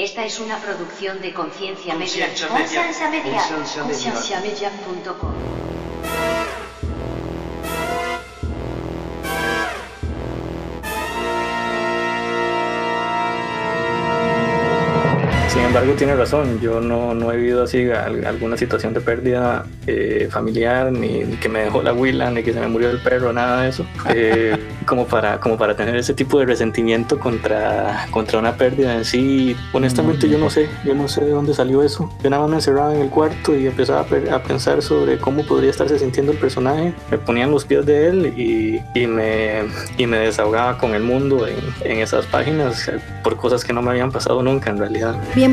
Esta es una producción de Conciencia Media. Conciencia Media. Conciencia. Embargo, tiene razón. Yo no, no he vivido así al- alguna situación de pérdida eh, familiar, ni, ni que me dejó la huila, ni que se me murió el perro, nada de eso. Eh, como, para, como para tener ese tipo de resentimiento contra, contra una pérdida en sí. Honestamente, yo no sé. Yo no sé de dónde salió eso. Yo nada más me encerraba en el cuarto y empezaba a, a pensar sobre cómo podría estarse sintiendo el personaje. Me ponía en los pies de él y, y, me, y me desahogaba con el mundo en, en esas páginas por cosas que no me habían pasado nunca en realidad.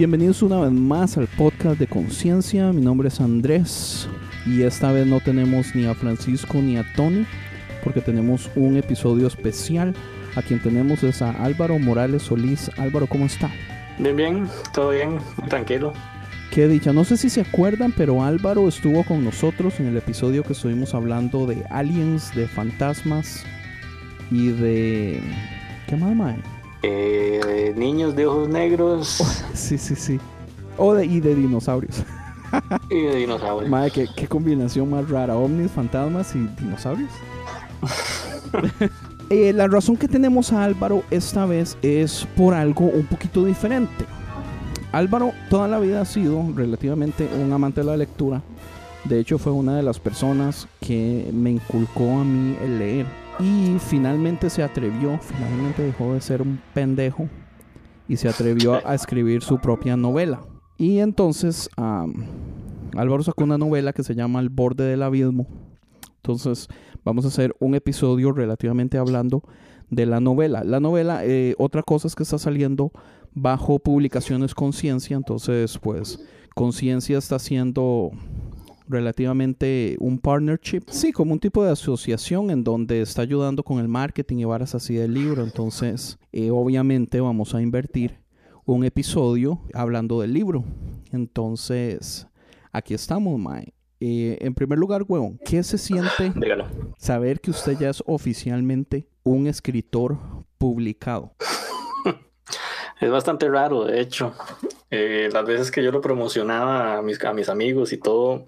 Bienvenidos una vez más al podcast de Conciencia. Mi nombre es Andrés y esta vez no tenemos ni a Francisco ni a Tony porque tenemos un episodio especial. A quien tenemos es a Álvaro Morales Solís. Álvaro, ¿cómo está? Bien, bien, todo bien, tranquilo. Qué dicha. No sé si se acuerdan, pero Álvaro estuvo con nosotros en el episodio que estuvimos hablando de aliens, de fantasmas y de... ¿Qué más, mae? Eh, niños de ojos negros Sí, sí, sí. O de, y de dinosaurios. y de dinosaurios. Madre, ¿qué, qué combinación más rara. Ovnis, fantasmas y dinosaurios. Eh, la razón que tenemos a Álvaro esta vez es por algo un poquito diferente. Álvaro toda la vida ha sido relativamente un amante de la lectura. De hecho fue una de las personas que me inculcó a mí el leer. Y finalmente se atrevió, finalmente dejó de ser un pendejo y se atrevió a, escribir su propia novela. Y entonces Álvaro sacó una novela que se llama Al borde del abismo. Entonces vamos a hacer un episodio relativamente hablando de la novela. La novela, eh, otra cosa es que está saliendo bajo publicaciones Conciencia. Entonces, pues, Conciencia está haciendo relativamente un partnership. Sí, como un tipo de asociación en donde está ayudando con el marketing y varas así del libro. Entonces, eh, obviamente vamos a invertir un episodio hablando del libro. Entonces, aquí estamos, Mae. Eh, en primer lugar, huevón, ¿qué se siente Dígalo. saber que usted ya es oficialmente un escritor publicado? Es bastante raro, de hecho. Eh, las veces que yo lo promocionaba a mis, a mis amigos y todo.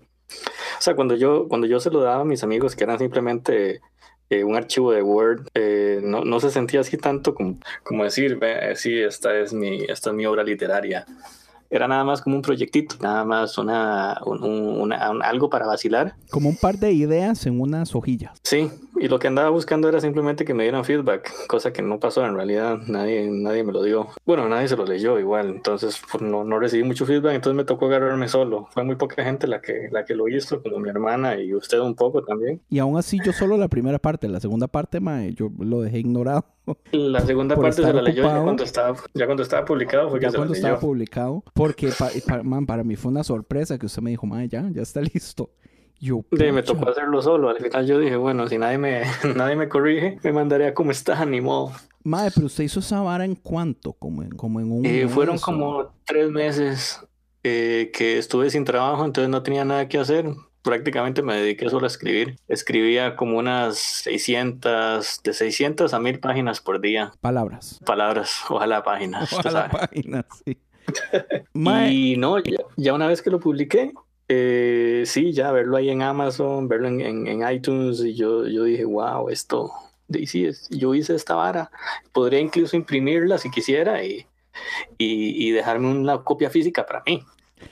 O sea, cuando yo, cuando yo se lo daba a mis amigos, que eran simplemente eh, un archivo de Word, eh, no, no se sentía así tanto como, como decir, "Ve, sí, esta es, mi, esta es mi obra literaria. Era nada más como un proyectito, nada más una, un- un- una- un- algo para vacilar. Como un par de ideas en unas hojillas. Sí, y lo que andaba buscando era simplemente que me dieran feedback, cosa que no pasó en realidad, nadie, nadie me lo dio. Bueno, nadie se lo leyó igual, entonces pues, no, no recibí mucho feedback, entonces me tocó agarrarme solo. Fue muy poca gente la que, la que lo hizo, como mi hermana y usted un poco también. Y aún así yo solo la primera parte, la segunda parte, mae, yo lo dejé ignorado. La segunda parte se la leyó ya cuando estaba, ya cuando estaba publicado fue que Ya se la cuando leyó. estaba publicado. Porque, pa- pa- man, para mí fue una sorpresa que usted me dijo, mae, ya, ya está listo. Yo, Sí, me tocó hacerlo solo. Al final yo dije, bueno, si nadie me, nadie me corrige, me mandaré a como está, ni modo. Mae, pero usted hizo esa vara en cuánto? Como en, como en un Eh, fueron como tres meses eh, que estuve sin trabajo, entonces no tenía nada que hacer. Prácticamente me dediqué solo a escribir. Escribía como unas 600, de 600 a 1000 páginas por día. palabras. Palabras, ojalá páginas. Ojalá páginas, sí. Y no, ya, ya una vez que lo publiqué, Eh, sí, ya verlo ahí en Amazon, verlo en, en- en iTunes, y yo, yo dije, wow, esto, y sí, es- yo hice esta vara. Podría incluso imprimirla si quisiera y, y, y dejarme una copia física para mí,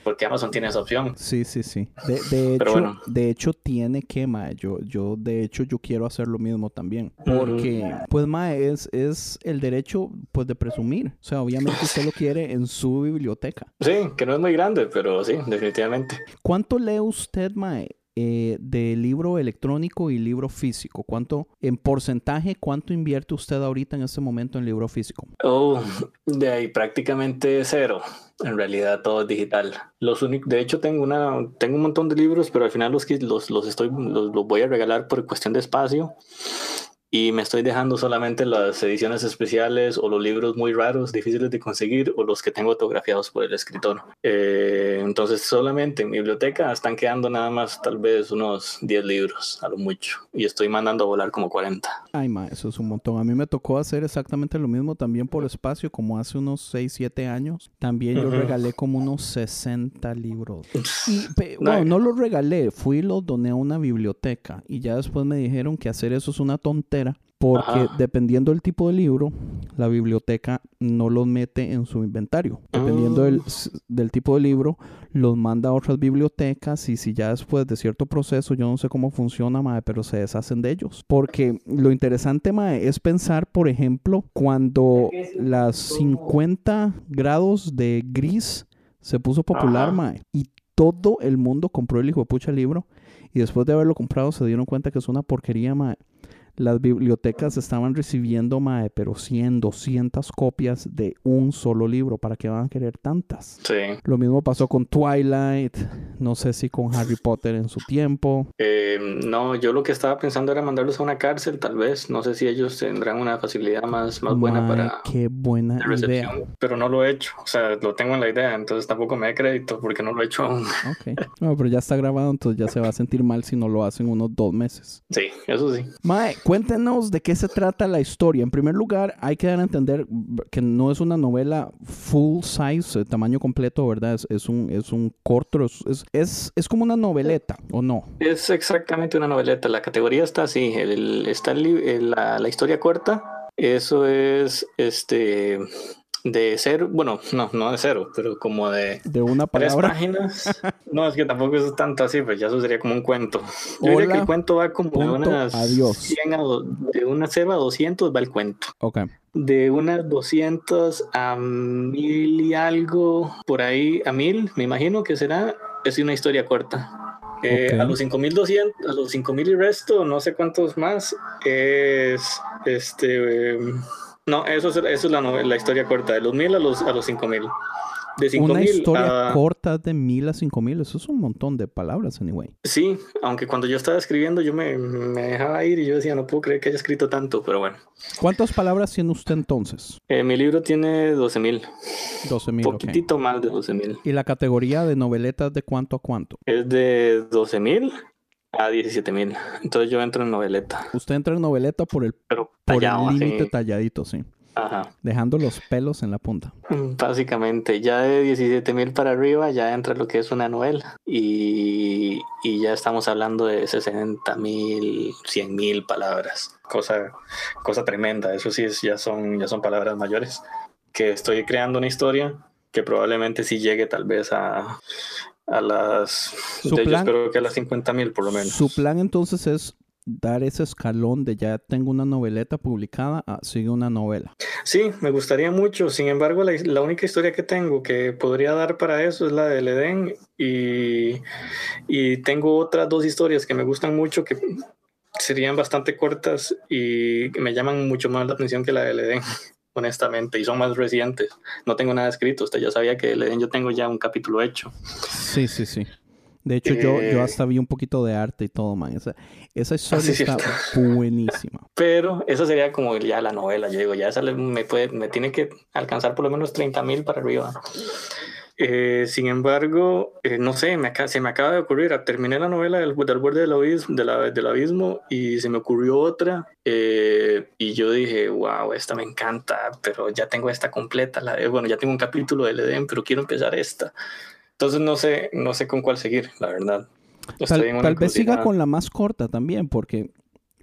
porque Amazon tiene esa opción. Sí, sí, sí. De, de Pero hecho, bueno. de hecho tiene que, mae. Yo, yo, de hecho, yo quiero hacer lo mismo también. Porque, pues, mae, es, es el derecho, pues, de presumir. O sea, obviamente usted lo quiere en su biblioteca. Sí, que no es muy grande, pero sí, definitivamente. ¿Cuánto lee usted, mae, eh, de libro electrónico y libro físico? ¿Cuánto, en porcentaje, cuánto invierte usted ahorita en este momento en libro físico? Oh, de ahí prácticamente cero. En realidad todo es digital. Los de hecho tengo una, tengo un montón de libros, pero al final los los, los estoy, los, los voy a regalar por cuestión de espacio. Y me estoy dejando solamente las ediciones especiales o los libros muy raros, difíciles de conseguir, o los que tengo autografiados por el escritor. Eh, entonces, solamente en mi biblioteca están quedando nada más tal vez unos 10 libros, a lo mucho. Y estoy mandando a volar como 40. Ay, ma, eso es un montón. A mí me tocó hacer exactamente lo mismo también por espacio, como hace unos 6, 7 años. También yo Ujú. regalé como unos 60 libros. Y, pe- bueno, no los regalé, fui y los doné a una biblioteca. Y ya después me dijeron que hacer eso es una tontera. Porque Ajá. dependiendo del tipo de libro, la biblioteca no los mete en su inventario. Dependiendo del, Ah. del tipo de libro, los manda a otras bibliotecas y si ya después de cierto proceso, yo no sé cómo funciona, mae, pero se deshacen de ellos. Porque lo interesante, mae, es pensar, por ejemplo, cuando las 50 grados de gris se puso popular, Ajá. mae, y todo el mundo compró el hijo de pucha libro y después de haberlo comprado se dieron cuenta que es una porquería, mae. Las bibliotecas estaban recibiendo, mae, pero 100, 200 copias de un solo libro. ¿Para qué van a querer tantas? Sí. Lo mismo pasó con Twilight, no sé si con Harry Potter en su tiempo. Eh, no, yo lo que estaba pensando era mandarlos a una cárcel, tal vez. No sé si ellos tendrán una facilidad más, más buena para Qué buena de idea. pero no lo he hecho. O sea, lo tengo en la idea, entonces tampoco me da crédito porque no lo he hecho aún. Ok. No, pero ya está grabado, entonces ya se va a sentir mal si no lo hacen unos dos meses. Sí, eso sí. Mae, cuéntenos de qué se trata la historia. En primer lugar, hay que dar a entender que no es una novela full size, eh, tamaño completo, ¿verdad? Es, un, es un corto, es, es, es, como una noveleta, ¿o no? Es exactamente una noveleta. La categoría está así. Está el- la, la historia corta. Eso es este de cero. Bueno, no, no de cero, pero como de De una tres páginas. No, es que tampoco es tanto así, pues ya eso sería como un cuento. Yo diría que Hola, el cuento va como de unas adiós. 100 a do- de una 0 a 200 va el cuento. Ok. De unas 200 a mil y algo, por ahí a mil, me imagino que será, es una historia corta. Eh, Ok. A los 5200, a los 5000 y resto, no sé cuántos más, es este. eh, no, eso es, eso es la, novela, la historia corta, de los 1000 a los, a los 5000. De Una 5000 historia a. corta de mil a cinco mil, eso es un montón de palabras, anyway. Sí, aunque cuando yo estaba escribiendo, yo me, me dejaba ir y yo decía, no puedo creer que haya escrito tanto, pero bueno. ¿Cuántas palabras tiene usted entonces? Eh, mi libro tiene 12.000, 12 mil, ok. poquitito más de 12.000. ¿Y la categoría de noveletas de cuánto a cuánto? Es de 12.000 a 17.000. Entonces yo entro en noveleta, Usted entra en noveleta por el, pero por tallado el así. límite talladito, sí. Ajá. Dejando los pelos en la punta. Básicamente, ya de 17.000 para arriba ya entra lo que es una novela. Y, y ya estamos hablando de 60.000, 100.000 palabras. Cosa, cosa tremenda. Eso sí, es, ya, son, ya son palabras mayores. Que estoy creando una historia que probablemente sí llegue tal vez a, a las... Su de- plan- espero que a las 50.000 por lo menos. Su plan entonces es dar ese escalón de ya tengo una noveleta publicada a sigue una novela. Sí, me gustaría mucho. Sin embargo, la, la única historia que tengo que podría dar para eso es la del Edén. Y, y tengo otras dos historias que me gustan mucho que serían bastante cortas y que me llaman mucho más la atención que la del Edén, honestamente. Y son más recientes. No tengo nada escrito. Usted ya sabía que el Edén yo tengo ya un capítulo hecho. Sí, sí, sí. De hecho, yo, yo Eh. hasta vi un poquito de arte y todo, man. Esa, esa historia sí, está cierto. buenísima. Pero esa sería como ya la novela. Yo digo, ya esa le- me, puede, me tiene que alcanzar por lo menos 30 mil para arriba. Eh, sin embargo, eh, no sé, me se me acaba de ocurrir. ah, Terminé la novela del, del borde del abismo, de la- del abismo y se me ocurrió otra. eh, y yo dije, wow, esta me encanta, pero ya tengo esta completa. La de- bueno, ya tengo un capítulo del Edén, pero quiero empezar esta. Entonces no sé, no sé con cuál seguir, la verdad. Tal, tal vez siga con la más corta también, porque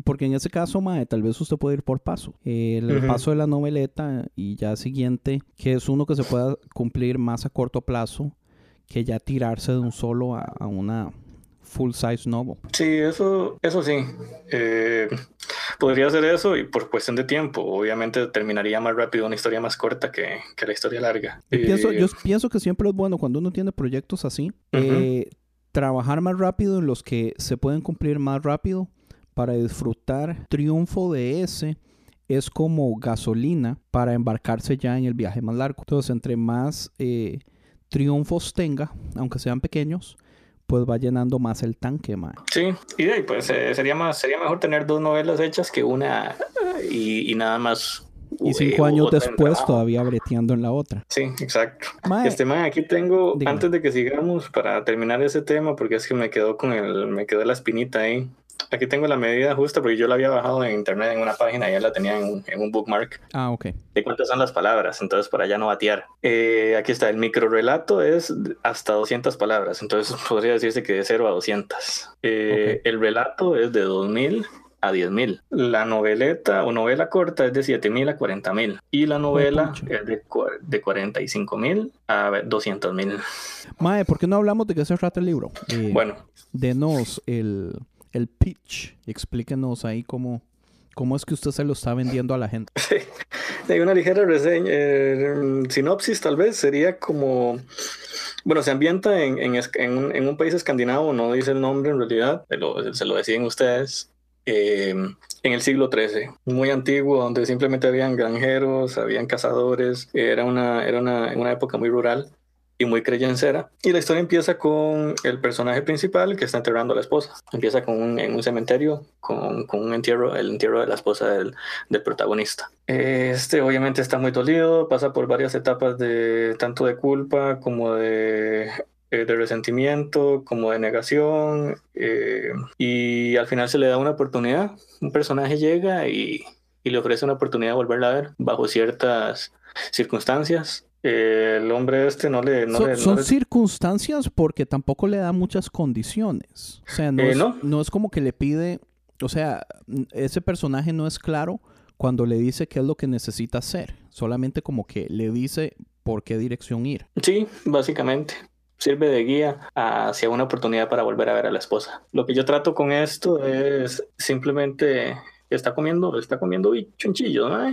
porque en ese caso, Mae, tal vez usted puede ir por paso. El, paso de la noveleta y ya siguiente, que es uno que se pueda cumplir más a corto plazo que ya tirarse de un solo a, una full size novel. Sí, eso, eso sí. Eh, podría hacer eso y por cuestión de tiempo, obviamente terminaría más rápido una historia más corta que, la historia larga. pienso, yo pienso que siempre es bueno cuando uno tiene proyectos así, eh, trabajar más rápido en los que se pueden cumplir más rápido para disfrutar triunfo de ese es como gasolina para embarcarse ya en el viaje más largo. Entonces, entre más eh, triunfos tenga, aunque sean pequeños, pues va llenando más el tanque, más. Sí, y pues eh, sería más, sería mejor tener dos novelas hechas que una y, nada más. Y cinco años después todavía breteando en la otra. Sí, exacto. este man, aquí tengo, antes de que sigamos, para terminar ese tema, porque es que me quedó con el, me quedó la espinita ahí. Aquí tengo la medida justa porque yo la había bajado en internet en una página y ya la tenía en, un bookmark. Ah, ok. De cuántas son las palabras, entonces para ya no batear. Eh, aquí está, el micro relato es hasta 200 palabras, entonces podría decirse que de 0 a 200. Eh, el relato es de 2000 a 10.000. La noveleta o novela corta es de 7.000 a 40.000. Y la novela es de, de 45.000 a 200.000. Mae, ¿por qué no hablamos de qué se trata el libro? Eh, bueno. Denos el el pitch. Explíquenos ahí cómo, cómo es que usted se lo está vendiendo a la gente. Sí, hay una ligera reseña, eh, sinopsis tal vez, sería como... Bueno, se ambienta en, en, un, país escandinavo, no dice el nombre en realidad, se lo deciden ustedes. Eh, en el siglo XIII, muy antiguo, donde simplemente habían granjeros, habían cazadores, era una, era una, una época muy rural y muy creyencera. Y la historia empieza con el personaje principal que está enterrando a la esposa. Empieza con un, en un cementerio con, con, un entierro, el entierro de la esposa del, del, protagonista. Este obviamente está muy dolido, pasa por varias etapas de tanto de culpa como de eh, de resentimiento, como de negación, eh, y al final se le da una oportunidad. Un personaje llega y, y, le ofrece una oportunidad de volverla a ver bajo ciertas circunstancias el hombre este no le... son, circunstancias porque tampoco le da muchas condiciones. O sea, eh, no, no. Es, como que le pide... O sea, ese personaje no es claro cuando le dice qué es lo que necesita hacer. Solamente como que le dice por qué dirección ir. Sí, básicamente sirve de guía hacia una oportunidad para volver a ver a la esposa. Lo que yo trato con esto es simplemente está comiendo, está comiendo chunchillo, ¿no?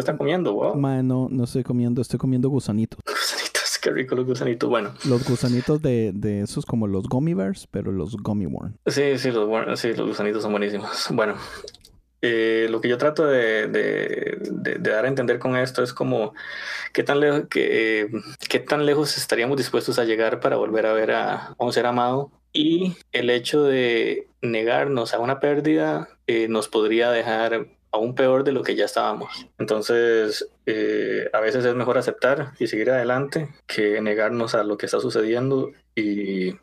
¿Qué están comiendo? Wow. no, no estoy comiendo, estoy comiendo gusanitos. Gusanitos, qué rico los gusanitos. Bueno. Los gusanitos de, de esos como los gummy bears, pero los gummy worm. Sí, sí, los, sí, los gusanitos son buenísimos. Bueno, eh, lo que yo trato de, de, de, dar a entender con esto es como qué tan, lejos, qué, qué tan lejos estaríamos dispuestos a llegar para volver a ver a, a un ser amado y el hecho de negarnos a una pérdida eh, nos podría dejar aún peor de lo que ya estábamos. Entonces, eh, a veces es mejor aceptar y seguir adelante que negarnos a lo que está sucediendo y,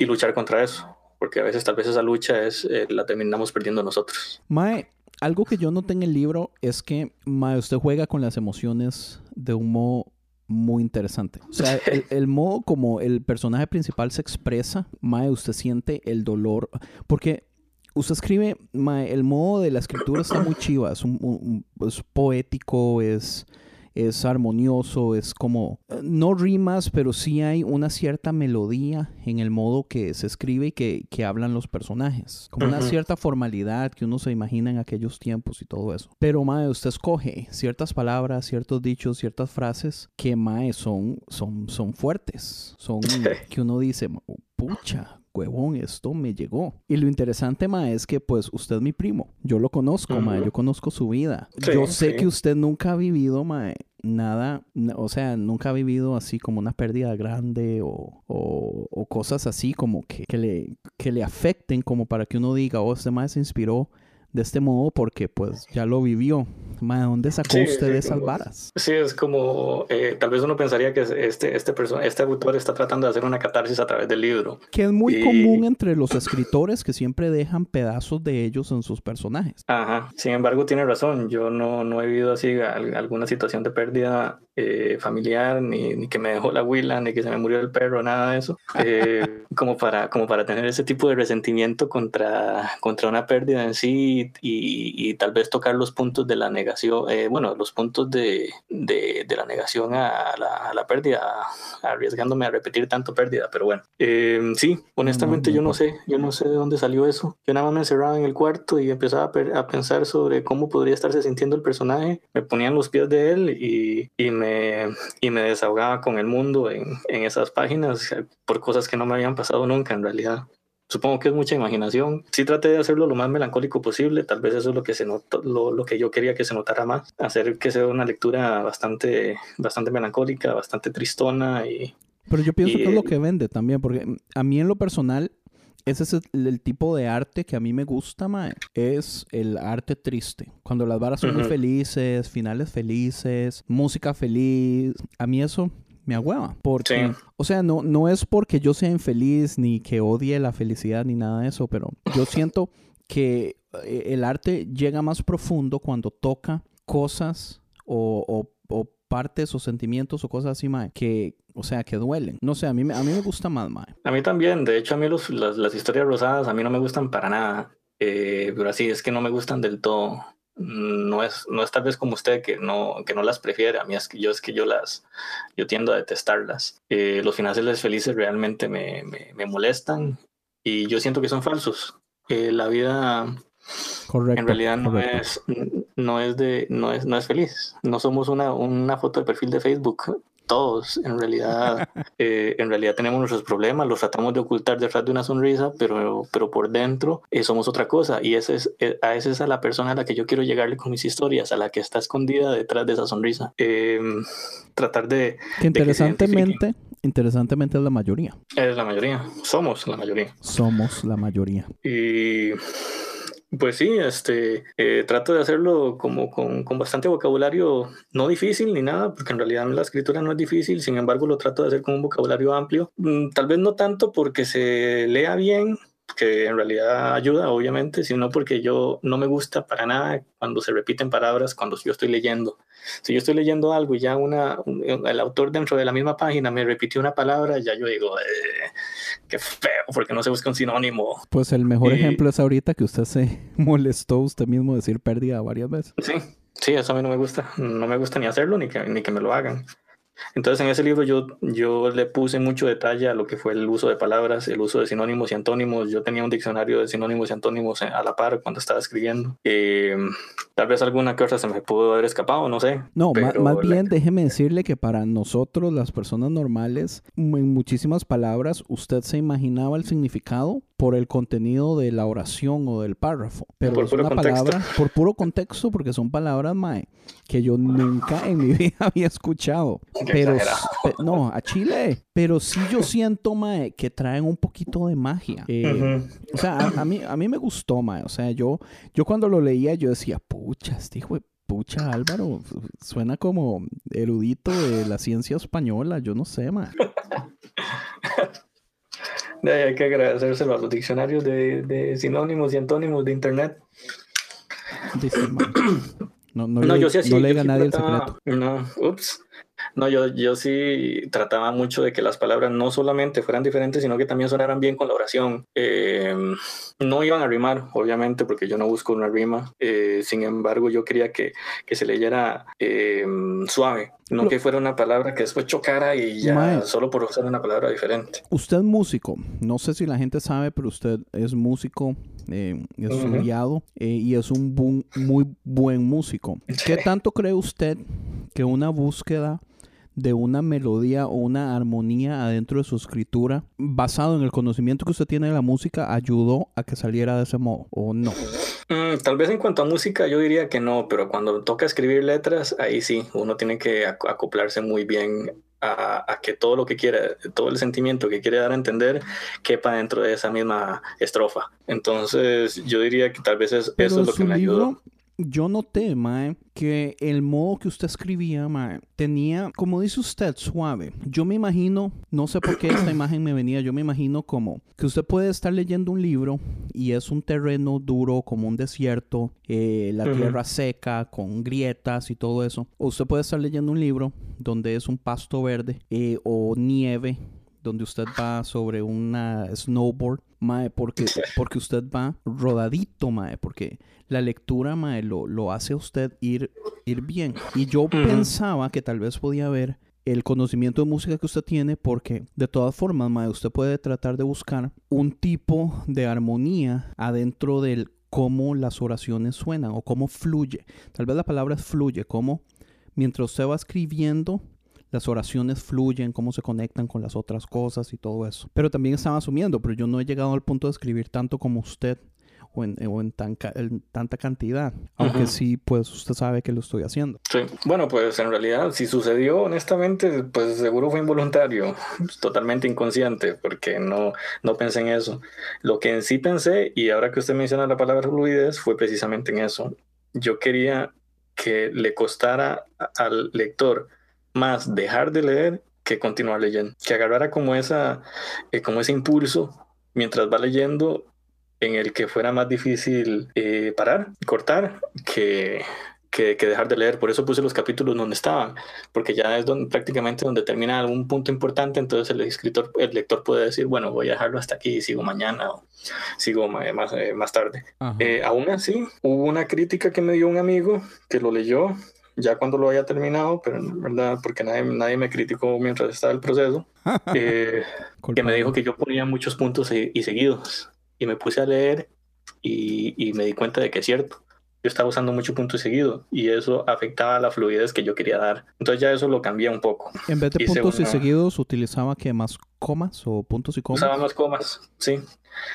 luchar contra eso, porque a veces tal vez esa lucha es eh, la terminamos perdiendo nosotros. Mae, algo que yo noté en el libro es que Mae, usted juega con las emociones de un modo muy interesante. O sea, el, el, modo como el personaje principal se expresa, Mae, usted siente el dolor, porque usted escribe, el modo de la escritura está muy chiva, es, un, poético, es, es armonioso, es como, no rimas, pero sí hay una cierta melodía en el modo que se escribe y que, que hablan los personajes, como una cierta formalidad que uno se imagina en aquellos tiempos y todo eso. Pero, mae, usted escoge ciertas palabras, ciertos dichos, ciertas frases que, mae, son, son, son fuertes, son que uno dice, pucha, huevón, esto me llegó. Y lo interesante, ma, es que pues usted es mi primo. Yo lo conozco, ma, yo conozco su vida. yo sé que usted nunca ha vivido, ma, nada, o sea, nunca ha vivido así como una pérdida grande o, o, cosas así como que, que, le, que le afecten como para que uno diga, oh, este ma se inspiró de este modo porque pues ya lo vivió. Ma, ¿dónde sacó Sí, usted sí, esas varas? Sí, es como, eh, tal vez uno pensaría que este, este, perso- este autor está tratando de hacer una catarsis a través del libro. Que es muy Y- común entre los escritores que siempre dejan pedazos de ellos en sus personajes. Ajá, sin embargo tiene razón, yo no, no he vivido así al- alguna situación de pérdida eh, familiar, ni, ni que me dejó la huila, ni que se me murió el perro, nada de eso, eh, como, para, como para tener ese tipo de resentimiento contra, contra una pérdida en sí y, y tal vez tocar los puntos de la negación, eh, bueno, los puntos de, de, de la negación a la, a la pérdida, arriesgándome a repetir tanto pérdida, pero bueno, Eh, sí, honestamente no yo no sé, yo no sé de dónde salió eso, yo nada más me encerraba en el cuarto y empezaba a, a pensar sobre cómo podría estarse sintiendo el personaje, me ponía en los pies de él y, y, me, y me desahogaba con el mundo en, en esas páginas por cosas que no me habían pasado nunca en realidad. Supongo que es mucha imaginación. Sí traté de hacerlo lo más melancólico posible. Tal vez eso es lo que se notó, lo, lo que yo quería que se notara más. Hacer que sea una lectura bastante, bastante melancólica, bastante tristona y, Pero yo pienso Y, que es lo que vende también, porque mm, a mí en lo personal, ese es el, el tipo de arte que a mí me gusta, mae. Es el arte triste. Cuando las varas son muy felices, finales felices, música feliz. A mí eso me agüeva. Porque, Sí. o sea, no, no es porque yo sea infeliz ni que odie la felicidad ni nada de eso, pero yo siento que eh, el arte llega más profundo cuando toca cosas o, o- o partes o sentimientos o cosas así, mae, que, o sea, que duelen. No sé, a mí, me- a mí me gusta más, mae. A mí también, de hecho a mí los- las, las historias rosadas a mí no me gustan para nada, Eh, pero así es que no me gustan del todo. No es, no es tal vez como usted que no, que no las prefiere, a mí es que yo es que yo las, yo tiendo a detestarlas. Eh, los finales felices realmente me, me, me molestan y yo siento que son falsos. Eh, la vida Correcto. en realidad no correcto. es, no es de, no es, no es feliz. No somos una, una foto de perfil de Facebook. Todos, en realidad, eh, en realidad tenemos nuestros problemas, los tratamos de ocultar detrás de una sonrisa, pero, pero por dentro eh, somos otra cosa. Y ese es, eh, a esa es a la persona a la que yo quiero llegarle con mis historias, a la que está escondida detrás de esa sonrisa. Eh, tratar de, Que de que se interesantemente, interesantemente es la mayoría. es la mayoría, somos la mayoría. Somos la mayoría. Y pues sí, este, eh, trato de hacerlo como con, con bastante vocabulario, no difícil ni nada, porque en realidad la escritura no es difícil, sin embargo lo trato de hacer con un vocabulario amplio, Mm, tal vez no tanto porque se lea bien, que en realidad ayuda, obviamente, sino porque yo no me gusta para nada cuando se repiten palabras cuando yo estoy leyendo. Si yo estoy leyendo algo y ya una, un- el autor dentro de la misma página me repitió una palabra, ya yo digo, "Eh, qué feo, porque no se busca un sinónimo. Pues el mejor Y- ejemplo es ahorita que usted se molestó usted mismo decir pérdida varias veces. Sí, sí, eso a mí no me gusta. No me gusta ni hacerlo ni que, ni que me lo hagan. Entonces en ese libro yo, yo le puse mucho detalle a lo que fue el uso de palabras, el uso de sinónimos y antónimos. Yo tenía un diccionario de sinónimos y antónimos a la par cuando estaba escribiendo. Eh, tal vez alguna otra se me pudo haber escapado, no sé. No, pero más la- bien déjeme decirle que para nosotros, las personas normales, en muchísimas palabras, usted se imaginaba el significado por el contenido de la oración o del párrafo. Pero Por es puro una contexto. palabra, por puro contexto, porque son palabras, mae, que yo nunca en mi vida había escuchado. Qué Pero, pe- no, a Chile. Pero sí yo siento, mae, que traen un poquito de magia. Eh, o sea, a, a mí, a mí me gustó, mae. O sea, yo, yo cuando lo leía, yo decía, pucha, este hijo de pucha Álvaro, suena como erudito de la ciencia española, yo no sé, mae. Hay que agradecérselo a los diccionarios de, de sinónimos y antónimos de internet. Dice. No, no, No, yo sí no le diga a nadie el secreto. No, ups. No, yo, yo sí trataba mucho de que las palabras no solamente fueran diferentes, sino que también sonaran bien con la oración. Eh, no iban a rimar, obviamente, porque yo no busco una rima. Eh, sin embargo, yo quería que, que se leyera eh, suave, no Pero- que fuera una palabra que después chocara y ya solo por usar una palabra diferente. Usted es músico, no sé si la gente sabe, pero usted es músico, eh, estudiado eh, y es un bu- muy buen músico. ¿Qué tanto cree usted que una búsqueda de una melodía o una armonía adentro de su escritura, basado en el conocimiento que usted tiene de la música, ayudó a que saliera de ese modo o no? Mm, tal vez en cuanto a música yo diría que no, pero cuando toca escribir letras, ahí sí, uno tiene que ac- acoplarse muy bien a, a que todo lo que quiere, todo el sentimiento que quiere dar a entender, quepa dentro de esa misma estrofa. Entonces yo diría que tal vez es- eso es lo que me ayudó. Yo noté, mae, que el modo que usted escribía, mae, tenía, como dice usted, suave. Yo me imagino, no sé por qué esta imagen me venía, yo me imagino como que usted puede estar leyendo un libro y es un terreno duro, como un desierto, eh, la tierra seca, con grietas y todo eso. O usted puede estar leyendo un libro donde es un pasto verde eh, o nieve donde usted va sobre una snowboard, mae, porque, porque usted va rodadito, mae, porque la lectura, mae, lo, lo hace a usted ir, ir bien. Y yo pensaba que tal vez podía haber el conocimiento de música que usted tiene, porque de todas formas, mae, usted puede tratar de buscar un tipo de armonía adentro del cómo las oraciones suenan o cómo fluye. Tal vez la palabra es fluye, cómo mientras usted va escribiendo, las oraciones fluyen, cómo se conectan con las otras cosas y todo eso. Pero también estaba asumiendo, pero yo no he llegado al punto de escribir tanto como usted o en, o en, tan ca- en tanta cantidad. Aunque sí, pues usted sabe que lo estoy haciendo. Sí. Bueno, pues en realidad, si sucedió, honestamente, pues seguro fue involuntario, totalmente inconsciente, porque no, no pensé en eso. Lo que en sí pensé, y ahora que usted menciona la palabra fluidez, fue precisamente en eso. Yo quería que le costara al lector más dejar de leer que continuar leyendo, que agarrara como esa, eh, como ese impulso mientras va leyendo en el que fuera más difícil eh, parar, cortar, que, que, que dejar de leer. Por eso puse los capítulos donde estaban, porque ya es donde, prácticamente donde termina algún punto importante, entonces el escritor, el lector puede decir, bueno, voy a dejarlo hasta aquí y sigo mañana o sigo ma- más, eh, más tarde. Eh, aún así, hubo una crítica que me dio un amigo que lo leyó ya cuando lo haya terminado, pero en verdad, porque nadie, nadie me criticó mientras estaba el proceso, eh, que me dijo que yo ponía muchos puntos y, y seguidos. Y me puse a leer y, y me di cuenta de que es cierto. Yo estaba usando mucho punto y seguido y eso afectaba la fluidez que yo quería dar. Entonces ya eso lo cambié un poco. En vez de puntos y seguidos, utilizaba que más comas o puntos y comas. Usaba más comas, sí.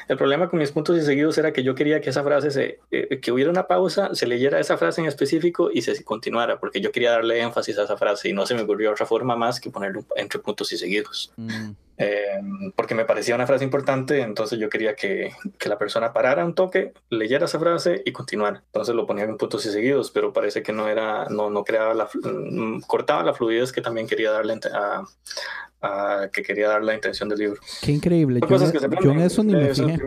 El problema con mis puntos y seguidos era que yo quería que esa frase, se, eh, que hubiera una pausa, se leyera esa frase en específico y se continuara, porque yo quería darle énfasis a esa frase y no se me ocurrió otra forma más que ponerlo entre puntos y seguidos. Mm, Eh, porque me parecía una frase importante, entonces yo quería que, que la persona parara un toque, leyera esa frase y continuara. Entonces lo ponía en puntos y seguidos, pero parece que no era, no, no creaba la, mm, cortaba la fluidez que también quería darle a, a- que quería dar la intención del libro. Qué increíble. Yo, cosas en- que se yo en aprenden. eso ni me fijé.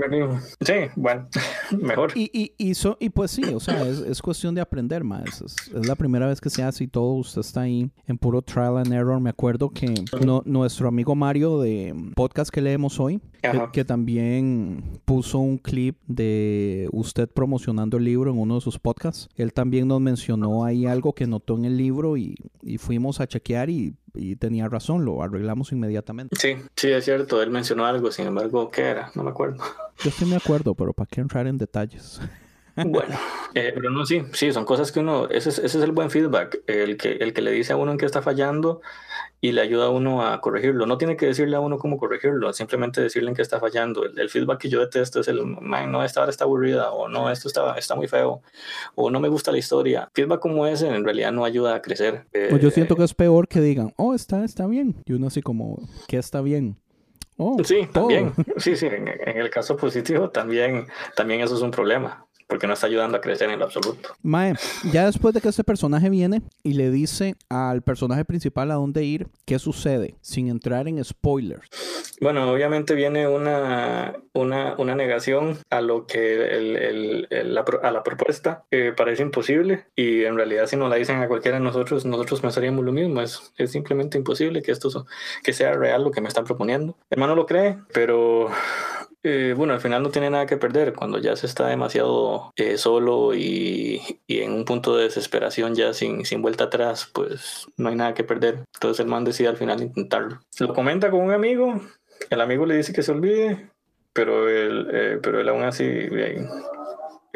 Sí, bueno, mejor. Y, y, y, so- y pues sí, o sea, es, es cuestión de aprender más. Es, es la primera vez que se hace y todo. Usted está ahí en puro trial and error. Me acuerdo que no- nuestro amigo Mario de podcast que leemos hoy, que, que también puso un clip de usted promocionando el libro en uno de sus podcasts. Él también nos mencionó ahí algo que notó en el libro y, y fuimos a chequear y, y tenía razón, lo arreglamos inmediatamente. Sí, sí, es cierto. Él mencionó algo, sin embargo, ¿qué era? No me acuerdo. Yo sí me acuerdo, pero ¿para qué entrar en detalles? Bueno, eh, pero no, sí, sí, son cosas que uno, ese es, ese es el buen feedback, el que, el que le dice a uno en qué está fallando y le ayuda a uno a corregirlo. No tiene que decirle a uno cómo corregirlo, simplemente decirle en qué está fallando. El, el feedback que yo detesto es el, "Man, no, esta hora está aburrida, o no, esto está, está muy feo, o no me gusta la historia. Feedback como ese en realidad no ayuda a crecer. Eh, Pues yo siento que es peor que digan, oh, está, está bien. Y uno así como, ¿qué está bien? Oh, Sí, todo. también. Sí, sí, en, en el caso positivo también, también eso es un problema, porque no está ayudando a crecer en lo absoluto. Mae, ya después de que este personaje viene y le dice al personaje principal a dónde ir, ¿qué sucede? Sin entrar en spoilers. Bueno, obviamente viene una, una, una negación a lo que el, el- el- la, a la propuesta que parece imposible y en realidad si nos la dicen a cualquiera de nosotros, nosotros pensaríamos lo mismo, es, es simplemente imposible que esto que sea real lo que me están proponiendo. Mi hermano lo cree, pero eh, bueno, al final no tiene nada que perder cuando ya se está demasiado eh, solo y, y en un punto de desesperación ya sin, sin vuelta atrás, pues no hay nada que perder. Entonces el man decide al final intentarlo. Lo comenta con un amigo, el amigo le dice que se olvide, pero él, eh, pero él aún así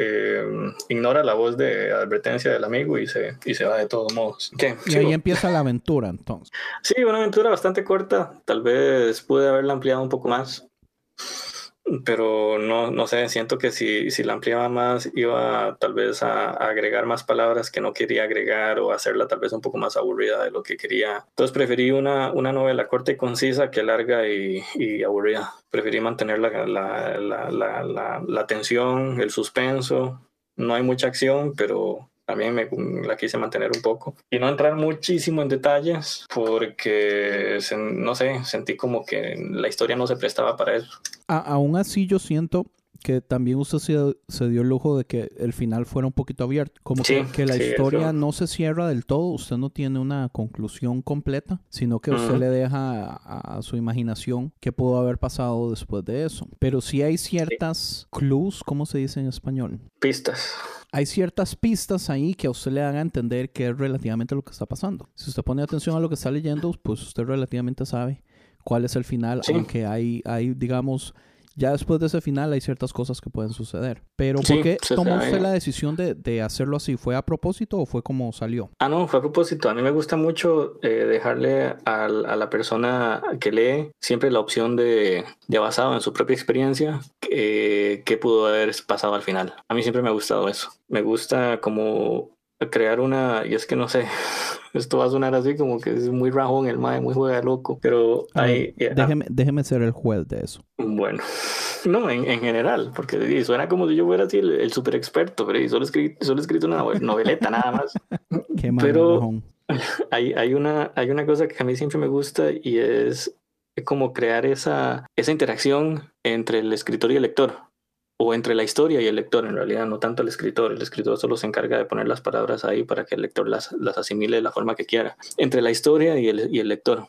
eh, ignora la voz de advertencia del amigo y se, y se va de todos modos. ¿Qué? Y ahí empieza la aventura, entonces. Sí, una aventura bastante corta. Tal vez pude haberla ampliado un poco más. Pero no, no sé, siento que si, si la ampliaba más iba tal vez a, agregar más palabras que no quería agregar o hacerla tal vez un poco más aburrida de lo que quería. Entonces preferí una, una novela corta y concisa que larga y, y aburrida. Preferí mantener la, la, la, la tensión, el suspenso. No hay mucha acción, pero también me la quise mantener un poco y no entrar muchísimo en detalles porque, no sé, sentí como que la historia no se prestaba para eso. aún así yo siento que también usted se, dio el lujo de que el final fuera un poquito abierto. Como que, la historia no se cierra del todo, usted no tiene una conclusión completa, sino que usted le deja a, su imaginación qué pudo haber pasado después de eso. Pero sí hay ciertas clues, ¿cómo se dice en español? Pistas. Hay ciertas pistas ahí que a usted le haga entender que es relativamente lo que está pasando. Si usted pone atención a lo que está leyendo, pues usted relativamente sabe cuál es el final, aunque hay, hay, digamos, ya después de ese final hay ciertas cosas que pueden suceder. Pero ¿por qué tomó usted la decisión de, hacerlo así? ¿Fue a propósito o fue como salió? Ah, no, fue a propósito. A mí me gusta mucho eh, dejarle a, la persona que lee siempre la opción de, de basado en su propia experiencia, que qué pudo haber pasado al final. A mí siempre me ha gustado eso. Me gusta como crear una, y es que no sé, esto va a sonar así como que es muy rajón el mae, muy juega loco, pero hay... Eh, déjeme, déjeme ser el juez de eso. Bueno, no, en, en general, porque suena como si yo fuera así el, super experto, pero solo, escribí, solo he escrito una noveleta nada más. Qué pero hay, hay, una, hay una cosa que a mí siempre me gusta y es como crear esa, esa interacción entre el escritor y el lector o entre la historia y el lector, en realidad, no tanto el escritor. El escritor solo se encarga de poner las palabras ahí para que el lector las, las asimile de la forma que quiera. Entre la historia y el, y el lector,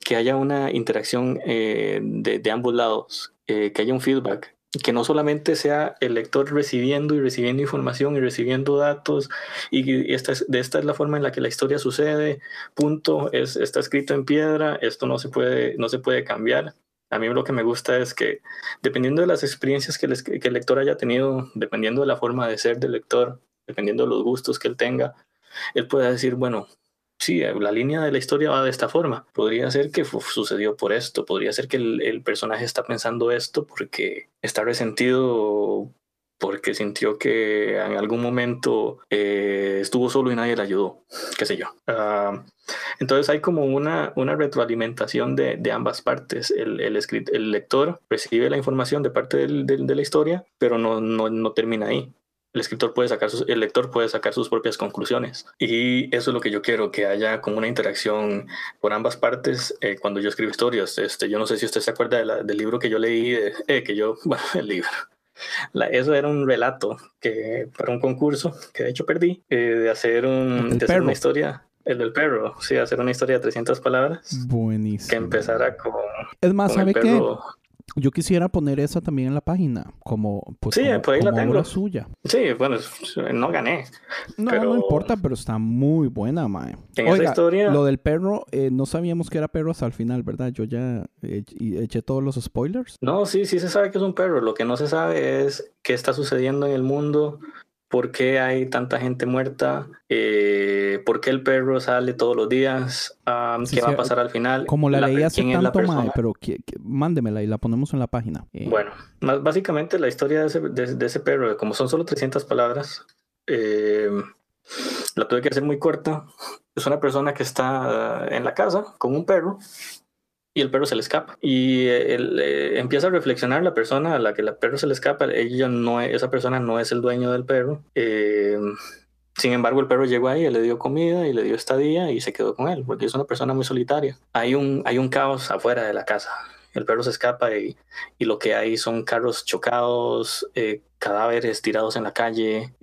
que haya una interacción eh, de, de, ambos lados, eh, que haya un feedback, que no solamente sea el lector recibiendo y recibiendo información y recibiendo datos, y esta es, de esta es la forma en la que la historia sucede, punto, es, está escrito en piedra, esto no se puede, no se puede cambiar, a mí lo que me gusta es que dependiendo de las experiencias que el, lector haya tenido, dependiendo de la forma de ser del lector, dependiendo de los gustos que él tenga, él puede decir, bueno, sí, la línea de la historia va de esta forma. Podría ser que sucedió por esto, podría ser que el, personaje está pensando esto porque está resentido porque sintió que en algún momento eh, estuvo solo y nadie le ayudó, qué sé yo. Ah, entonces hay como una, una retroalimentación de, de ambas partes. El, el, el, lector recibe la información de parte del, de la historia, pero no, no, no termina ahí el escritor puede sacar sus, el lector puede sacar sus propias conclusiones y eso es lo que yo quiero que haya como una interacción por ambas partes eh, cuando yo escribo historias este yo no sé si usted se acuerda del libro que yo leí eh, que yo bueno el libro eso era un relato que para un concurso que de hecho perdí, eh, de, hacer, un, de hacer una historia. El del perro, sí, hacer una historia de 300 palabras. Buenísimo. Que empezara con. Es más, ¿sabe qué? Yo quisiera poner esa también en la página, como, pues, sí, pues la tengo. suya. Sí, bueno, no gané. No, no importa, pero está muy buena, mae. En esa historia... Lo del perro, eh, no sabíamos que era perro hasta el final, ¿verdad? Yo ya eché todos los spoilers. No, sí, sí se sabe que es un perro. Lo que no se sabe es qué está sucediendo en el mundo por qué hay tanta gente muerta, eh, por qué el perro sale todos los días, qué va a pasar al final. Como la, leí hace tanto, más, pero mándemela y la ponemos en la página. Eh, bueno, básicamente la historia de ese, de, ese, perro, como son solo 300 palabras, eh, la tuve que hacer muy corta. Es una persona que está en la casa con un perro y el perro se le escapa. Y él, eh, empieza a reflexionar la persona a la que el perro se le escapa. Ella no, esa persona no es el dueño del perro. Eh, sin embargo, el perro llegó ahí, le dio comida y le dio estadía y se quedó con él, porque es una persona muy solitaria. Hay un, hay un caos afuera de la casa. El perro se escapa y, y lo que hay son carros chocados, eh, cadáveres tirados en la calle,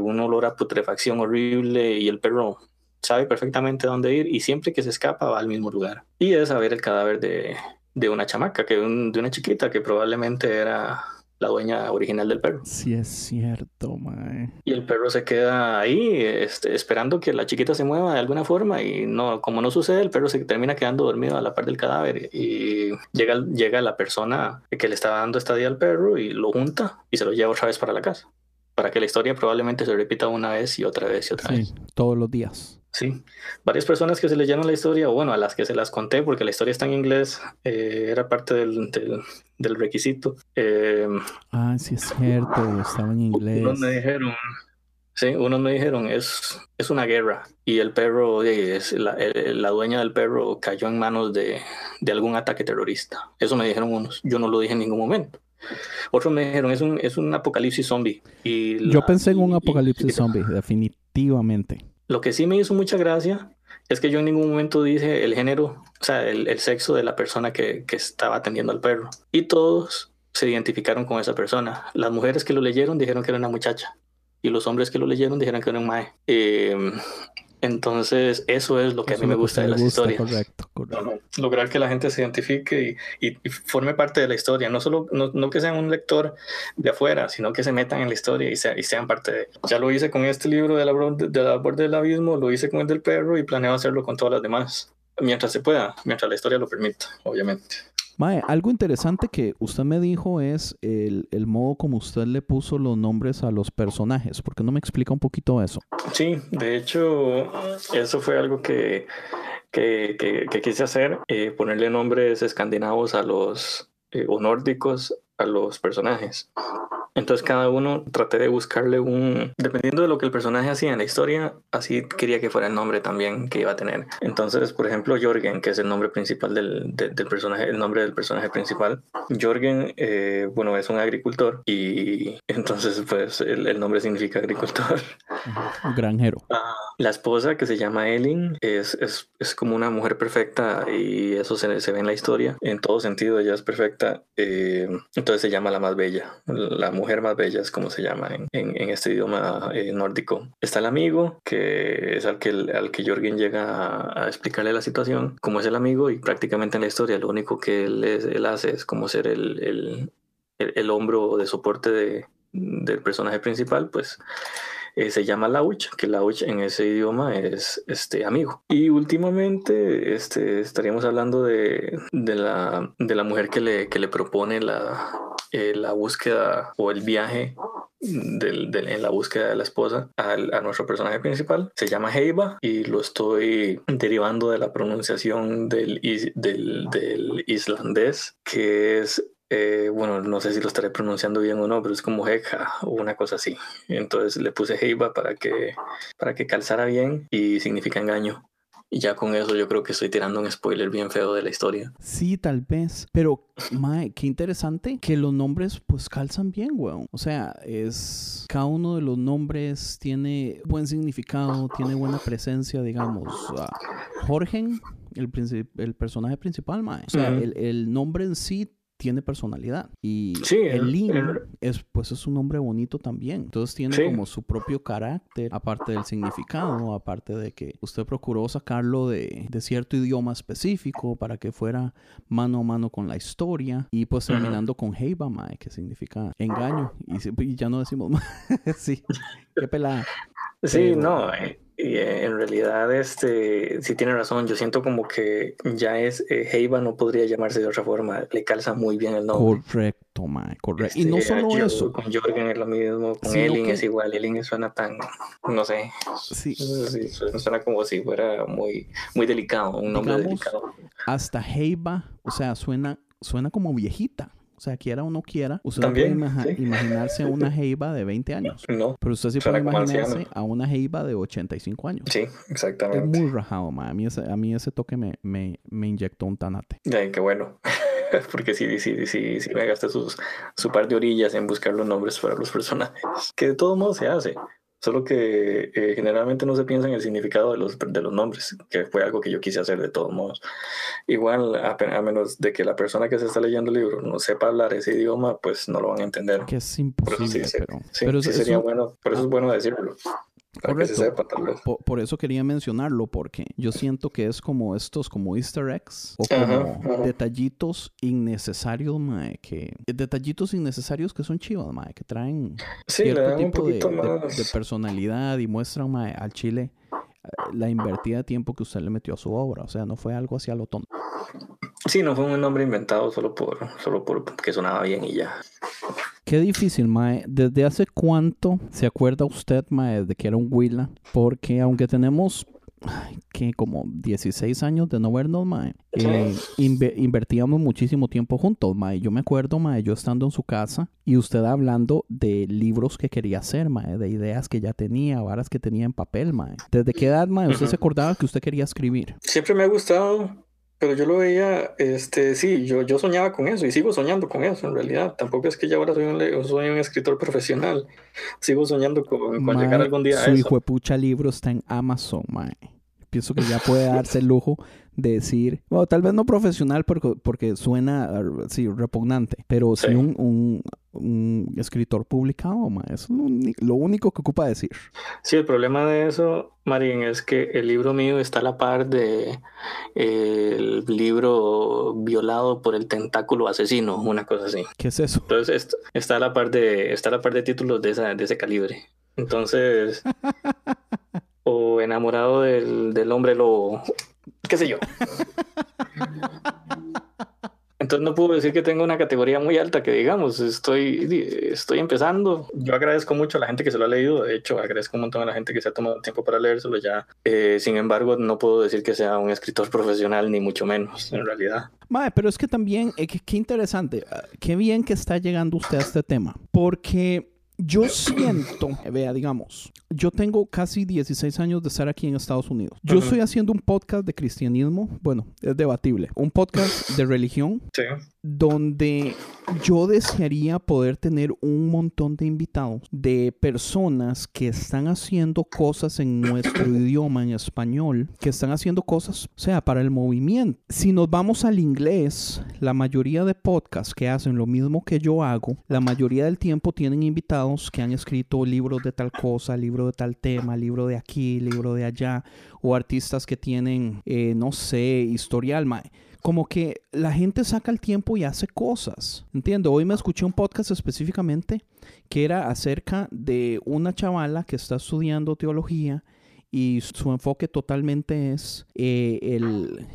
un olor a putrefacción horrible y el perro sabe perfectamente dónde ir y siempre que se escapa va al mismo lugar. Y es a ver el cadáver de, de una chamaca, que de una chiquita que probablemente era la dueña original del perro. Sí, es cierto, mae. Y el perro se queda ahí este, esperando que la chiquita se mueva de alguna forma y no, como no sucede, el perro se termina quedando dormido a la par del cadáver y llega, llega la persona que le estaba dando esta día al perro y lo junta y se lo lleva otra vez para la casa. Para que la historia probablemente se repita una vez y otra vez y otra vez. Todos los días. Sí, varias personas que se leyeron la historia, o bueno, a las que se las conté, porque la historia está en inglés, eh, era parte del, del, requisito. Eh, ah, sí, es cierto, estaba en inglés. Unos me dijeron, sí, unos me dijeron, es, es una guerra, y el perro, es, la, la, dueña del perro cayó en manos de, de algún ataque terrorista. Eso me dijeron unos, yo no lo dije en ningún momento. Otros me dijeron, es un, es un apocalipsis zombie. Y Yo pensé en un apocalipsis zombie, definitivamente. Lo que sí me hizo mucha gracia es que yo en ningún momento dije el género, o sea, el, sexo de la persona que, que estaba atendiendo al perro. Y todos se identificaron con esa persona. Las mujeres que lo leyeron dijeron que era una muchacha y los hombres que lo leyeron dijeron que era un mae. Eh, entonces, eso es lo que Eso a mí me gusta de las gusta, historias. Correcto, correcto. Lograr que la gente se identifique y, y- y forme parte de la historia. No solo no, no que sean un lector de afuera, sino que se metan en la historia y, sea- y sean parte de. Ya lo hice con este libro de la, de la borde del abismo, lo hice con el del perro y planeo hacerlo con todas las demás. Mientras se pueda, mientras la historia lo permita, obviamente. Mae, algo interesante que usted me dijo es el, el modo como usted le puso los nombres a los personajes. ¿Por qué no me explica un poquito eso? Sí, de hecho, eso fue algo que, que, que- que quise hacer, eh, ponerle nombres escandinavos a los, eh, o nórdicos a los personajes. Entonces cada uno traté de buscarle un, dependiendo de lo que el personaje hacía en la historia, así quería que fuera el nombre también que iba a tener. Entonces, por ejemplo, Jorgen, que es el nombre principal del, de- del personaje, el nombre del personaje principal. Jorgen, eh, bueno, es un agricultor y entonces pues el, el nombre significa agricultor. Granjero. Ah, La esposa que se llama Elin es, es, es como una mujer perfecta y eso se, se ve en la historia. En todo sentido, ella es perfecta. eh, entonces se llama la más bella. La mujer más bella es como se llama en, en- este idioma eh, nórdico. Está el amigo, que es al que, al que Jorgen llega a, explicarle la situación. Como es el amigo y prácticamente en la historia lo único que él, él hace es como ser el, el, el- el hombro de soporte de, del personaje principal, pues eh, se llama Lauch, que Lauch en ese idioma es este amigo. Y últimamente este, estaríamos hablando de, de, la, de la mujer que le, que le propone la, eh, la búsqueda o el viaje del- en la búsqueda de la esposa al- a nuestro personaje principal. Se llama Heiba y lo estoy derivando de la pronunciación del, del islandés, que es eh, bueno, no sé si lo estaré pronunciando bien o no, pero es como Heja o una cosa así. Entonces le puse Heiba para que, para que calzara bien y significa engaño. Y ya con eso yo creo que estoy tirando un spoiler bien feo de la historia. Sí, tal vez. Pero, mae, qué interesante que los nombres pues calzan bien, weón. O sea, es... Cada uno de los nombres tiene buen significado, tiene buena presencia, digamos. Jorgen, el, el personaje principal, mae. O sea, Ujú. el, el nombre en sí tiene personalidad. Y Sí, el- Elin el- es, pues, es un nombre bonito también. Entonces tiene Sí. como su propio carácter, aparte del significado, aparte de que usted procuró sacarlo de, de cierto idioma específico para que fuera mano a mano con la historia. Y pues terminando con Heiba, mae, que significa engaño. Y, ya no decimos más. sí, qué pelada. Sí, Pero- no, eh, y eh, en realidad este sí tiene razón. Yo siento como que ya es eh, Heiba no podría llamarse de otra forma. Le calza muy bien el nombre. Correcto, mae, correcto. y no Este, solo yo- eso. Con Jorgen es lo mismo, con Elin que- es igual. Elin suena tan, no sé, Sí, sí, suena suena como si fuera muy, muy delicado, un nombre Digamos, delicado. hasta Heiba, o sea, suena, suena como viejita. O sea, quiera o no quiera, usted También, no puede sí. imaginarse a una Heiba de 20 años. No, Pero usted sí puede imaginarse a una Heiba de 85 años. sí, Es exactamente. muy rajado, ma. A mí ese, a mí ese toque me, me, me inyectó un tanate. Ay, qué bueno. Porque sí, sí, sí, sí me gasté sus, su par de orillas en buscar los nombres para los personajes. Que de todos modos se hace. Solo que eh, generalmente no se piensa en el significado de los, de los nombres, que fue algo que yo quise hacer de todos modos. Igual, a, a menos de que la persona que se está leyendo el libro no sepa hablar ese idioma, pues no lo van a entender. Que es Por eso sí, imposible, pero... sí, pero sí sería bueno, por eso es bueno decirlo. Para que se Correcto. sepa, tal vez. po- por, eso quería mencionarlo, porque yo siento que es como estos, como easter eggs, o como ajá. detallitos innecesarios, mae, que... Detallitos innecesarios que son chivas, mae, que traen Sí, cierto tipo de, personalidad y muestran mae, al Chile eh, la invertida de tiempo que usted le metió a su obra. O sea, no fue algo así a lo tonto. Sí, no fue un nombre inventado solo por, solo por que sonaba bien y ya. Qué difícil, Mae. ¿Desde hace cuánto se acuerda usted, Mae, de que era un Willa? Porque aunque tenemos que como 16 años de no vernos, Mae, eh, inve- invertíamos muchísimo tiempo juntos, Mae. Yo me acuerdo, Mae, yo estando en su casa y usted hablando de libros que quería hacer, Mae, de ideas que ya tenía, varas que tenía en papel, Mae. ¿Desde qué edad, Mae, usted se acordaba que usted quería escribir? Siempre me ha gustado, Pero yo lo veía, este, sí, yo, yo soñaba con eso y sigo soñando con eso en realidad. Tampoco es que ya ahora soy un, soy un escritor profesional. Sigo soñando con, con llegar algún día a su eso. hijo de pucha libro está en Amazon, mae. Pienso que ya puede darse el lujo decir, bueno, tal vez no profesional porque, porque suena, sí, repugnante, pero sí, Sí. un, un, un escritor publicado. Eso es lo, único que ocupa decir. Sí, el problema de eso, Marín, es que el libro mío está a la par de eh, el libro violado por el tentáculo asesino, una cosa así. ¿Qué es eso? Entonces est- está a la par de, está a la par de títulos de, esa, de ese calibre. Entonces, o enamorado del, del hombre lobo, qué sé yo. Entonces no puedo decir que tengo una categoría muy alta, que digamos, estoy, estoy empezando. Yo agradezco mucho a la gente que se lo ha leído, de hecho agradezco un montón a la gente que se ha tomado tiempo para leérselo ya. Eh, sin embargo, no puedo decir que sea un escritor profesional, ni mucho menos, en realidad. Mae, pero es que también, eh, qué, interesante, ah, qué bien que está llegando usted a este tema, porque yo siento, vea, digamos, yo tengo casi 16 años de estar aquí en Estados Unidos. Yo estoy haciendo un podcast de cristianismo, bueno, es debatible, un podcast de religión Sí. donde yo desearía poder tener un montón de invitados de personas que están haciendo cosas en nuestro idioma, en español, que están haciendo cosas, o sea, para el movimiento. Si nos vamos al inglés, la mayoría de podcasts que hacen lo mismo que yo hago, la mayoría del tiempo tienen invitados que han escrito libros de tal cosa, libro de tal tema, libro de aquí, libro de allá, o artistas que tienen, eh, no sé, historial, mae como que la gente saca el tiempo y hace cosas. Entiendo, hoy me escuché un podcast específicamente que era acerca de una chavala que está estudiando teología y su enfoque totalmente es eh, el,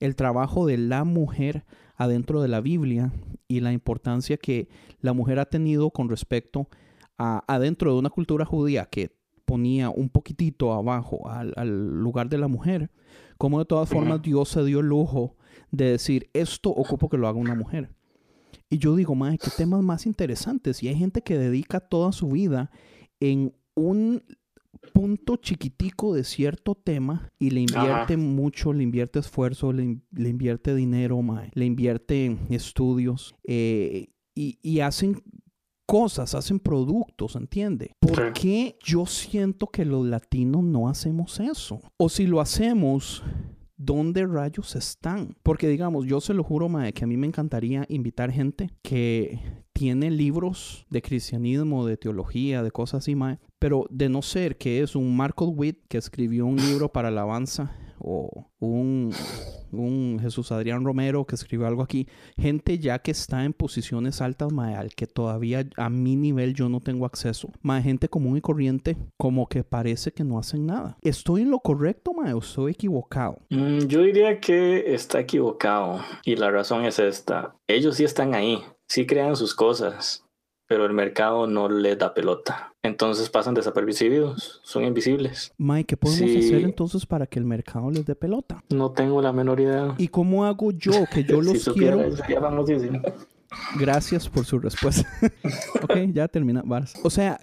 el trabajo de la mujer adentro de la Biblia y la importancia que la mujer ha tenido con respecto a adentro de una cultura judía que ponía un poquitito abajo al, al lugar de la mujer, como de todas formas Dios se dio el lujo de decir, esto ocupo que lo haga una mujer. Y yo digo, madre, qué temas más interesantes. Y hay gente que dedica toda su vida en un punto chiquitico de cierto tema y le invierte Ajá. mucho, le invierte esfuerzo, le, in- le invierte dinero, mae, le invierte estudios eh, y, y hacen cosas, hacen productos, ¿entiende? ¿Por qué yo siento que los latinos no hacemos eso? O si lo hacemos, ¿dónde rayos están? Porque digamos, yo se lo juro, mae, que a mí me encantaría invitar gente que tiene libros de cristianismo, de teología, de cosas así, mae, pero de no ser que es un Marco Witt que escribió un libro para alabanza o un, un Jesús Adrián Romero que escribió algo aquí, gente ya que está en posiciones altas, mae, al que todavía a mi nivel yo no tengo acceso, mae, gente común y corriente como que parece que no hacen nada. ¿Estoy en lo correcto, mae, o estoy equivocado? Mm, yo diría que está equivocado y la razón es esta. Ellos sí están ahí, sí crean sus cosas, pero el mercado no les da pelota. Entonces pasan desapercibidos, son invisibles. Mae, ¿qué podemos Sí. hacer entonces para que el mercado les dé pelota? No tengo la menor idea. ¿Y cómo hago yo que yo los quiero? Gracias por su respuesta. ok, ya termina. O sea,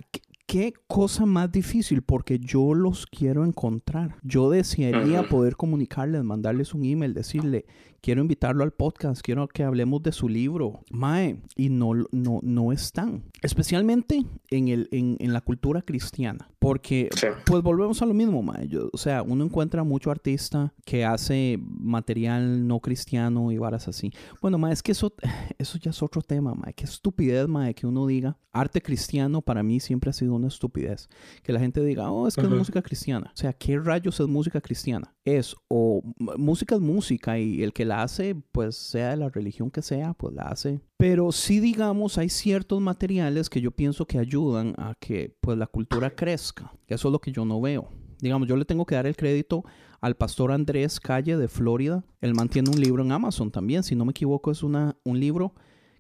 ¿qué, cosa más difícil porque yo los quiero encontrar. Yo desearía poder comunicarles, mandarles un email, decirle, quiero invitarlo al podcast, quiero que hablemos de su libro. Mae, y no, no, no están. Especialmente en, el, en, en la cultura cristiana. Porque, Sí. pues volvemos a lo mismo, mae. Yo- o sea, uno encuentra mucho artista que hace material no cristiano y varas así. Bueno, mae, es que eso, eso ya es otro tema, mae. Qué estupidez, mae, que uno diga. Arte cristiano para mí siempre ha sido una estupidez. Que la gente diga, oh, es que Ujú. es música cristiana. O sea, ¿qué rayos es música cristiana? Es o música es música y el que la hace, pues sea de la religión que sea, pues la hace. Pero sí, digamos, hay ciertos materiales que yo pienso que ayudan a que pues la cultura crezca. Eso es lo que yo no veo. Digamos, yo le tengo que dar el crédito al pastor Andrés Calle de Florida. Él mantiene un libro en Amazon también. Si no me equivoco, es una, un libro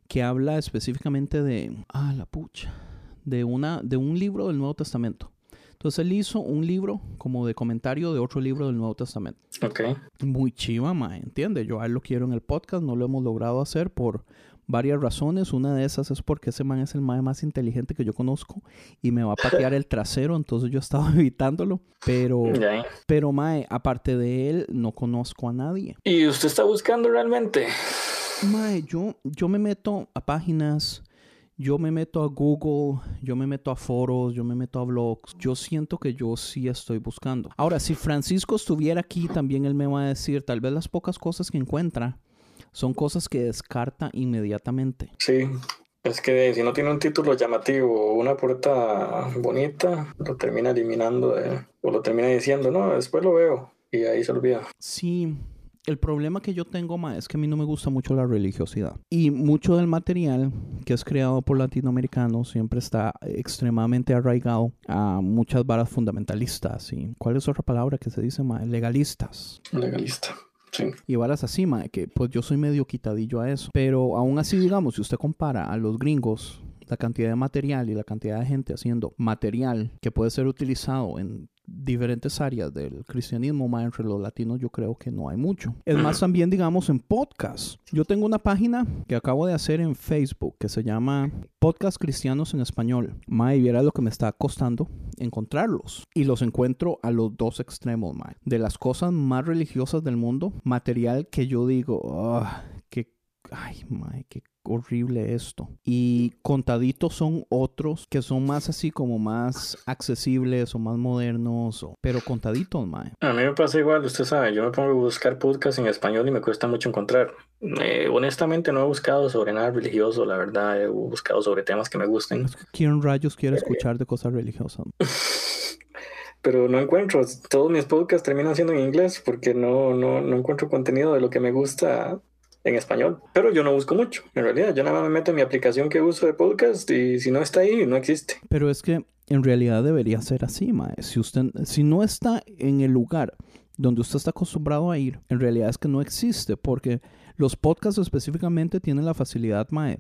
que habla específicamente de... Ah, la pucha. De, una, de un libro del Nuevo Testamento. Entonces él hizo un libro como de comentario de otro libro del Nuevo Testamento. Ok. Muy chiva, ma, ¿entiende? Yo a él lo quiero en el podcast, no lo hemos logrado hacer por varias razones. Una de esas es porque ese man es el mae más inteligente que yo conozco y me va a patear el trasero, entonces yo estaba evitándolo. Pero, pero mae, aparte de él, no conozco a nadie. ¿Y usted está buscando realmente? Mae, yo, yo me meto a páginas, yo me meto a Google, yo me meto a foros, yo me meto a blogs. Yo siento que yo sí estoy buscando. Ahora, si Francisco estuviera aquí, también él me va a decir, tal vez las pocas cosas que encuentra son cosas que descarta inmediatamente. Sí. Es que si no tiene un título llamativo o una portada bonita, lo termina eliminando de- o lo termina diciendo, no, después lo veo. Y ahí se olvida. Sí, el problema que yo tengo, ma, es que a mí no me gusta mucho la religiosidad. Y mucho del material que es creado por latinoamericanos siempre está extremadamente arraigado a muchas varas fundamentalistas. ¿Y cuál es otra palabra que se dice, ma? Legalistas. Legalista. Sí. Y varas así, ma, que pues yo soy medio quitadillo a eso. Pero aún así, digamos, si usted compara a los gringos, la cantidad de material y la cantidad de gente haciendo material que puede ser utilizado en diferentes áreas del cristianismo, ma, entre los latinos yo creo que no hay mucho. Es más también, digamos, en podcast. Yo tengo una página que acabo de hacer en Facebook que se llama Podcast Cristianos en Español. Ma, y viera lo que me está costando encontrarlos. Y los encuentro a los dos extremos, ma. De las cosas más religiosas del mundo, material que yo digo, "Ah, qué, ay, ma, qué horrible esto. Y contaditos son otros que son más así como más accesibles o más modernos, o- pero contaditos, mae. A mí me pasa igual, usted sabe, yo me pongo a buscar podcasts en español y me cuesta mucho encontrar. Eh, honestamente no he buscado sobre nada religioso, la verdad, he buscado sobre temas que me gusten, ¿Quién rayos quiere escuchar de cosas religiosas? pero no encuentro, todos mis podcasts terminan siendo en inglés porque no, no, no encuentro contenido de lo que me gusta en español. Pero yo no busco mucho, en realidad, yo nada más me meto en mi aplicación que uso de podcast y si no está ahí, no existe. Pero es que en realidad debería ser así, mae. Si usted, si no está en el lugar donde usted está acostumbrado a ir, en realidad es que no existe, porque los podcasts específicamente tienen la facilidad, mae,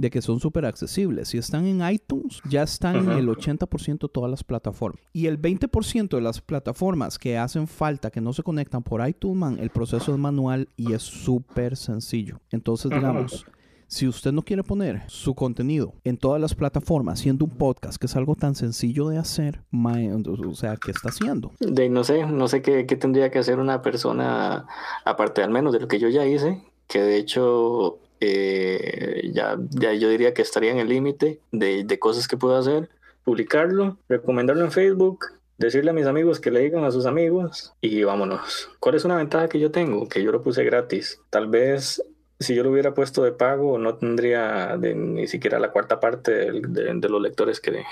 de que son súper accesibles. Si están en iTunes, ya están en el 80% de todas las plataformas. Y el 20% de las plataformas que hacen falta, que no se conectan por iTunes, man, el proceso es manual y es súper sencillo. Entonces, digamos, si usted no quiere poner su contenido en todas las plataformas, siendo un podcast, que es algo tan sencillo de hacer, o sea, ¿qué está haciendo? De no sé, no sé qué, qué tendría que hacer una persona, aparte al menos de lo que yo ya hice, que de hecho eh, ya, ya yo diría que estaría en el límite de, de cosas que puedo hacer, publicarlo, recomendarlo en Facebook, decirle a mis amigos que le digan a sus amigos y vámonos. ¿Cuál es una ventaja que yo tengo? Que yo lo puse gratis. Tal vez si yo lo hubiera puesto de pago no tendría de- ni siquiera la cuarta parte de, de los lectores que,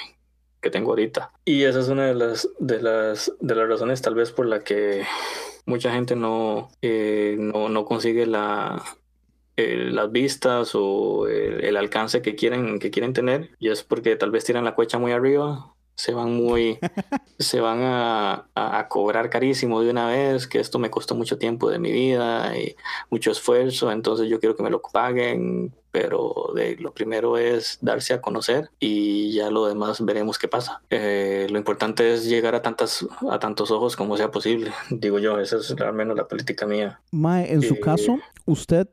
que tengo ahorita. Y esa es una de las, de las, de las razones tal vez por la que mucha gente no, eh, no, no consigue la, eh, las vistas o el, el alcance que quieren, que quieren tener. Y es porque tal vez tiran la cuecha muy arriba, se van muy, se van a, a- a cobrar carísimo de una vez, que esto me costó mucho tiempo de mi vida y mucho esfuerzo, entonces yo quiero que me lo paguen, pero de, lo primero es darse a conocer y ya lo demás veremos qué pasa. Eh, lo importante es llegar a tantas a tantos ojos como sea posible, digo yo, esa es al menos la política mía. Mae, en su Eh, caso, usted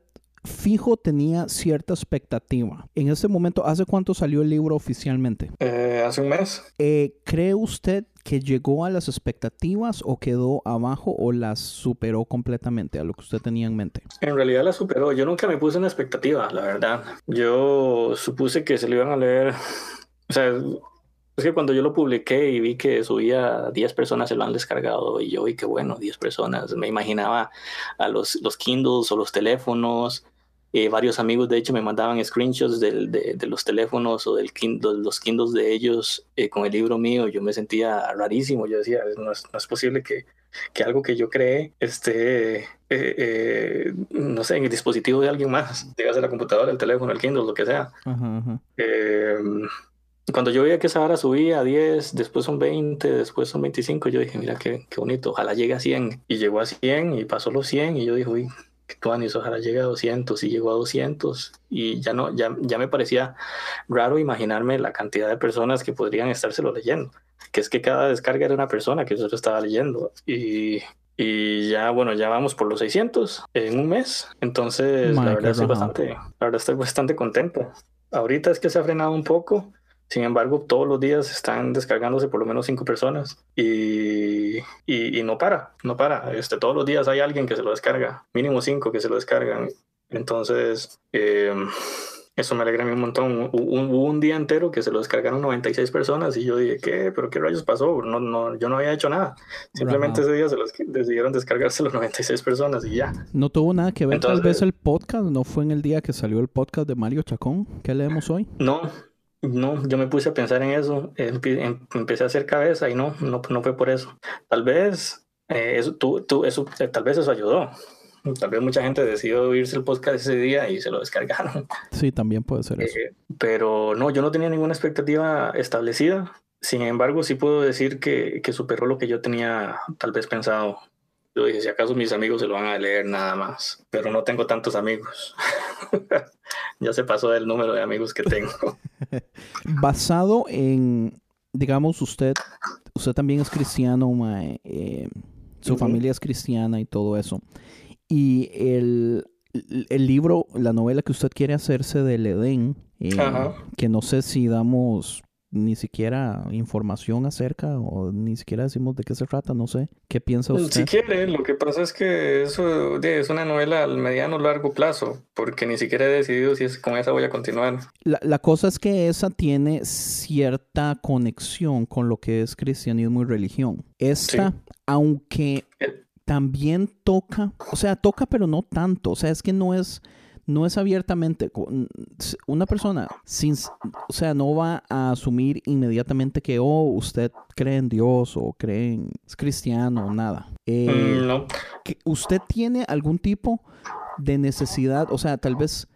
fijo tenía cierta expectativa. En ese momento, ¿hace cuánto salió el libro oficialmente? Eh, hace un mes, Eh, ¿Cree usted que llegó a las expectativas o quedó abajo o las superó completamente a lo que usted tenía en mente? en realidad la superó, yo nunca me puse una expectativa, la verdad. Yo supuse que se lo iban a leer, o sea, es que cuando yo lo publiqué y vi que subía 10 personas se lo han descargado y yo vi que bueno, 10 personas, me imaginaba a los, los Kindles o los teléfonos, eh, varios amigos de hecho me mandaban screenshots del- de, de los teléfonos o del Kindle, los Kindles de ellos eh, con el libro mío, yo me sentía rarísimo, yo decía, no es, no es posible que, que algo que yo creé esté, eh, eh, no sé, en el dispositivo de alguien más, digas la computadora, el teléfono, el Kindle, lo que sea. Ajá, ajá. Eh, cuando yo veía que esa vara subía a 10, después son 20, después son 25, yo dije, mira qué, qué bonito, ojalá llegue a 100. Y llegó a 100 y pasó los 100 y yo dije, uy, tuanis, ojalá llegue a 200 y llegó a 200 y ya no, ya, ya me parecía raro imaginarme la cantidad de personas que podrían estárselo leyendo, que es que cada descarga era una persona que yo estaba leyendo y Y ya, bueno, ya vamos por los 600 en un mes. Entonces, Mae, la verdad estoy bastante, la verdad estoy bastante contento. Ahorita es que se ha frenado un poco. Sin embargo, todos los días están descargándose por lo menos cinco personas y, y, y no para, no para. Este, todos los días hay alguien que se lo descarga, mínimo cinco que se lo descargan. Entonces, eh, eso me alegra a mí un montón. Hubo un, día entero que se lo descargaron 96 personas y yo dije, ¿qué? ¿Pero qué rayos pasó? No, no, yo no había hecho nada. Simplemente ese día se los decidieron descargarse los 96 personas y ya. No tuvo nada que ver tal Entonces- vez el podcast, no fue en el día que salió el podcast de Mario Chacón. ¿Qué leemos hoy? No, no, yo me puse a pensar en eso, empe- em- empecé a hacer cabeza y no, no, no fue por eso. Tal vez eh, eso, tú, tú- eso, eh, tal vez eso ayudó. Tal vez mucha gente decidió oírse el podcast ese día y se lo descargaron. Sí, también puede ser eso. Eh, pero no, yo no tenía ninguna expectativa establecida. Sin embargo, sí puedo decir que, que superó lo que yo tenía tal vez pensado. Yo dije, si acaso mis amigos se lo van a leer nada más, pero no tengo tantos amigos. ya se pasó el número de amigos que tengo. Basado en, digamos, usted, usted también es cristiano, mae, eh, su familia es cristiana y todo eso. Y el, el libro, la novela que usted quiere hacerse del Edén, eh, que no sé si damos ni siquiera información acerca o ni siquiera decimos de qué se trata, no sé. ¿Qué piensa Si usted? quiere, lo que pasa es que eso es una novela al mediano o largo plazo, porque ni siquiera he decidido si es, con esa voy a continuar. La, la cosa es que esa tiene cierta conexión con lo que es cristianismo y religión. Esta, aunque Eh. también toca, o sea, toca pero no tanto, o sea, es que no es, no es abiertamente, una persona sin, o sea, no va a asumir inmediatamente que, oh, usted cree en Dios o cree en, es cristiano o nada. Eh, Mm, no, que usted tiene algún tipo de necesidad, o sea, tal vez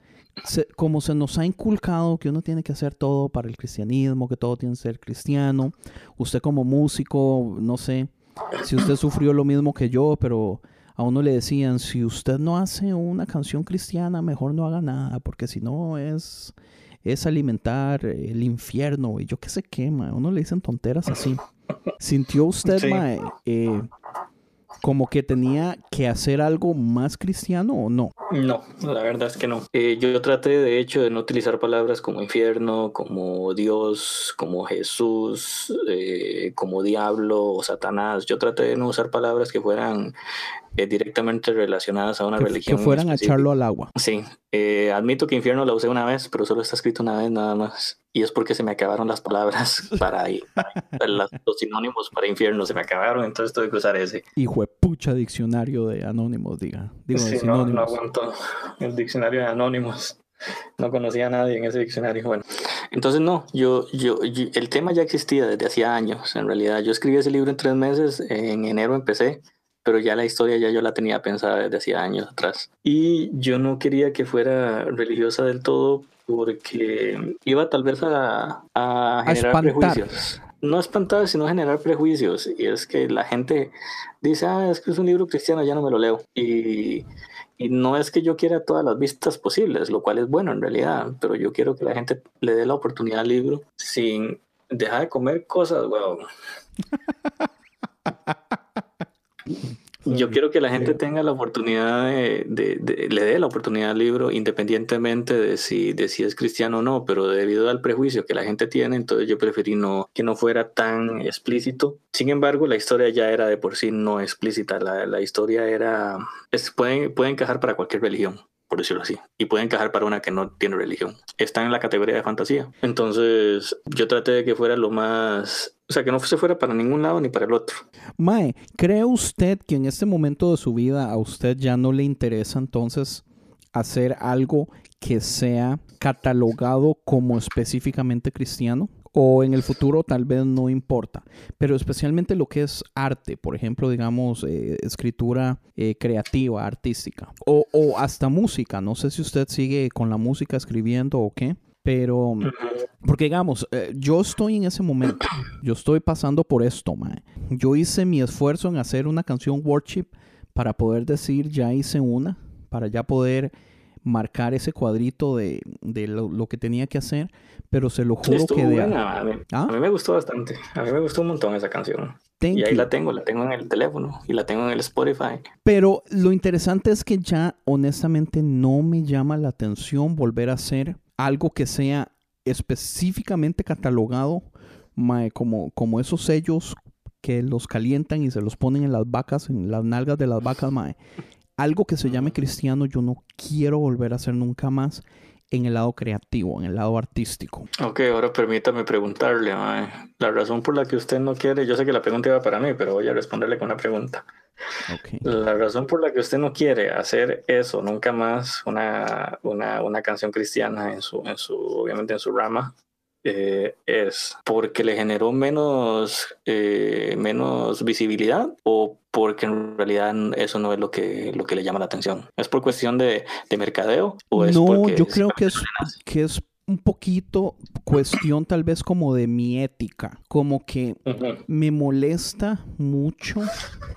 se- como se nos ha inculcado que uno tiene que hacer todo para el cristianismo, que todo tiene que ser cristiano, usted como músico, no sé, si usted sufrió lo mismo que yo, pero a uno le decían, si usted no hace una canción cristiana, mejor no haga nada, porque si no es, es alimentar el infierno y yo qué sé qué, ma. uno le dicen tonteras así. ¿Sintió usted, Sí. mae, eh, como que tenía que hacer algo más cristiano o no? no, la verdad es que no. Eh, yo traté de hecho de no utilizar palabras como infierno, como Dios, como Jesús, eh, como diablo o Satanás. Yo traté de no usar palabras que fueran eh, directamente relacionadas a una Que, religión. que fueran a echarlo al agua. Sí, eh, admito que infierno la usé una vez, pero solo está escrito una vez nada más. Y es porque se me acabaron las palabras para, para las- los sinónimos para infierno, se me acabaron, entonces tuve que usar ese. Hijo de pucha diccionario de anónimos, diga. Digo, Sí, no, no aguanto el diccionario de anónimos. No conocía a nadie en ese diccionario. Bueno, entonces no, yo, yo, yo- el tema ya existía desde hacía años. En realidad, yo escribí ese libro en tres meses. En enero empecé, pero ya la historia ya yo la tenía pensada desde hacía años atrás. Y yo no quería que fuera religiosa del todo porque iba tal vez a, a generar prejuicios. No espantar, sino generar prejuicios. Y es que la gente dice, ah, es que es un libro cristiano, ya no me lo leo. Y, y no es que yo quiera todas las vistas posibles, lo cual es bueno en realidad, pero yo quiero que la gente le dé la oportunidad al libro sin dejar de comer cosas, weón. Yo quiero que la gente tenga la oportunidad de, de- de- le dé la oportunidad al libro independientemente de si, de si es cristiano o no, pero debido al prejuicio que la gente tiene, entonces yo preferí no, que no fuera tan explícito. Sin embargo, la historia ya era de por sí no explícita, la, la historia era, es, puede, puede encajar para cualquier religión por decirlo así, y puede encajar para una que no tiene religión. Está en la categoría de fantasía. Entonces, yo traté de que fuera lo más, o sea, que no se fuera para ningún lado ni para el otro. Mae, ¿cree usted que en este momento de su vida a usted ya no le interesa entonces hacer algo que sea catalogado como específicamente cristiano? O en el futuro tal vez no importa, pero especialmente lo que es arte, por ejemplo, digamos, eh, escritura eh, creativa, artística, o, o hasta música, no sé si usted sigue con la música escribiendo o qué, pero porque digamos, eh, yo estoy en ese momento, yo estoy pasando por esto, mae. Yo hice mi esfuerzo en hacer una canción worship para poder decir, ya hice una, para ya poder marcar ese cuadrito de, de lo, lo que tenía que hacer, pero se lo juro Estuvo que de... buena, a mí, ¿Ah? a mí me gustó bastante, a mí me gustó un montón esa canción. Thank y ahí you. la tengo, la tengo en el teléfono y la tengo en el Spotify. Pero lo interesante es que ya honestamente no me llama la atención volver a hacer algo que sea específicamente catalogado mae, como, como esos sellos que los calientan y se los ponen en las vacas, en las nalgas de las vacas, mae. Algo que se llame cristiano yo no quiero volver a hacer nunca más en el lado creativo, en el lado artístico. Ok, ahora permítame preguntarle, mae, la razón por la que usted no quiere, yo sé que la pregunta iba para mí, pero voy a responderle con una pregunta. La razón por la que usted no quiere hacer eso, nunca más una, una, una canción cristiana en su, en su, obviamente en su rama, eh, es porque le generó menos, eh, menos visibilidad o porque en realidad eso no es lo que, lo que le llama la atención. ¿Es por cuestión de, de mercadeo o es No, porque yo creo que es, que es un poquito cuestión tal vez como de mi ética, como que me molesta mucho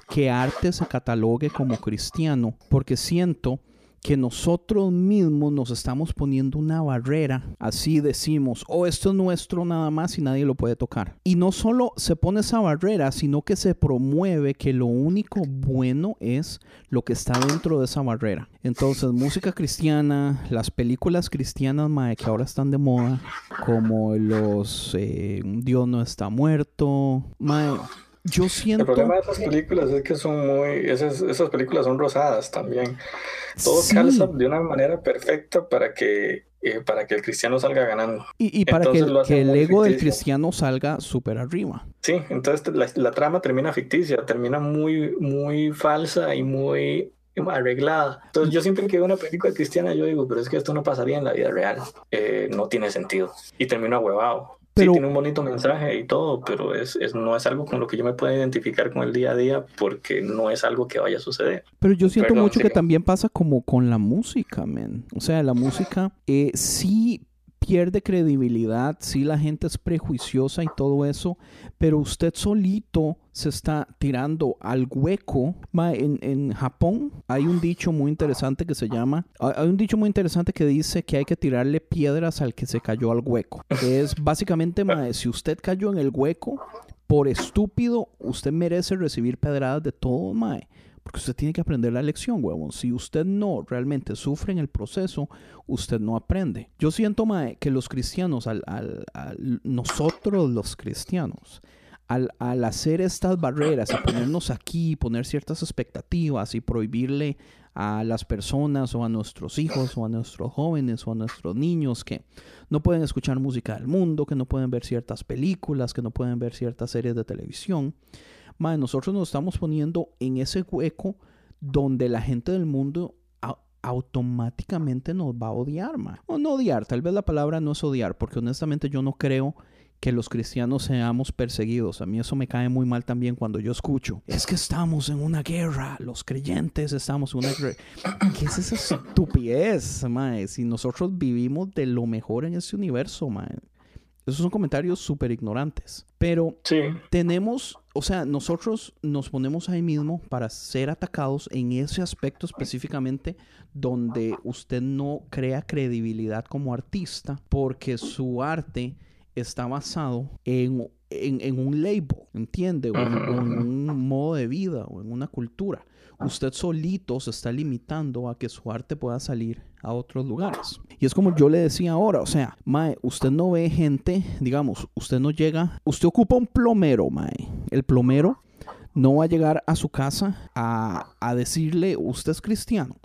que arte se catalogue como cristiano, porque siento que nosotros mismos nos estamos poniendo una barrera, así decimos, oh, esto es nuestro nada más y nadie lo puede tocar. Y no solo se pone esa barrera, sino que se promueve que lo único bueno es lo que está dentro de esa barrera. Entonces, música cristiana, las películas cristianas, mae, que ahora están de moda, como los eh, Dios no está muerto, mae, yo El siento... problema de esas películas es que son muy, esas, esas películas son rosadas también. Todo Sí. calza de una manera perfecta para que, eh, para que el cristiano salga ganando. Y, y para que, Entonces el- hacen que el ego del ficticio. cristiano salga súper arriba. Sí, entonces la, la trama termina ficticia, termina muy, muy falsa y muy arreglada. Entonces yo siempre que veo una película cristiana yo digo, pero es que esto no pasaría en la vida real. Eh, no tiene sentido. Y termino ahuevado. Pero- Sí, tiene un bonito mensaje y todo, pero es, es- no es algo con lo que yo me pueda identificar con el día a día porque no es algo que vaya a suceder. Pero yo siento Perdón, mucho que siga. también pasa como con la música, men. O sea, la música eh, sí pierde credibilidad, sí la gente es prejuiciosa y todo eso, pero usted solito se está tirando al hueco. En, en Japón hay un dicho muy interesante que se llama, hay hay un dicho muy interesante que dice que hay que tirarle piedras al que se cayó al hueco. Es básicamente, ma, si usted cayó en el hueco, por estúpido, usted merece recibir pedradas de todo, mae. Porque usted tiene que aprender la lección, huevón. Si usted no realmente sufre en el proceso, usted no aprende. Yo siento, mae, que los cristianos, al, al- al- nosotros los cristianos, al, hacer estas barreras y ponernos aquí, poner ciertas expectativas y prohibirle a las personas o a nuestros hijos o a nuestros jóvenes o a nuestros niños que no pueden escuchar música del mundo, que no pueden ver ciertas películas, que no pueden ver ciertas series de televisión. Nosotros nos estamos poniendo en ese hueco donde la gente del mundo au- automáticamente nos va a odiar, mae. O no odiar, tal vez la palabra no es odiar, porque honestamente yo no creo que los cristianos seamos perseguidos. A mí eso me cae muy mal también cuando yo escucho. Es que estamos en una guerra, los creyentes estamos en una guerra. ¿Qué es esa estupidez? Si nosotros vivimos de lo mejor en este universo, mae. Esos son comentarios súper ignorantes. Pero Sí, tenemos, o sea, nosotros nos ponemos ahí mismo para ser atacados en ese aspecto específicamente donde usted no crea credibilidad como artista porque su arte está basado en, en, en un label, ¿entiende? O en, o en un modo de vida o en una cultura. Usted solito se está limitando a que su arte pueda salir a otros lugares. Y es como yo le decía ahora, o sea, Mae, usted no ve gente, digamos, usted no llega, usted ocupa un plomero, Mae. El plomero no va a llegar a su casa a, a decirle, usted es cristiano.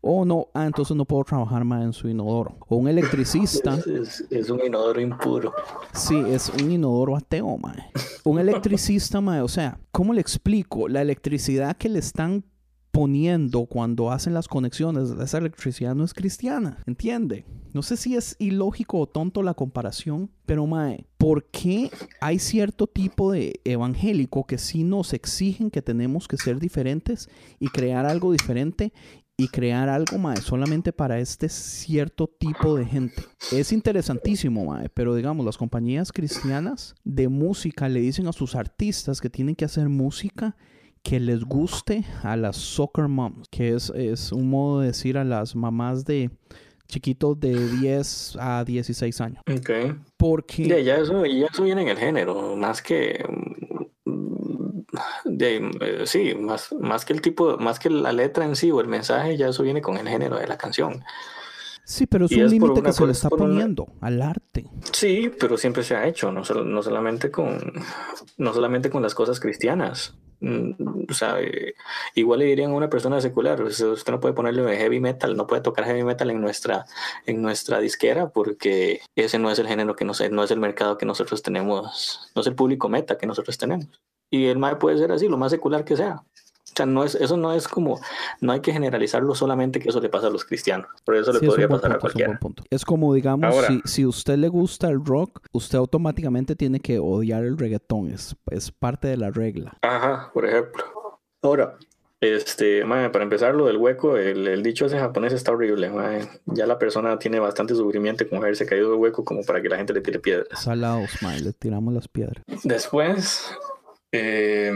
O no, ah, entonces no puedo trabajar más en su inodoro. O un electricista. es, es- es un inodoro impuro. Sí, es un inodoro ateo, mae. Un electricista, mae. O sea, ¿cómo le explico? La electricidad que le están poniendo cuando hacen las conexiones, esa electricidad no es cristiana, ¿entiende? No sé si es ilógico o tonto la comparación, pero mae, ¿por qué hay cierto tipo de evangélico que sí nos exigen que tenemos que ser diferentes y crear algo diferente y crear algo, mae, solamente para este cierto tipo de gente. Es interesantísimo, mae, pero digamos, las compañías cristianas de música le dicen a sus artistas que tienen que hacer música que les guste a las soccer moms, que es, es un modo de decir a las mamás de chiquitos de 10 a 16 años. Ok. Porque... Ya, ya eso, ya eso viene en el género, más que de, eh, sí, más, más que el tipo, más que la letra en sí o el mensaje, ya eso viene con el género de la canción. Sí, pero es Y un límite que se le está una- poniendo al arte. Sí, pero siempre se ha hecho, no, no solamente con no solamente con las cosas cristianas. Mm, O sea, eh, igual le dirían a una persona secular, sea, usted no puede ponerle heavy metal, no puede tocar heavy metal en nuestra en nuestra disquera porque ese no es el género que no no es el mercado que nosotros tenemos, no es el público meta que nosotros tenemos. Y el MAE puede ser así, lo más secular que sea. O sea, no es, eso no es como, no hay que generalizarlo solamente que eso le pasa a los cristianos. Por eso Sí, le es un podría buen pasar a punto, es un buen cualquiera. punto. Es como, digamos, Ahora. si, si a usted le gusta el rock, usted automáticamente tiene que odiar el reggaetón. Es, es parte de la regla. Ajá, por ejemplo. Ahora, este, para empezar, lo del hueco, el, el dicho ese japonés está horrible. Ya la persona tiene bastante sufrimiento con haberse caído del hueco como para que la gente le tire piedras. Salados, mae, le tiramos las piedras. Después, eh,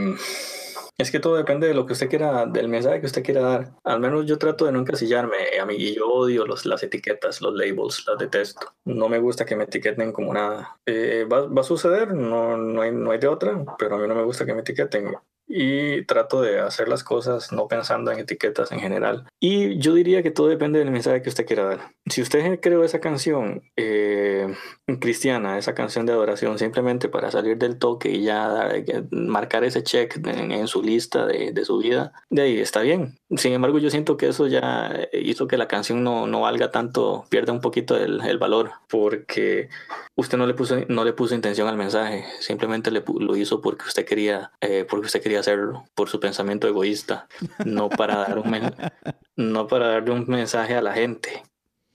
es que todo depende de lo que usted quiera, del mensaje que usted quiera dar. Al menos yo trato de no encasillarme, a mí, yo odio las etiquetas, los labels, las detesto. No me gusta que me etiqueten como nada. Eh, va, va a suceder, no, no, hay, no hay de otra, pero a mí no me gusta que me etiqueten. Y trato de hacer las cosas no pensando en etiquetas en general. Y yo diría que todo depende del mensaje que usted quiera dar. Si usted creó esa canción eh, cristiana, esa canción de adoración, simplemente para salir del toque y ya dar- eh, marcar ese check en, en su lista de, de su vida, de ahí está bien. Sin embargo, yo siento que eso ya hizo que la canción no, no valga tanto, pierda un poquito el, el valor, porque usted no le puso no le puso intención al mensaje simplemente le lo hizo porque usted quería eh, porque usted quería hacerlo por su pensamiento egoísta no para dar un no para darle un mensaje a la gente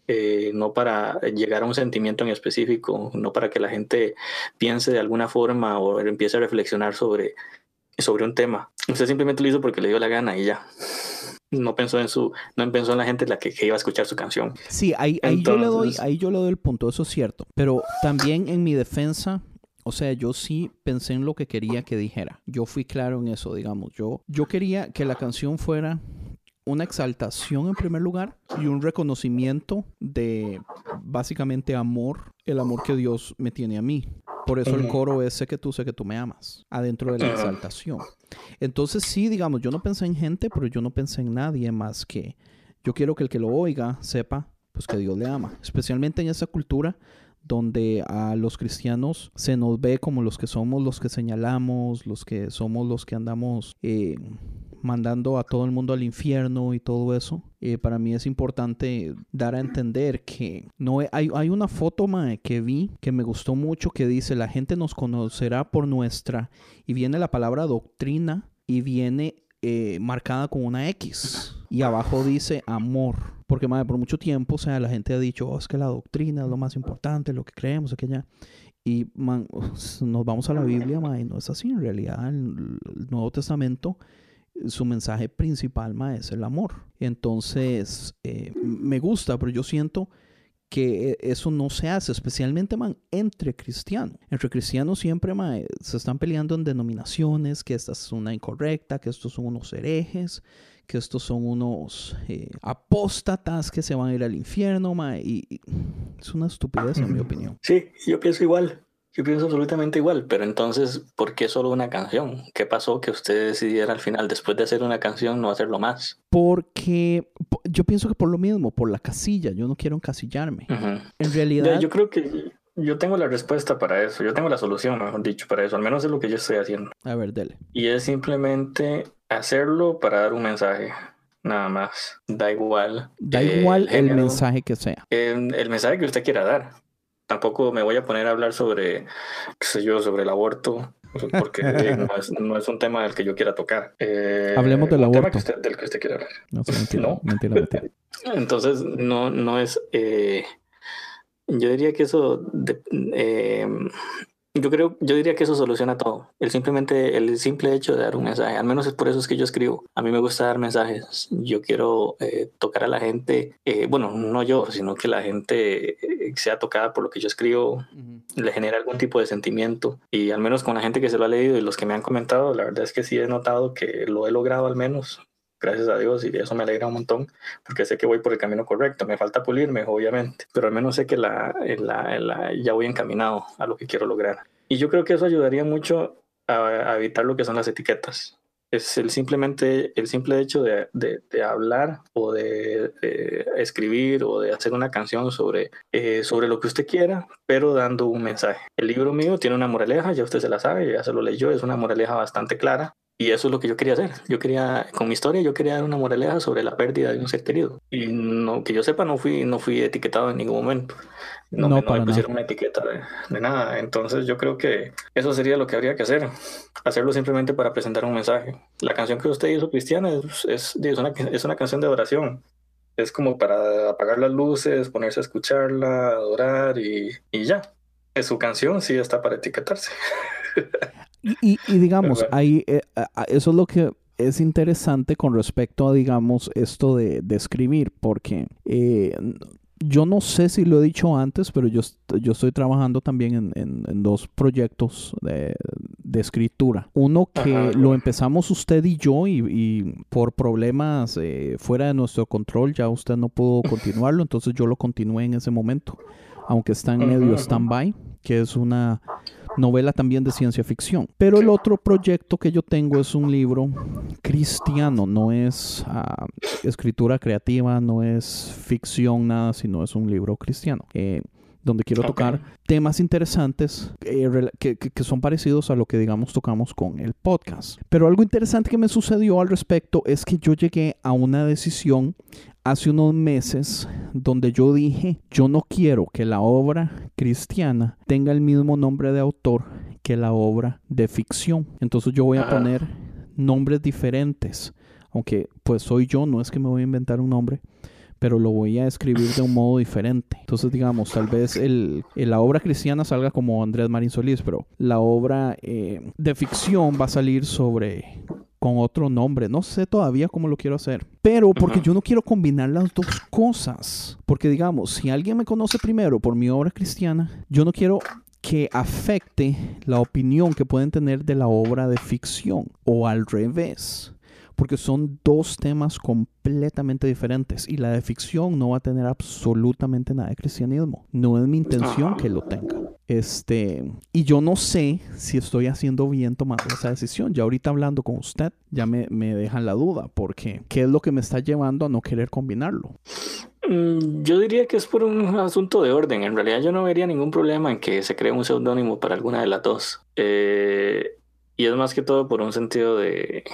eh, no para llegar a un sentimiento en específico no para que la gente piense de alguna forma o empiece a reflexionar sobre sobre un tema usted simplemente lo hizo porque le dio la gana y ya no pensó en su no pensó en la gente la que, que iba a escuchar su canción Sí, ahí, ahí yo le doy, Entonces- ahí yo le doy el punto, eso es cierto. Pero también en mi defensa, o sea, yo sí pensé en lo que quería que dijera. Yo fui claro en eso, digamos. Yo, yo quería que la canción fuera una exaltación en primer lugar y un reconocimiento de básicamente amor, el amor que Dios me tiene a mí. Por eso el coro es sé que tú, sé que tú me amas, adentro de la exaltación. Entonces sí, digamos, yo no pensé en gente, pero yo no pensé en nadie más que yo quiero que el que lo oiga sepa pues que Dios le ama, especialmente en esa cultura donde a los cristianos se nos ve como los que somos los que señalamos, los que somos los que andamos eh, mandando a todo el mundo al infierno y todo eso. Eh, para mí es importante dar a entender que no hay, hay una foto mae, que vi que me gustó mucho que dice la gente nos conocerá por nuestra y viene la palabra doctrina y viene eh, marcada con una X y abajo dice amor. Porque madre, por mucho tiempo, o sea, la gente ha dicho, "Oh, es que la doctrina es lo más importante, lo que creemos, aquella. Y man, nos vamos a la Biblia, ma, y no es así en realidad. El Nuevo Testamento, su mensaje principal, ma, es el amor. Entonces, eh, me gusta, pero yo siento que eso no se hace, especialmente man, entre cristianos. Entre cristianos siempre ma, eh, se están peleando en denominaciones, que esta es una incorrecta, que estos son unos herejes, que estos son unos eh, apóstatas que se van a ir al infierno, ma, y, y es una estupidez en mi opinión. Sí, yo pienso igual. Yo pienso absolutamente igual, pero entonces, ¿por qué solo una canción? ¿Qué pasó que usted decidiera al final, después de hacer una canción, no hacerlo más? Porque po- yo pienso que por lo mismo, por la casilla, yo no quiero encasillarme. En realidad, Yo creo que yo tengo la respuesta para eso, yo tengo la solución, mejor dicho, para eso, al menos es lo que yo estoy haciendo. a ver, dele. Y es simplemente hacerlo para dar un mensaje, nada más. Da igual. Da eh, igual el mensaje que sea. el, el mensaje que usted quiera dar. Tampoco me voy a poner a hablar sobre, qué sé yo, sobre el aborto, porque no, es, no es un tema del que yo quiera tocar. Eh, Hablemos del aborto. que usted- del que usted quiera hablar. No mentira, No. mentira, mentira. Entonces, no, no es. eh, yo diría que eso. de- eh, yo creo, yo diría que eso soluciona todo. El simplemente, el simple hecho de dar un mensaje. Al menos es por eso es que yo escribo. A mí me gusta dar mensajes. Yo quiero eh, tocar a la gente. eh, bueno, no yo, sino que la gente eh, sea tocada por lo que yo escribo, le genera algún tipo de sentimiento. Y al menos con la gente que se lo ha leído y los que me han comentado, la verdad es que sí he notado que lo he logrado al menos. Gracias a Dios y eso me alegra un montón porque sé que voy por el camino correcto. Me falta pulirme, obviamente, pero al menos sé que la, la- la- ya voy encaminado a lo que quiero lograr. Y yo creo que eso ayudaría mucho a, a evitar lo que son las etiquetas. Es el simplemente el simple hecho de, de, de hablar o de, de, escribir o de hacer una canción sobre, eh, sobre lo que usted quiera, pero dando un mensaje. El libro mío tiene una moraleja, ya usted se la sabe, ya se lo leyó, es una moraleja bastante clara. Y eso es lo que yo quería hacer. Yo quería, con mi historia, yo quería dar una moraleja sobre la pérdida de un ser querido. Y no, que yo sepa, no fui, no fui etiquetado en ningún momento. No, No, me, no me pusieron una etiqueta de, de nada. Entonces yo creo que eso sería lo que habría que hacer. Hacerlo simplemente para presentar un mensaje. La canción que usted hizo, Cristiana, es, es, es una, es una canción de oración. Es como para apagar las luces, ponerse a escucharla, adorar y, y ya. Es su canción, sí está para etiquetarse. Y, y- y digamos, ahí, eh, eso es lo que es interesante con respecto a, digamos, esto de, de escribir, porque eh, yo no sé si lo he dicho antes, pero yo, yo estoy trabajando también en, en- en dos proyectos de, de escritura. Uno que Ajá. lo empezamos usted y yo y, y por problemas eh, fuera de nuestro control ya usted no pudo continuarlo, entonces yo lo continué en ese momento, aunque está en medio stand-by, que es una novela también de ciencia ficción. Pero el otro proyecto que yo tengo es un libro cristiano, no es ah, escritura creativa, no es ficción, nada, sino es un libro cristiano. eh, donde quiero tocar temas interesantes eh, que, que- son parecidos a lo que digamos tocamos con el podcast. Pero algo interesante que me sucedió al respecto es que yo llegué a una decisión hace unos meses donde yo dije, yo no quiero que la obra cristiana tenga el mismo nombre de autor que la obra de ficción. Entonces yo voy a poner nombres diferentes. Aunque pues soy yo, no es que me voy a inventar un nombre, pero lo voy a escribir de un modo diferente. Entonces, digamos, tal vez el, el- la obra cristiana salga como Andrés Marín Solís, pero la obra eh, de ficción va a salir sobre con otro nombre. No sé todavía cómo lo quiero hacer. Pero porque yo no quiero combinar las dos cosas. Porque digamos, si alguien me conoce primero por mi obra cristiana, yo no quiero que afecte la opinión que pueden tener de la obra de ficción o al revés. Porque son dos temas completamente diferentes y la de ficción no va a tener absolutamente nada de cristianismo. No es mi intención Ajá. que lo tenga. Este, y yo no sé si estoy haciendo bien tomando esa decisión. Ya ahorita hablando con usted, ya me, me dejan la duda, porque ¿qué es lo que me está llevando a no querer combinarlo? Mm, Yo diría que es por un asunto de orden. En realidad yo no vería ningún problema en que se cree un seudónimo para alguna de las dos. Eh, y es más que todo por un sentido de,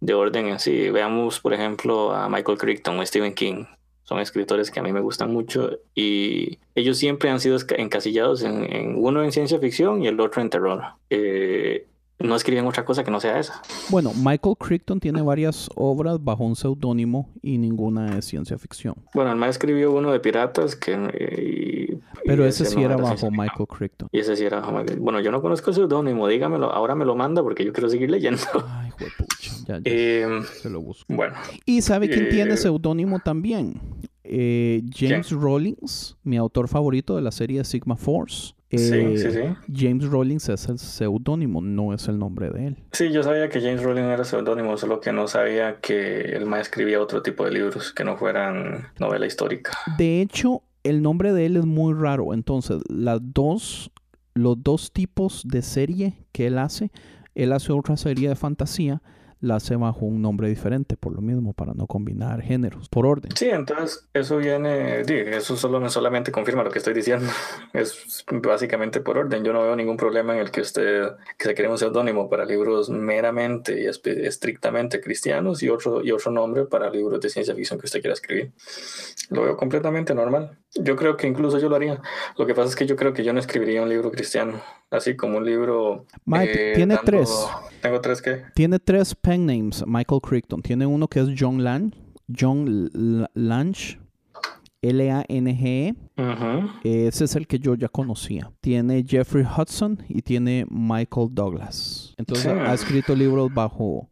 de orden en sí. Veamos, por ejemplo, a Michael Crichton o Stephen King. Son escritores que a mí me gustan mucho y ellos siempre han sido encasillados en, en uno en ciencia ficción y el otro en terror. Eh, no escriben otra cosa que no sea esa. Bueno, Michael Crichton tiene varias obras bajo un seudónimo y ninguna es ciencia ficción. Bueno, el más escribió uno de piratas que... eh, Pero ese sí era bajo. Michael Crichton. Y ese sí era Michael. Bueno, yo no conozco el seudónimo, dígamelo, ahora me lo manda porque yo quiero seguir leyendo. Ay, juepucha, ya, ya Eh, se lo busco. bueno, ¿Y sabe quién eh, tiene seudónimo también? Eh, James Rollins, mi autor favorito de la serie Sigma Force. sí, Eh, sí, sí. James Rollins es el seudónimo, no es el nombre de él. Sí, yo sabía que James Rowling era seudónimo, solo que no sabía que el más escribía otro tipo de libros que no fueran novela histórica. De hecho, el nombre de él es muy raro. Entonces, las dos, los dos tipos de serie que él hace, él hace otra serie de fantasía, la hace bajo un nombre diferente, por lo mismo, para no combinar géneros, por orden. Sí, entonces eso viene, sí, eso solo solamente confirma lo que estoy diciendo. Es básicamente por orden. Yo no veo ningún problema en el que usted que se cree un seudónimo para libros meramente y estrictamente cristianos y otro y otro nombre para libros de ciencia ficción que usted quiera escribir. Lo veo completamente normal. Yo creo que incluso yo lo haría. Lo que pasa es que yo creo que yo no escribiría un libro cristiano, así como un libro. Mike, eh, tiene dando- tres. Tengo tres que. Tiene tres pen names, Michael Crichton. Tiene uno que es John Lang, John Lange, L-A-N-G-E. Ese es el que yo ya conocía. Tiene Jeffrey Hudson y tiene Michael Douglas. Entonces Sí. ha escrito libros bajo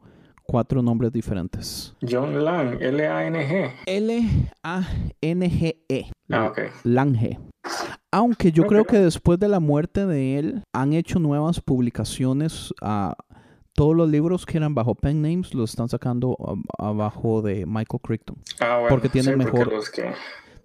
cuatro nombres diferentes. John Lang, L-A-N-G. L-A-N-G-E. Ah, ok. Lange. Aunque yo creo que después de la muerte de él han hecho nuevas publicaciones a todos los libros que eran bajo pen names los están sacando abajo de Michael Crichton. Ah, bueno, Porque tienen sí, porque mejor- los que,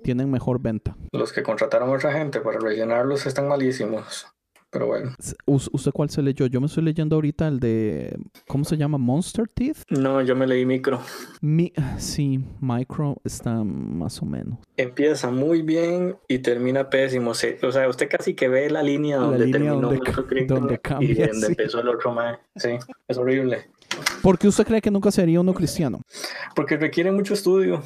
Tienen mejor venta. los que contrataron a otra gente para rellenarlos están malísimos. Pero bueno. ¿Us- ¿Usted cuál se leyó? Yo me estoy leyendo ahorita el de, ¿cómo se llama? Monster Teeth. No, yo me leí micro. Mi, sí, Micro está más o menos. Empieza muy bien y termina pésimo. Se- o sea, usted casi que ve la línea La donde línea terminó donde donde y cambia, donde sí. empezó el otro mae. Sí, es horrible. ¿Por qué usted cree que nunca sería uno cristiano? Porque requiere mucho estudio,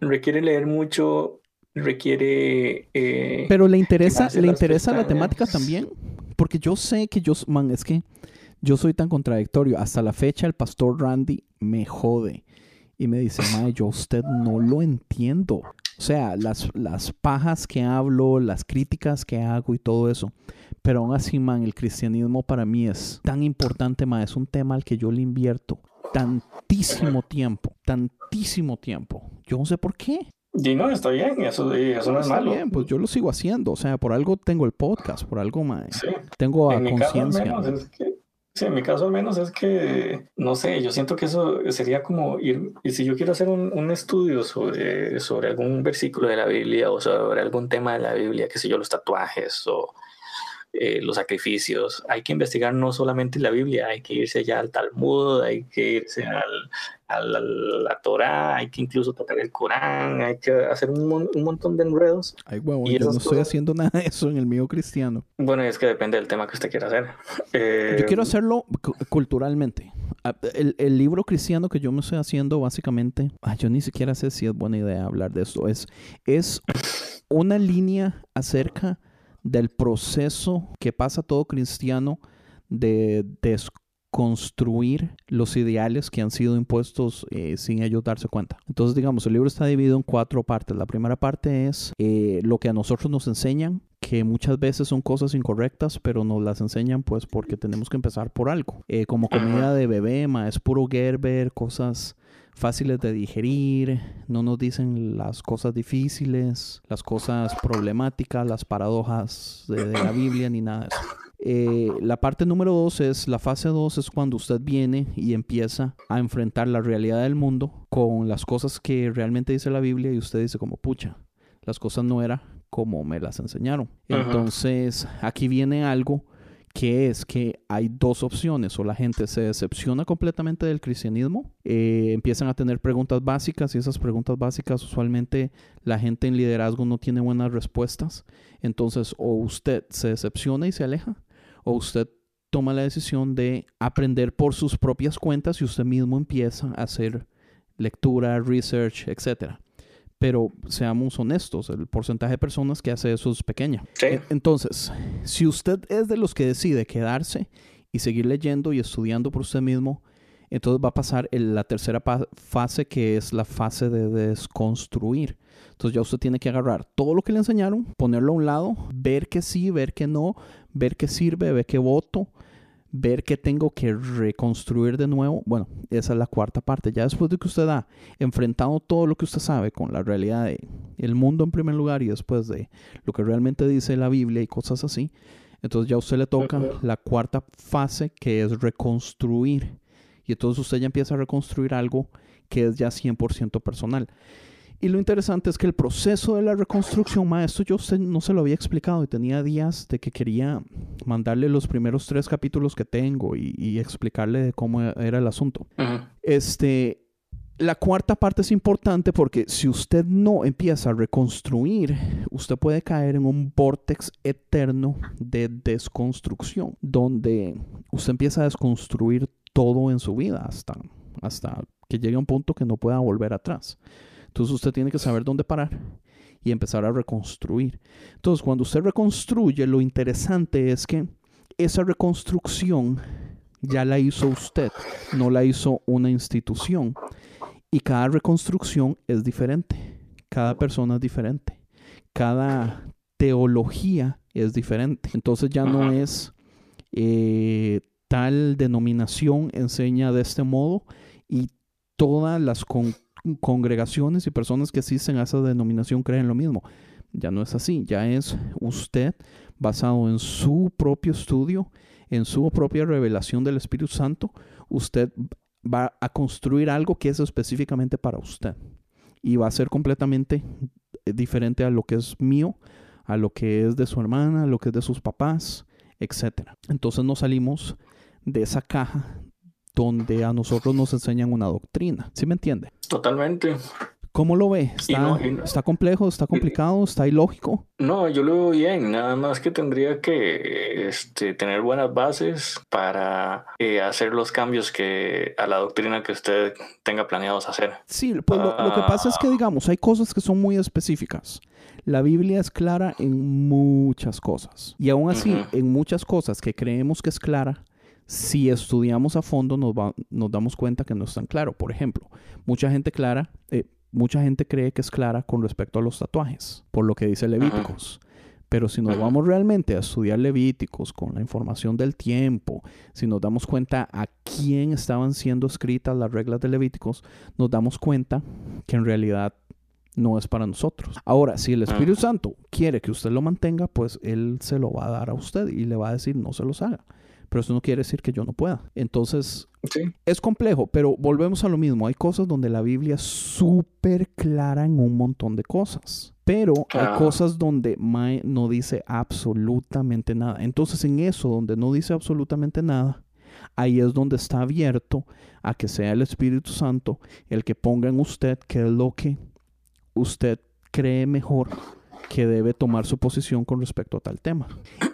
requiere leer mucho, requiere... eh, Pero le interesa, le interesa la temática también. Porque yo sé que yo, man, es que yo soy tan contradictorio. Hasta la fecha el pastor Randy me jode. Y me dice, mae, yo usted no lo entiendo. O sea, las, las pajas que hablo, las críticas que hago y todo eso. Pero aún así, man, el cristianismo para mí es tan importante, man. Es un tema al que yo le invierto tantísimo tiempo, tantísimo tiempo. Yo no sé por qué. Y no, está bien, eso, y eso no es malo. bien, pues yo lo sigo haciendo. O sea, por algo tengo el podcast, por algo. Sí. Tengo a conciencia. menos es que, sí, en mi caso al menos es que, no sé, yo siento que eso sería como ir, y si yo quiero hacer un, un estudio sobre, sobre algún versículo de la Biblia o sobre algún tema de la Biblia, que sé yo, los tatuajes o eh, los sacrificios, hay que investigar no solamente la Biblia, hay que irse ya al Talmud, hay que irse al, al- a la Torah, hay que incluso tocar el Corán, hay que hacer un, mon- un montón de enredos. Ay, huevón, Y yo no esas estoy cosas- haciendo nada de eso en el mío cristiano. Bueno, es que depende del tema que usted quiera hacer. Eh, Yo quiero hacerlo cu- culturalmente. Ah, El, el libro cristiano que yo me estoy haciendo, básicamente, ah, yo ni siquiera sé si es buena idea hablar de esto. Es, es una línea acerca del proceso que pasa todo cristiano de desconstruir los ideales que han sido impuestos eh, sin ellos darse cuenta. Entonces, digamos, el libro está dividido en cuatro partes. La primera parte es eh, lo que a nosotros nos enseñan, que muchas veces son cosas incorrectas, pero nos las enseñan pues porque tenemos que empezar por algo. Eh, como comida de bebé, ma, es puro Gerber, cosas fáciles de digerir, no nos dicen las cosas difíciles, las cosas problemáticas, las paradojas de, de la Biblia, ni nada de eso. Eh, la parte número dos es, la fase dos es cuando usted viene y empieza a enfrentar la realidad del mundo con las cosas que realmente dice la Biblia y usted dice como, pucha, las cosas no eran como me las enseñaron. Entonces, aquí viene algo que es que hay dos opciones, o la gente se decepciona completamente del cristianismo, eh, empiezan a tener preguntas básicas y esas preguntas básicas usualmente la gente en liderazgo no tiene buenas respuestas, entonces o usted se decepciona y se aleja, o usted toma la decisión de aprender por sus propias cuentas y usted mismo empieza a hacer lectura, research, etcétera. Pero seamos honestos, el porcentaje de personas que hace eso es pequeña. Sí. En- Entonces, si usted es de los que decide quedarse y seguir leyendo y estudiando por usted mismo, entonces va a pasar en la tercera fase que es la fase de desconstruir. Entonces ya usted tiene que agarrar todo lo que le enseñaron, ponerlo a un lado, ver que sí, ver que no, ver qué sirve, ver qué voto, ver qué tengo que reconstruir de nuevo. Bueno, esa es la cuarta parte. Ya después de que usted ha enfrentado todo lo que usted sabe con la realidad de el mundo en primer lugar y después de lo que realmente dice la Biblia y cosas así, entonces ya a usted le toca la cuarta fase que es reconstruir. Y entonces usted ya empieza a reconstruir algo que es ya 100% personal. Y lo interesante es que el proceso de la reconstrucción, maestro, yo se- no se lo había explicado y tenía días de que quería mandarle los primeros tres capítulos que tengo y, y explicarle de cómo era el asunto. Ujú. Este, la cuarta parte es importante porque si usted no empieza a reconstruir, usted puede caer en un vortex eterno de desconstrucción, donde usted empieza a desconstruir todo en su vida hasta, hasta que llegue a un punto que no pueda volver atrás. Entonces usted tiene que saber dónde parar y empezar a reconstruir. Entonces cuando usted reconstruye, lo interesante es que esa reconstrucción ya la hizo usted, no la hizo una institución. Y cada reconstrucción es diferente. Cada persona es diferente. Cada teología es diferente. Entonces ya no es eh, tal denominación enseña de este modo y todas las con- congregaciones y personas que asisten a esa denominación creen lo mismo. Ya no es así, ya es usted basado en su propio estudio, en su propia revelación del Espíritu Santo, usted va a construir algo que es específicamente para usted y va a ser completamente eh, diferente a lo que es mío, a lo que es de su hermana, a lo que es de sus papás, etc. Entonces nos salimos de esa caja donde a nosotros nos enseñan una doctrina. ¿Sí me entiende? Totalmente. ¿Cómo lo ve? ¿Está, ¿Está complejo? ¿Está complicado? ¿Está ilógico? No, yo lo veo bien. Nada más que tendría que este, tener buenas bases para eh, hacer los cambios que a la doctrina que usted tenga planeados hacer. Sí, pues lo, que pasa es que, digamos, hay cosas que son muy específicas. La Biblia es clara en muchas cosas. Y aún así, en muchas cosas que creemos que es clara, si estudiamos a fondo nos, nos damos cuenta que no es tan claro. Por ejemplo, mucha gente clara, eh, mucha gente cree que es clara con respecto a los tatuajes, por lo que dice Levíticos. Pero si nos vamos realmente a estudiar Levíticos con la información del tiempo, si nos damos cuenta a quién estaban siendo escritas las reglas de Levíticos, nos damos cuenta que en realidad no es para nosotros. Ahora, si el Espíritu Santo quiere que usted lo mantenga, pues Él se lo va a dar a usted y le va a decir no se los haga pero eso no quiere decir que yo no pueda. Entonces, es complejo, pero volvemos a lo mismo. Hay cosas donde la Biblia es súper clara en un montón de cosas. Pero hay ah. cosas donde Mae no dice absolutamente nada. Entonces, en eso, donde no dice absolutamente nada, ahí es donde está abierto a que sea el Espíritu Santo el que ponga en usted qué es lo que usted cree mejor que debe tomar su posición con respecto a tal tema.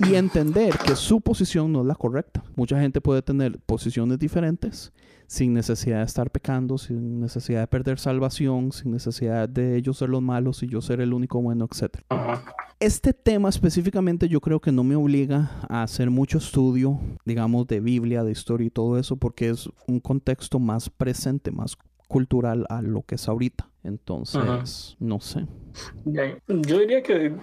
Y entender que su posición no es la correcta. Mucha gente puede tener posiciones diferentes sin necesidad de estar pecando, sin necesidad de perder salvación, sin necesidad de ellos ser los malos y yo ser el único bueno, etc. Este tema específicamente yo creo que no me obliga a hacer mucho estudio, digamos, de Biblia, de historia y todo eso, porque es un contexto más presente, más cultural a lo que es ahorita. Entonces, no sé. Yo diría que,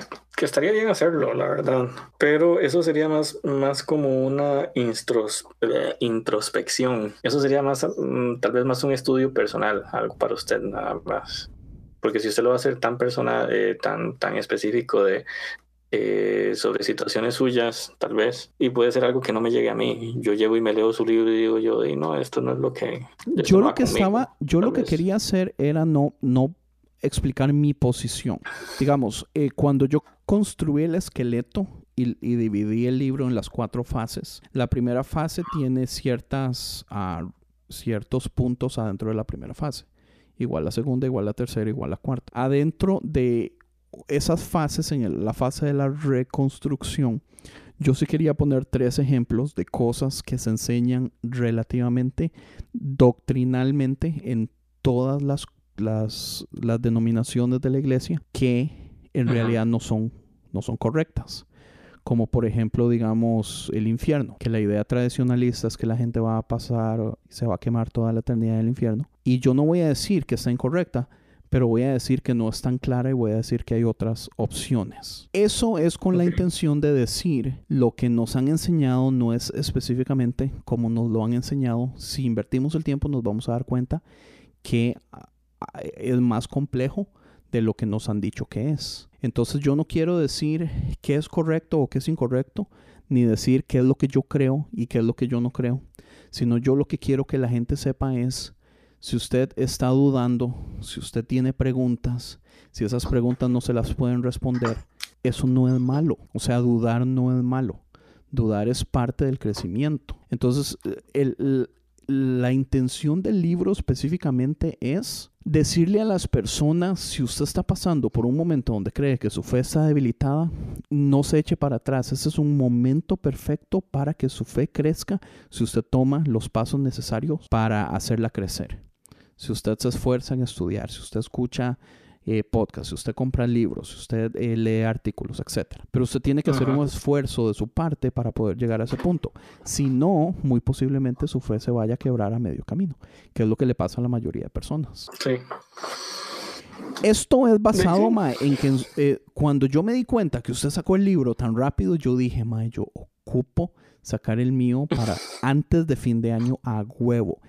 estaría bien hacerlo, la verdad. Pero eso sería más, más como una eh, introspección. Eso sería más, mm, tal vez más un estudio personal, algo para usted nada más. Porque si usted lo va a hacer tan personal, eh, tan, tan específico de eh, sobre situaciones suyas, tal vez, y puede ser algo que no me llegue a mí. Yo llego y me leo su libro y digo yo, y no, esto no es lo que... Yo lo que estaba, yo lo que quería hacer era no, no explicar mi posición. Digamos, eh, cuando yo construí el esqueleto y, dividí el libro en las cuatro fases, la primera fase tiene ciertas, uh, ciertos puntos adentro de la primera fase. Igual la segunda, igual la tercera, igual la cuarta. Adentro de esas fases, en la fase de la reconstrucción, yo sí quería poner tres ejemplos de cosas que se enseñan relativamente doctrinalmente en todas las, las, denominaciones de la iglesia que en realidad no son, no son correctas. Como por ejemplo, digamos, el infierno, que la idea tradicionalista es que la gente va a pasar, se va a quemar toda la eternidad del infierno. Y yo no voy a decir que está incorrecta, pero voy a decir que no es tan clara y voy a decir que hay otras opciones. Eso es con la intención de decir lo que nos han enseñado no es específicamente como nos lo han enseñado. Si invertimos el tiempo nos vamos a dar cuenta que ah, es más complejo de lo que nos han dicho que es. Entonces yo no quiero decir qué es correcto o qué es incorrecto, ni decir qué es lo que yo creo y qué es lo que yo no creo, sino yo lo que quiero que la gente sepa es si usted está dudando, si usted tiene preguntas, si esas preguntas no se las pueden responder, eso no es malo. O sea, dudar no es malo. Dudar es parte del crecimiento. Entonces, la intención del libro específicamente es decirle a las personas, si usted está pasando por un momento donde cree que su fe está debilitada, no se eche para atrás. Ese es un momento perfecto para que su fe crezca si usted toma los pasos necesarios para hacerla crecer si usted se esfuerza en estudiar, si usted escucha eh, podcasts, si usted compra libros, si usted eh, lee artículos, etc. Pero usted tiene que hacer un esfuerzo de su parte para poder llegar a ese punto. Si no, muy posiblemente su fe se vaya a quebrar a medio camino, que es lo que le pasa a la mayoría de personas. Sí. Esto es basado, ma, en que eh, cuando yo me di cuenta que usted sacó el libro tan rápido, yo dije, ma, yo ocupo sacar el mío para antes de fin de año a huevo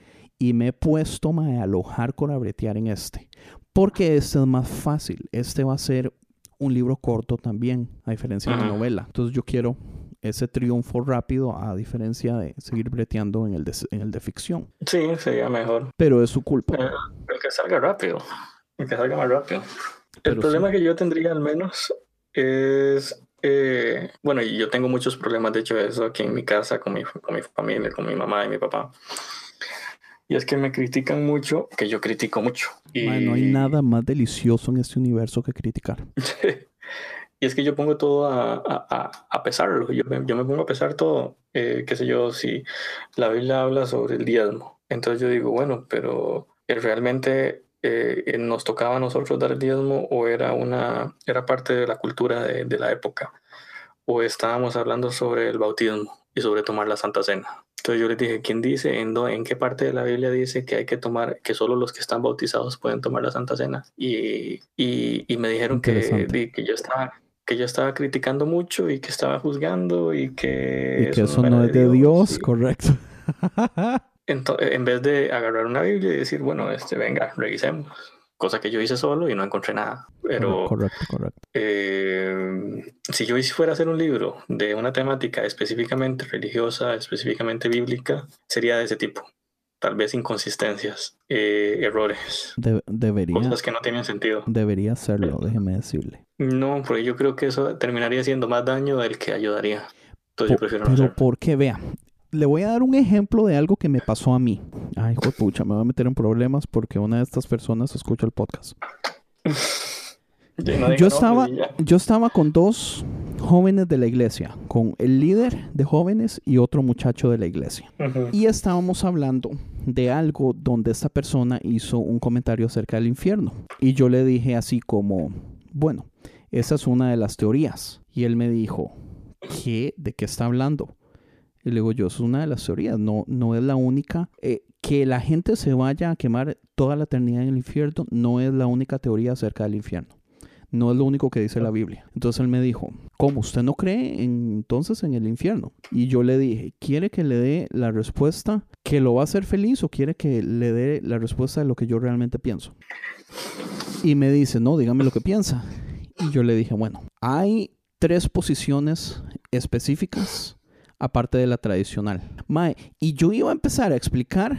y me he puesto a alojar con abretear en este. Porque este es más fácil. Este va a ser un libro corto también, a diferencia de la novela. Entonces yo quiero ese triunfo rápido a diferencia de seguir breteando en el de, en el de ficción. Sí, sería mejor. Pero es su culpa. Eh, el, que salga rápido. El que salga más rápido. el problema que yo tendría al menos es eh, bueno, yo tengo muchos problemas, de hecho, eso aquí en mi casa, con mi, con mi familia, con mi mamá y mi papá. Y es que me critican mucho, que yo critico mucho. Y... no hay nada más delicioso en este universo que criticar. y es que yo pongo todo a, a, a pesarlo. Yo, yo, me pongo a pesar todo. Eh, qué sé yo, si la Biblia habla sobre el diezmo. Entonces yo digo, bueno, pero realmente eh, nos tocaba a nosotros dar el diezmo o era, una, era parte de la cultura de, de la época. O estábamos hablando sobre el bautismo y sobre tomar la Santa Cena. Entonces yo les dije, ¿quién dice, en, en qué parte de la Biblia dice que hay que tomar, que solo los que están bautizados pueden tomar la Santa Cena? Y, y, y me dijeron que, que yo estaba que yo estaba criticando mucho y que estaba juzgando y que... Y que eso, no, es de Dios, correcto. Entonces, en vez de agarrar una Biblia y decir, bueno, este, venga, revisemos cosa que yo hice solo y no encontré nada. Pero correcto, correcto. Eh, si yo fuera a hacer un libro de una temática específicamente religiosa, específicamente bíblica, sería de ese tipo. Tal vez inconsistencias, eh, errores. debería. Cosas que no tienen sentido. Debería hacerlo, déjeme decirle. No, porque yo creo que eso terminaría siendo más daño del que ayudaría. Entonces yo prefiero no Pero porque vea, le voy a dar un ejemplo de algo que me pasó a mí. Ay, hijo de pucha, me voy a meter en problemas porque una de estas personas escucha el podcast. yo, estaba, yo estaba con dos jóvenes de la iglesia, con el líder de jóvenes y otro muchacho de la iglesia. Y estábamos hablando de algo donde esta persona hizo un comentario acerca del infierno. Y yo le dije así como, bueno, esa es una de las teorías. Y él me dijo, ¿qué? ¿De qué está hablando? Y le digo yo, es una de las teorías, no, no es la única. Eh, que la gente se vaya a quemar toda la eternidad en el infierno no es la única teoría acerca del infierno. No es lo único que dice la Biblia. Entonces él me dijo, ¿cómo? ¿Usted no cree entonces en el infierno? Y yo le dije, ¿quiere que le dé la respuesta que lo va a hacer feliz o quiere que le dé la respuesta de lo que yo realmente pienso? Y me dice, no, dígame lo que piensa. Y yo le dije, bueno, hay tres posiciones específicas aparte de la tradicional. Mae, y yo iba a empezar a explicar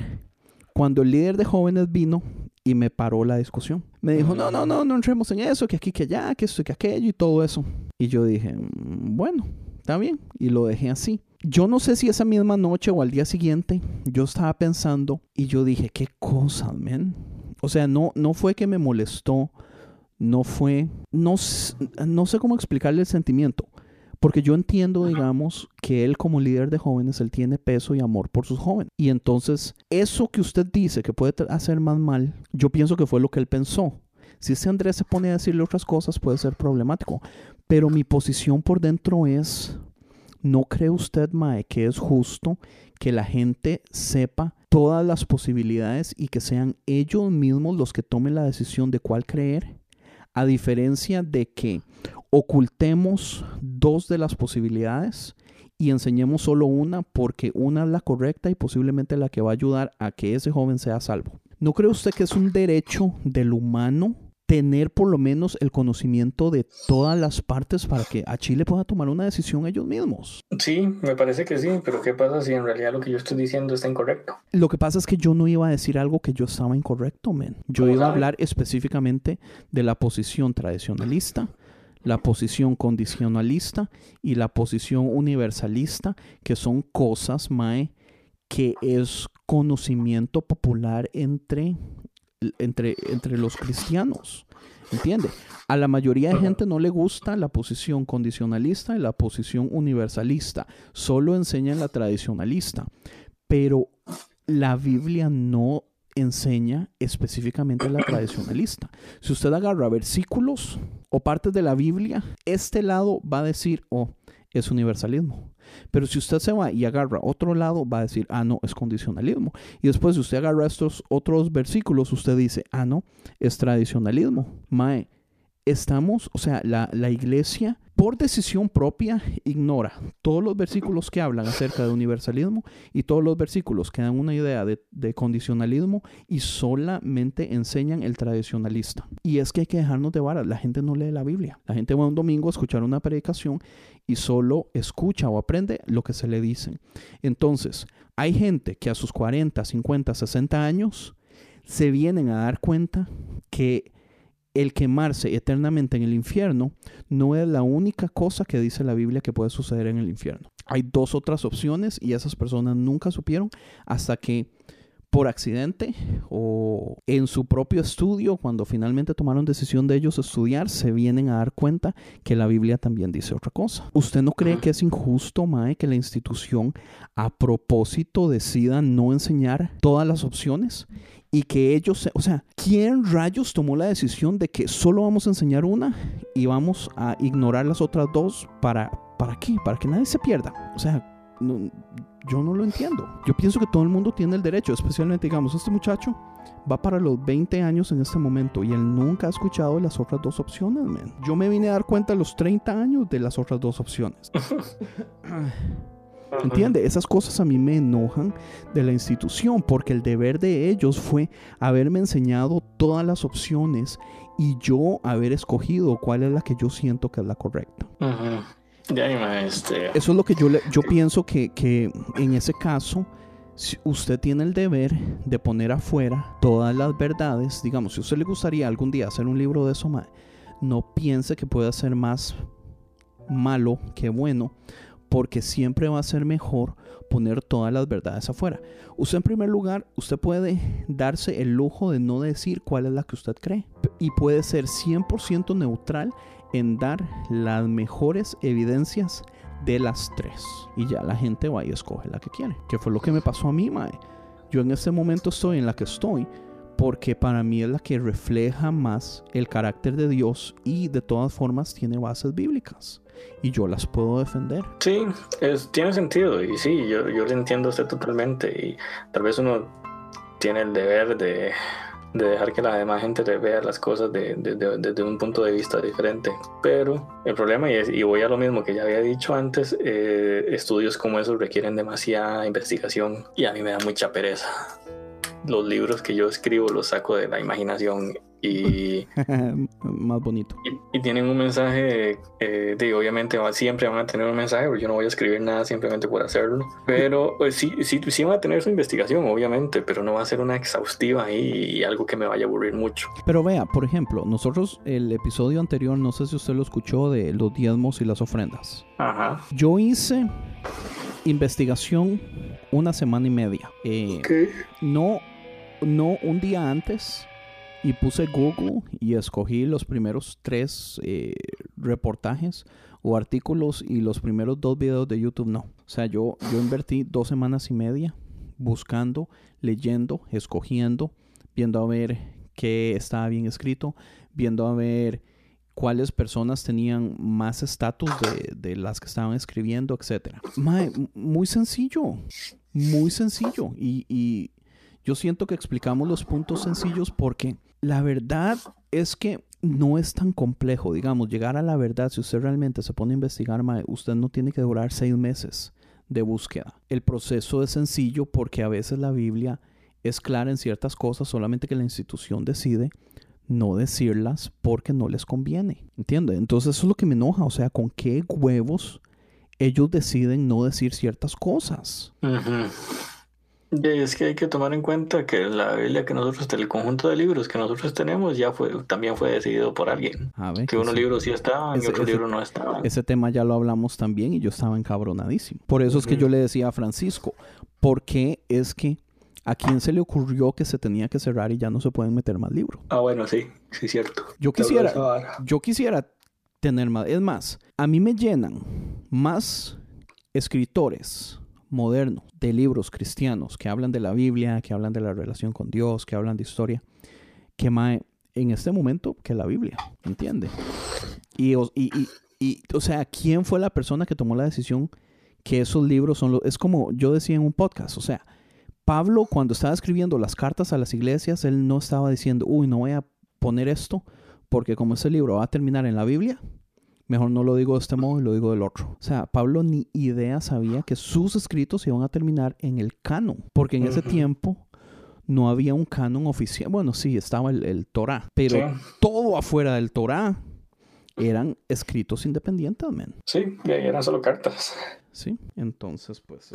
cuando el líder de jóvenes vino y me paró la discusión. Me dijo, no, no, no, no entremos en eso, que aquí, que allá, que esto, que aquello y todo eso. Y yo dije, mm, bueno, está bien. Y lo dejé así. Yo no sé si esa misma noche o al día siguiente yo estaba pensando y yo dije, qué cosa, man. O sea, no, no fue que me molestó, no fue, no, no sé cómo explicarle el sentimiento. Porque yo entiendo, digamos, que él como líder de jóvenes, él tiene peso y amor por sus jóvenes. Y entonces, eso que usted dice que puede hacer más mal, yo pienso que fue lo que él pensó. Si ese Andrés se pone a decirle otras cosas, puede ser problemático. Pero mi posición por dentro es, ¿no cree usted, Mae, que es justo que la gente sepa todas las posibilidades y que sean ellos mismos los que tomen la decisión de cuál creer? A diferencia de que ocultemos dos de las posibilidades y enseñemos solo una porque una es la correcta y posiblemente la que va a ayudar a que ese joven sea salvo. ¿No cree usted que es un derecho del humano tener por lo menos el conocimiento de todas las partes para que a Chile pueda tomar una decisión ellos mismos? Sí, me parece que sí, pero ¿qué pasa si en realidad lo que yo estoy diciendo está incorrecto? Lo que pasa es que yo no iba a decir algo que yo estaba incorrecto, men. Yo iba a hablar específicamente de la posición tradicionalista la posición condicionalista y la posición universalista, que son cosas, Mae, que es conocimiento popular entre, entre, entre los cristianos. ¿Entiende? A la mayoría de gente no le gusta la posición condicionalista y la posición universalista. Solo enseñan la tradicionalista. Pero la Biblia no enseña específicamente la tradicionalista. Si usted agarra versículos o partes de la Biblia, este lado va a decir, oh, es universalismo. Pero si usted se va y agarra otro lado, va a decir, ah, no, es condicionalismo. Y después, si usted agarra estos otros versículos, usted dice, ah, no, es tradicionalismo. Mae, estamos, o sea, la, la iglesia por decisión propia ignora todos los versículos que hablan acerca de universalismo y todos los versículos que dan una idea de, condicionalismo y solamente enseñan el tradicionalista. Y es que hay que dejarnos de varas. La gente no lee la Biblia. La gente va un domingo a escuchar una predicación y solo escucha o aprende lo que se le dice. Entonces, hay gente que a sus 40, 50, 60 años se vienen a dar cuenta que el quemarse eternamente en el infierno no es la única cosa que dice la Biblia que puede suceder en el infierno. Hay dos otras opciones y esas personas nunca supieron hasta que por accidente o en su propio estudio, cuando finalmente tomaron decisión de ellos estudiar, se vienen a dar cuenta que la Biblia también dice otra cosa. ¿Usted no cree que es injusto, Mae, que la institución a propósito decida no enseñar todas las opciones? Y que ellos, o sea, ¿quién rayos tomó la decisión de que solo vamos a enseñar una y vamos a ignorar las otras dos para, ¿para qué? Para que nadie se pierda. O sea, yo no lo entiendo. Yo pienso que todo el mundo tiene el derecho, especialmente, digamos, este muchacho va para los 20 años en este momento y él nunca ha escuchado las otras dos opciones, man. Yo me vine a dar cuenta a los 30 años de las otras dos opciones. ¿Entiende? Esas cosas a mí me enojan de la institución porque el deber de ellos fue haberme enseñado todas las opciones y yo haber escogido cuál es la que yo siento que es la correcta. Este, Eso es lo que yo, yo pienso que, que en ese caso usted tiene el deber de poner afuera todas las verdades. Digamos, si a usted le gustaría algún día hacer un libro de eso, no piense que pueda ser más malo que bueno, porque siempre va a ser mejor poner todas las verdades afuera. Usted en primer lugar, usted puede darse el lujo de no decir cuál es la que usted cree y puede ser 100% neutral en dar las mejores evidencias de las tres. Y ya la gente va y escoge la que quiere. Que fue lo que me pasó a mí, Mae. Yo en este momento estoy en la que estoy porque para mí es la que refleja más el carácter de Dios y de todas formas tiene bases bíblicas y yo las puedo defender. Sí, es, tiene sentido y sí, yo, yo lo entiendo usted totalmente y tal vez uno tiene el deber de de dejar que la demás gente vea las cosas desde un punto de vista diferente. Pero el problema, y, es, y voy a lo mismo que ya había dicho antes, eh, estudios como esos requieren demasiada investigación y a mí me da mucha pereza. Los libros que yo escribo los saco de la imaginación y más bonito. Y, tienen un mensaje, eh, de, obviamente siempre van a tener un mensaje, porque yo no voy a escribir nada simplemente por hacerlo, pero pues, sí, sí, sí van a tener su investigación, obviamente, pero no va a ser una exhaustiva y, algo que me vaya a aburrir mucho. Pero vea, por ejemplo, nosotros el episodio anterior, no sé si usted lo escuchó, de los diezmos y las ofrendas. Ajá. Yo hice investigación una semana y media. Eh, no, no un día antes y puse Google y escogí los primeros tres eh, reportajes o artículos y los primeros dos videos de YouTube no. O sea, yo, yo invertí dos semanas y media buscando, leyendo, escogiendo, viendo a ver qué estaba bien escrito, viendo a ver cuáles personas tenían más estatus de, las que estaban escribiendo, etc. muy sencillo, muy sencillo. Y, y yo siento que explicamos los puntos sencillos porque la verdad es que no es tan complejo, digamos, llegar a la verdad. Si usted realmente se pone a investigar, usted no tiene que durar seis meses de búsqueda. El proceso es sencillo porque a veces la Biblia es clara en ciertas cosas, solamente que la institución decide no decirlas porque no les conviene. ¿Entiende? Entonces eso es lo que me enoja. O sea, ¿con qué huevos ellos deciden no decir ciertas cosas? Es que hay que tomar en cuenta que la Biblia que nosotros, el conjunto de libros que nosotros tenemos, ya fue, también fue decidido por alguien. que unos libros sí estaban y otros libros no estaban. Ese tema ya lo hablamos también y yo estaba encabronadísimo. Por eso es que yo le decía a Francisco, ¿por qué es que a quién se le ocurrió que se tenía que cerrar y ya no se pueden meter más libros? Ah, bueno, sí, sí, cierto. Yo quisiera, yo quisiera tener más. Es más, a mí me llenan más escritores moderno de libros cristianos que hablan de la Biblia, que hablan de la relación con Dios, que hablan de historia, que mae, en este momento que la Biblia, ¿entiende? Y, y, y, o sea, ¿quién fue la persona que tomó la decisión que esos libros son los... Es como yo decía en un podcast, o sea, Pablo cuando estaba escribiendo las cartas a las iglesias, él no estaba diciendo, uy, no voy a poner esto porque como ese libro va a terminar en la Biblia, mejor no lo digo de este modo y lo digo del otro. O sea, Pablo ni idea sabía que sus escritos iban a terminar en el canon, porque en ese tiempo no había un canon oficial. Bueno, sí, estaba el, Torah, pero todo afuera del Torah eran escritos independientes, men. Sí, y ahí eran solo cartas. Sí, entonces pues...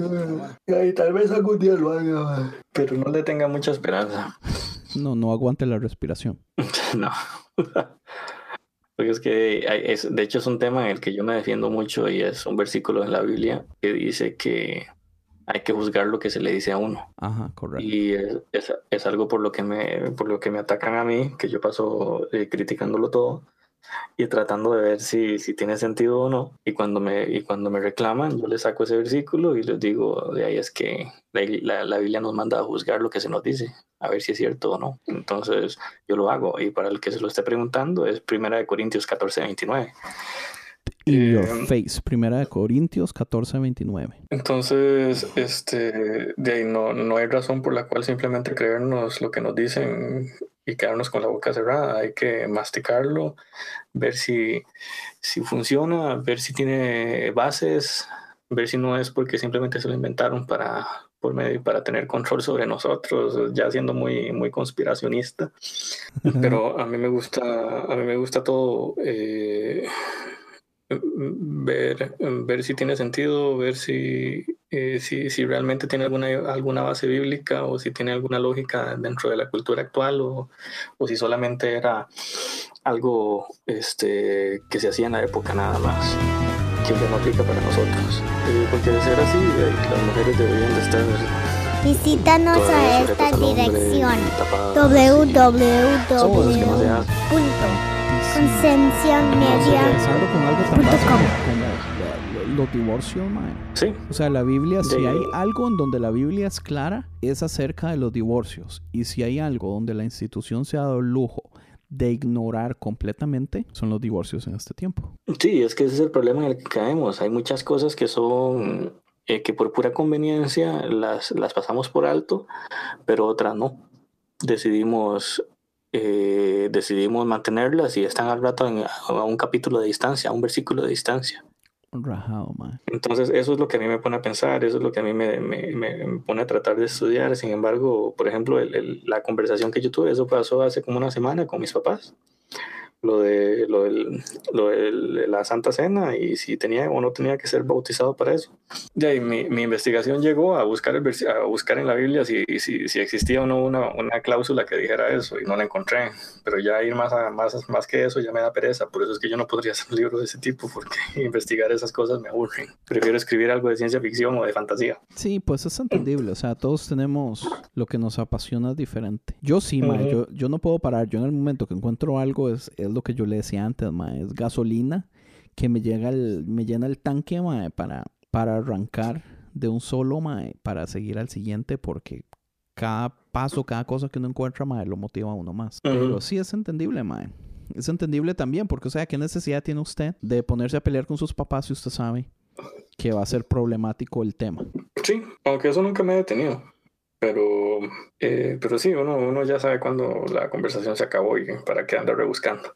Y ahí tal vez algún día lo haga, pero no le tenga mucha esperanza. No, no aguante la respiración. no. Porque es que, hay- es, de hecho, es un tema en el que yo me defiendo mucho y es un versículo en la Biblia que dice que hay que juzgar lo que se le dice a uno. Ajá, correcto. Y es, es- es algo por lo que me, por lo que me atacan a mí, que yo paso eh, criticándolo todo y tratando de ver si, si tiene sentido o no. Y cuando, me, y cuando me reclaman, yo les saco ese versículo y les digo, de ahí es que la, la- Biblia nos manda a juzgar lo que se nos dice, a ver si es cierto o no. Entonces yo lo hago. Y para el que se lo esté preguntando, es Primera de Corintios 14, 29. In your face. Primera de Corintios 14, 29. Entonces, este, de ahí no, no hay razón por la cual simplemente creernos lo que nos dicen y quedarnos con la boca cerrada. Hay que masticarlo, ver si, si funciona, ver si tiene bases, ver si no es porque simplemente se lo inventaron para, por medio, para tener control sobre nosotros, ya siendo muy, muy conspiracionista. Pero a mí me gusta, a mí me gusta todo eh, ver, ver si tiene sentido, ver si, eh, si, si realmente tiene alguna, alguna base bíblica o si tiene alguna lógica dentro de la cultura actual o, o si solamente era algo este, que se hacía en la época nada más, que ya no aplica para nosotros. Eh, porque de ser así, eh, las mujeres deberían de estar Visítanos a esta dirección tapadas con algo tan básico como la- los divorcios, mae. Sí, O sea, la Biblia, si De- hay algo en donde la Biblia es clara, es acerca de los divorcios. Y si hay algo donde la institución se ha dado el lujo de ignorar completamente, son los divorcios en este tiempo. Sí, es que ese es el problema en el que caemos. Hay muchas cosas que son eh, que por pura conveniencia las, las pasamos por alto, pero otras no. Decidimos eh, decidimos mantenerlas y están al rato en- a un capítulo de distancia, a un versículo de distancia. Entonces, eso es lo que a mí me pone a pensar, eso es lo que a mí me, me- me- me pone a tratar de estudiar. Sin embargo, por ejemplo, el- el- la conversación que yo tuve, eso pasó hace como una semana con mis papás. Lo de, lo del- lo de la Santa Cena y si tenía o no tenía que ser bautizado para eso. De ahí mi, mi investigación llegó a buscar, el a buscar en la Biblia si, si, si existía o no una, una cláusula que dijera eso y no la encontré. Pero ya ir más, a, más, más que eso ya me da pereza. Por eso es que yo no podría hacer un libro de ese tipo porque investigar esas cosas me aburren. Prefiero escribir algo de ciencia ficción o de fantasía. Sí, pues es entendible. O sea, todos tenemos lo que nos apasiona diferente. Yo sí, mae. Ujú. yo, yo no puedo parar. Yo en el momento que encuentro algo, es, es lo que yo le decía antes, mae. Es gasolina que me, llega el, me llena el tanque, mae, para, para arrancar de un solo, mae, para seguir al siguiente, porque cada paso, cada cosa que uno encuentra, mae, lo motiva a uno más. Ujú. Pero sí es entendible, mae. Es entendible también, porque, o sea, ¿qué necesidad tiene usted de ponerse a pelear con sus papás si usted sabe que va a ser problemático el tema? Sí, aunque eso nunca me ha detenido. Pero, eh, pero sí, uno, uno ya sabe cuándo la conversación se acabó y para qué anda rebuscando.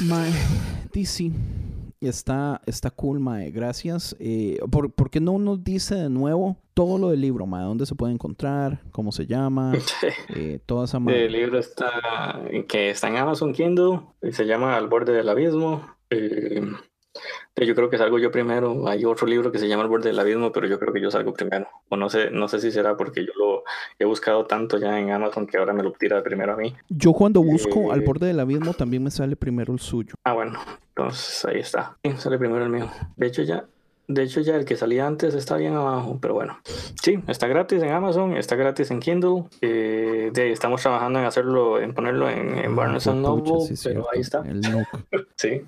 Mae, DC. Está, está cool, Mae. Gracias. Eh, ¿por, por qué no nos dice de nuevo todo lo del libro, Mae? ¿Dónde se puede encontrar? ¿Cómo se llama? Eh, toda esa. El libro está, que está en Amazon Kindle y se llama Al borde del abismo. Eh, yo creo que salgo yo primero. Hay otro libro que se llama Al borde del abismo, pero yo creo que yo salgo primero. O no sé, no sé si será porque yo lo he buscado tanto ya en Amazon que ahora me lo tira primero a mí. Yo cuando busco al Eh, borde del abismo también me sale primero el suyo. Ah, bueno, entonces ahí está. Sí, sale primero el mío. De hecho ya, de hecho ya el que salía antes está bien abajo, pero bueno. Sí, está gratis en Amazon, está gratis en Kindle. Eh, de ahí estamos trabajando en hacerlo, en ponerlo en, en Barnes Ah, and pucha, Noble, sí, pero ahí está. El. Sí.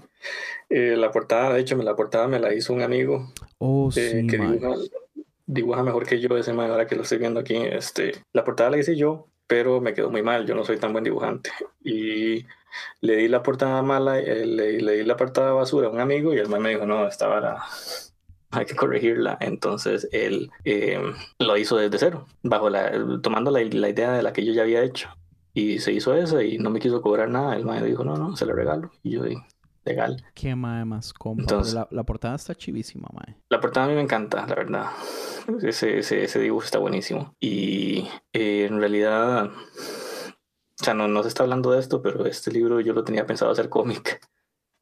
Eh, la portada, de hecho, la portada me la hizo un amigo Oh, eh, sí, que dibuja, dibuja mejor que yo ese man, ahora que lo estoy viendo aquí. Este, la portada la hice yo, pero me quedó muy mal, yo no soy tan buen dibujante. Y le di la portada mala, eh, le, le di la portada basura a un amigo y el man me dijo, no, esta vara hay que corregirla. Entonces él eh, lo hizo desde cero, bajo la, tomando la, la idea de la que yo ya había hecho. Y se hizo esa y no me quiso cobrar nada. El man dijo, no, no, se la regalo. Y yo dije, legal. Qué mae más cómodo. Entonces- la, la portada está chivísima, mae. La portada a mí me encanta, la verdad. Ese, ese, ese dibujo está buenísimo. Y eh, en realidad, o sea, no, no se está hablando de esto, pero este libro yo lo tenía pensado hacer cómic.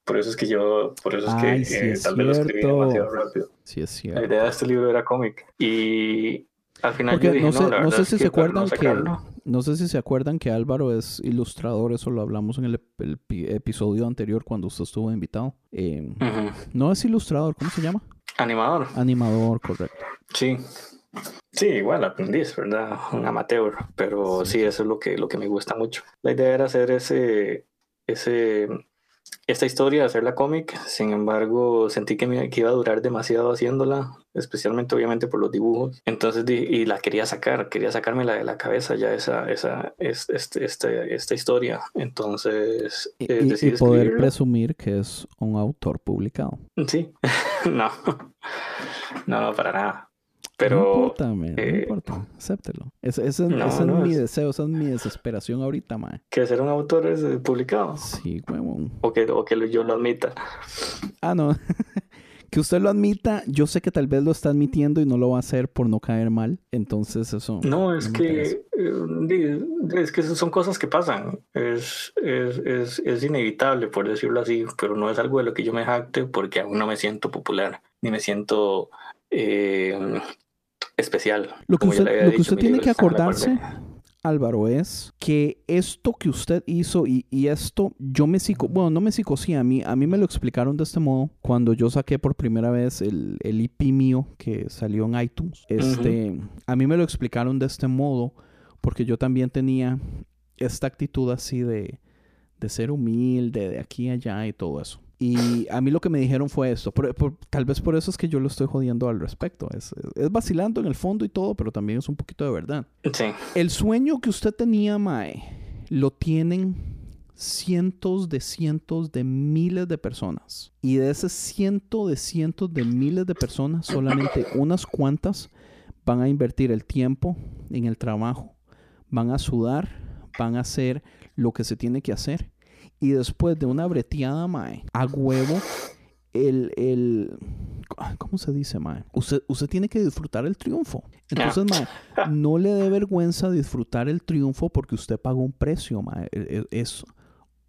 Por eso es que yo, por eso es que sí, eh, es tal vez lo escribí demasiado rápido. Sí, es La cierto. idea de este libro era cómic. Y al final Porque yo dije, no no, sé, la no es si que se no acuerdan que No sé si se acuerdan que Álvaro es ilustrador, eso lo hablamos en el, ep- el pi- episodio anterior cuando usted estuvo invitado. Eh, Ujú. no es ilustrador, ¿cómo se llama? Animador. Animador, correcto. Sí. Sí, igual aprendiz, ¿verdad? Un amateur, pero sí, eso es lo que, lo que me gusta mucho. La idea era hacer ese, ese, esta historia, hacerla cómic, sin embargo, sentí que, me, que iba a durar demasiado haciéndola, especialmente obviamente por los dibujos. Entonces, y la quería sacar, quería sacármela de la cabeza ya esa, esa, es- este, este- esta historia. Entonces, Y, eh, y- y decidí poder escribirlo. presumir que es un autor publicado. Sí, no, no, no, para nada. No Pero importa, man, no eh, importa. Acéptelo. Ese, ese- no, ese es no, mi es- deseo, esa es mi desesperación ahorita, man. que ser un autor es eh, publicado Sí, huevón. o que, o que yo lo admita. Ah, no. que usted lo admita, yo sé que tal vez lo está admitiendo y no lo va a hacer por no caer mal. Entonces, eso. No, es que eh, es que son cosas que pasan. Es, es, es, es inevitable, por decirlo así, pero no es algo de lo que yo me jacte porque aún no me siento popular, ni me siento eh, especial. Lo que usted, lo que usted tiene que acordarse. Álvaro, es que esto que usted hizo y, y esto, yo me psico, bueno, no me psicosí, a mí, a mí me lo explicaron de este modo cuando yo saqué por primera vez el, el IP mío que salió en iTunes. Este, a mí me lo explicaron de este modo porque yo también tenía esta actitud así de, de ser humilde, de aquí a allá y todo eso. Y a mí lo que me dijeron fue esto. Por- por- tal vez por eso es que yo lo estoy jodiendo al respecto. Es, es vacilando en el fondo y todo, pero también es un poquito de verdad. Sí, El sueño que usted tenía, Mae, lo tienen cientos de cientos de miles de personas. Y de ese ciento de cientos de miles de personas, solamente unas cuantas van a invertir el tiempo en el trabajo, van a sudar, van a hacer lo que se tiene que hacer. Y después de una breteada, Mae, a huevo, el, el, ¿cómo se dice, Mae? Usted, usted tiene que disfrutar el triunfo. Entonces, Mae, no le dé vergüenza disfrutar el triunfo porque usted pagó un precio, mae. E- e- Es